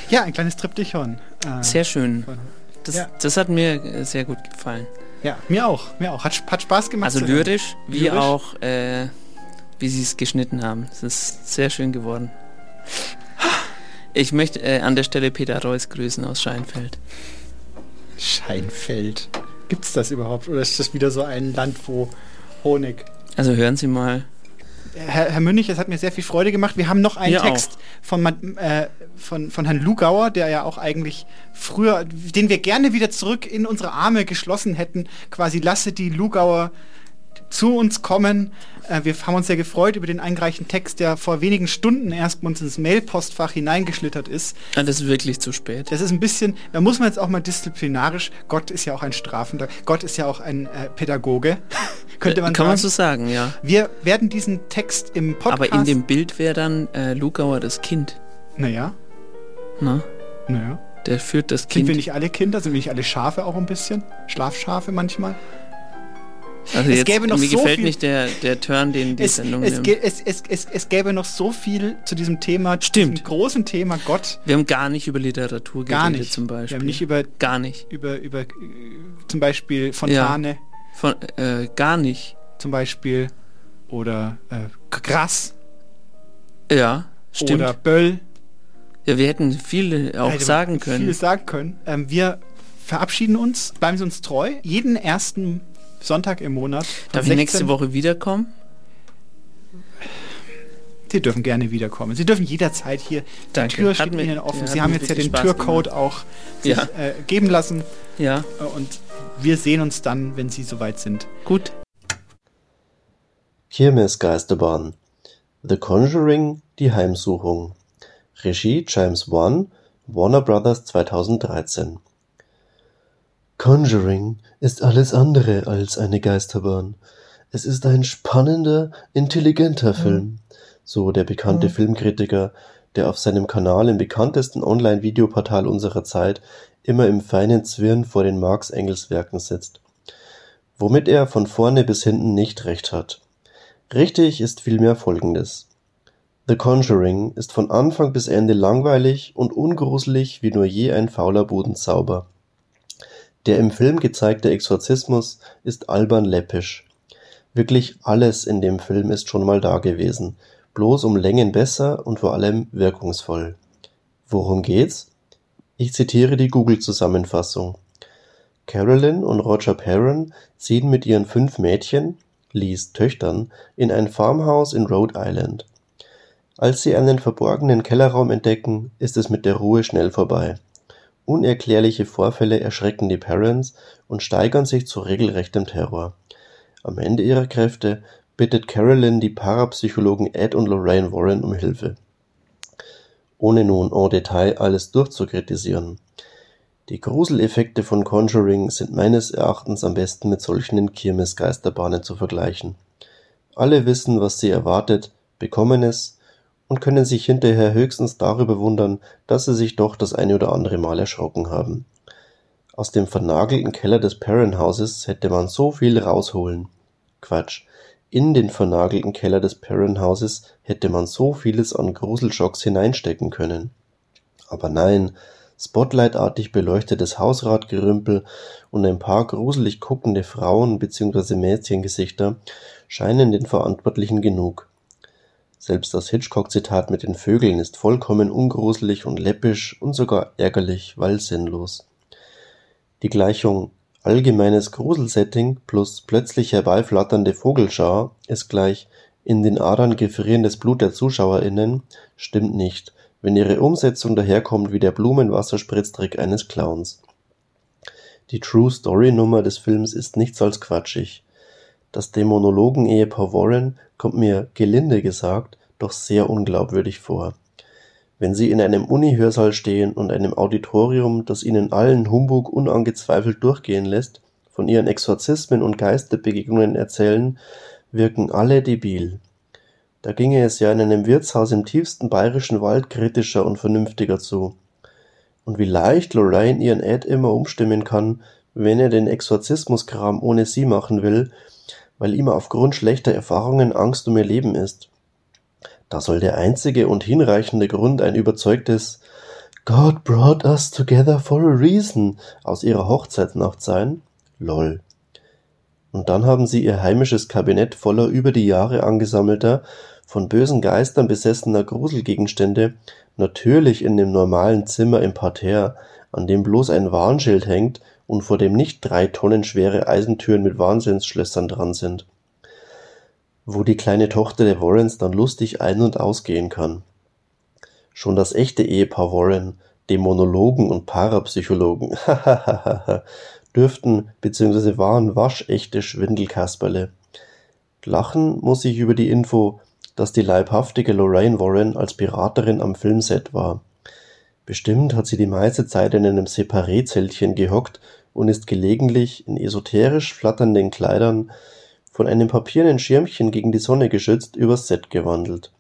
Ja, ein kleines Triptychon. Äh, Sehr schön. Das, Ja. das hat mir äh, sehr gut gefallen. Ja, mir auch. Mir auch. Hat, hat Spaß gemacht. Also lyrisch, wie Lyrisch. auch, äh, wie sie es geschnitten haben. Es ist sehr schön geworden. Ich möchte äh, an der Stelle Peter Reuss grüßen aus Scheinfeld. Scheinfeld. Gibt's das überhaupt? Oder ist das wieder so ein Land, wo Honig. Also hören Sie mal. Herr, Herr Münnig, es hat mir sehr viel Freude gemacht. Wir haben noch einen Mir Text von, äh, von, von Herrn Lugauer, der ja auch eigentlich früher, den wir gerne wieder zurück in unsere Arme geschlossen hätten. Quasi lasse die Lugauer zu uns kommen. Äh, wir haben uns sehr gefreut über den eingereichten Text, der vor wenigen Stunden erst uns ins Mailpostfach hineingeschlittert ist. Ja, das ist wirklich zu spät. Das ist ein bisschen, da muss man jetzt auch mal disziplinarisch, Gott ist ja auch ein Strafender, Gott ist ja auch ein äh, Pädagoge, könnte man Kann sagen. man so sagen, ja. Wir werden diesen Text im Podcast... Aber in dem Bild wäre dann äh, Lugauer das Kind. Naja. Na? Naja. Der führt das Sind Kind. wir nicht alle Kinder? Sind wir nicht alle Schafe auch ein bisschen? Schlafschafe manchmal? Also Es jetzt, gäbe noch mir so gefällt viel- nicht der, der Turn, den die Es, Sendung es, es, es, es, es gäbe noch so viel zu diesem Thema, Stimmt. diesem großen Thema Gott. Wir haben gar nicht über Literatur Gar geredet nicht. zum Beispiel. Wir haben nicht über gar nicht. über über äh, zum Beispiel Fontane. Von, äh, gar nicht. Zum Beispiel oder äh, Gras Ja, stimmt. oder Böll. ja, wir hätten viele auch man sagen können. Viel sagen können. Ähm, wir verabschieden uns, bleiben Sie uns treu. Jeden ersten Sonntag im Monat. Darf ich 16 nächste Woche wiederkommen? Sie dürfen gerne wiederkommen. Sie dürfen jederzeit hier. Danke. Die Tür steht mir- Ihnen offen. ja, Sie haben jetzt ja den Spaß Türcode gemacht. auch sich, Ja. äh, geben lassen. Ja. Äh, Und wir sehen uns dann, wenn Sie soweit sind. Gut. Kirmesgeisterbahn. The Conjuring, die Heimsuchung. Regie James Wan, Warner Brothers 2013. Conjuring ist alles andere als eine Geisterbahn. Es ist ein spannender, intelligenter Film, so der bekannte Mhm. Filmkritiker, der auf seinem Kanal im bekanntesten Online-Videoportal unserer Zeit immer im feinen Zwirn vor den Marx Engels Werken sitzt. Womit er von vorne bis hinten nicht recht hat. Richtig ist vielmehr folgendes. The Conjuring ist von Anfang bis Ende langweilig und ungruselig wie nur je ein fauler Bodenzauber. Der im Film gezeigte Exorzismus ist albern läppisch. Wirklich alles in dem Film ist schon mal da gewesen, bloß um Längen besser und vor allem wirkungsvoll. Worum geht's? Ich zitiere die Google-Zusammenfassung. Carolyn und Roger Perron ziehen mit ihren fünf Mädchen, Lees Töchtern, in ein Farmhaus in Rhode Island. Als sie einen verborgenen Kellerraum entdecken, ist es mit der Ruhe schnell vorbei. Unerklärliche Vorfälle erschrecken die Parents und steigern sich zu regelrechtem Terror. Am Ende ihrer Kräfte bittet Carolyn die Parapsychologen Ed und Lorraine Warren um Hilfe. Ohne nun en Detail alles durchzukritisieren. Die Gruseleffekte von Conjuring sind meines Erachtens am besten mit solchen in Kirmesgeisterbahnen zu vergleichen. Alle wissen, was sie erwartet, bekommen es und können sich hinterher höchstens darüber wundern, dass sie sich doch das eine oder andere Mal erschrocken haben. Aus dem vernagelten Keller des Perron-Hauses hätte man so viel rausholen. Quatsch. In den vernagelten Keller des Perron-Hauses hätte man so vieles an Gruselschocks hineinstecken können. Aber nein, spotlightartig beleuchtetes Hausratgerümpel und ein paar gruselig guckende Frauen bzw. Mädchengesichter scheinen den Verantwortlichen genug. Selbst das Hitchcock-Zitat mit den Vögeln ist vollkommen ungruselig und läppisch und sogar ärgerlich, weil sinnlos. Die Gleichung allgemeines Gruselsetting plus plötzlich herbeiflatternde Vogelschar ist gleich in den Adern gefrierendes Blut der ZuschauerInnen stimmt nicht, wenn ihre Umsetzung daherkommt wie der Blumenwasserspritztrick eines Clowns. Die True Story Nummer des Films ist nichts als quatschig. Das Dämonologen-Ehepaar Warren kommt mir, gelinde gesagt, doch sehr unglaubwürdig vor. Wenn sie in einem Uni-Hörsaal stehen und einem Auditorium, das ihnen allen Humbug unangezweifelt durchgehen lässt, von ihren Exorzismen und Geisterbegegnungen erzählen, wirken alle debil. Da ginge es ja in einem Wirtshaus im tiefsten bayerischen Wald kritischer und vernünftiger zu. Und wie leicht Lorraine ihren Ed immer umstimmen kann, wenn er den Exorzismuskram ohne sie machen will, weil ihm aufgrund schlechter Erfahrungen Angst um ihr Leben ist. Da soll der einzige und hinreichende Grund ein überzeugtes God brought us together for a reason aus ihrer Hochzeitsnacht sein? Lol. Und dann haben sie ihr heimisches Kabinett voller über die Jahre angesammelter, von bösen Geistern besessener Gruselgegenstände natürlich in dem normalen Zimmer im Parterre, an dem bloß ein Warnschild hängt und vor dem nicht drei Tonnen schwere Eisentüren mit Wahnsinnsschlössern dran sind. wo die kleine Tochter der Warrens dann lustig ein- und ausgehen kann. Schon das echte Ehepaar Warren, Dämonologen und Parapsychologen, dürften bzw. waren waschechte Schwindelkasperle. Lachen muss ich über die Info, dass die leibhaftige Lorraine Warren als Piraterin am Filmset war. Bestimmt hat sie die meiste Zeit in einem Separé-Zeltchen gehockt und ist gelegentlich in esoterisch flatternden Kleidern von einem papiernen Schirmchen gegen die Sonne geschützt übers Set gewandelt.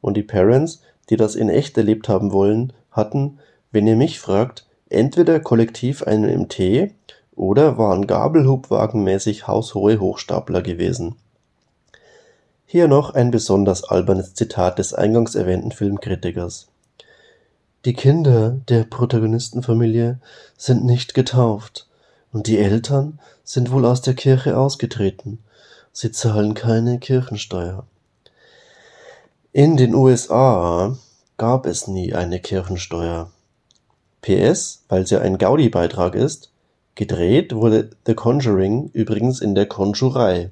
Und die Parents, die das in echt erlebt haben wollen, hatten, wenn ihr mich fragt, entweder kollektiv einen Tee oder waren gabelhubwagenmäßig haushohe Hochstapler gewesen. Hier noch ein besonders albernes Zitat des eingangs erwähnten Filmkritikers. Die Kinder der Protagonistenfamilie sind nicht getauft und die Eltern sind wohl aus der Kirche ausgetreten. Sie zahlen keine Kirchensteuer. In den USA gab es nie eine Kirchensteuer. PS, weil es ja ein Gaudi-Beitrag ist, gedreht wurde The Conjuring übrigens in der Konjurei.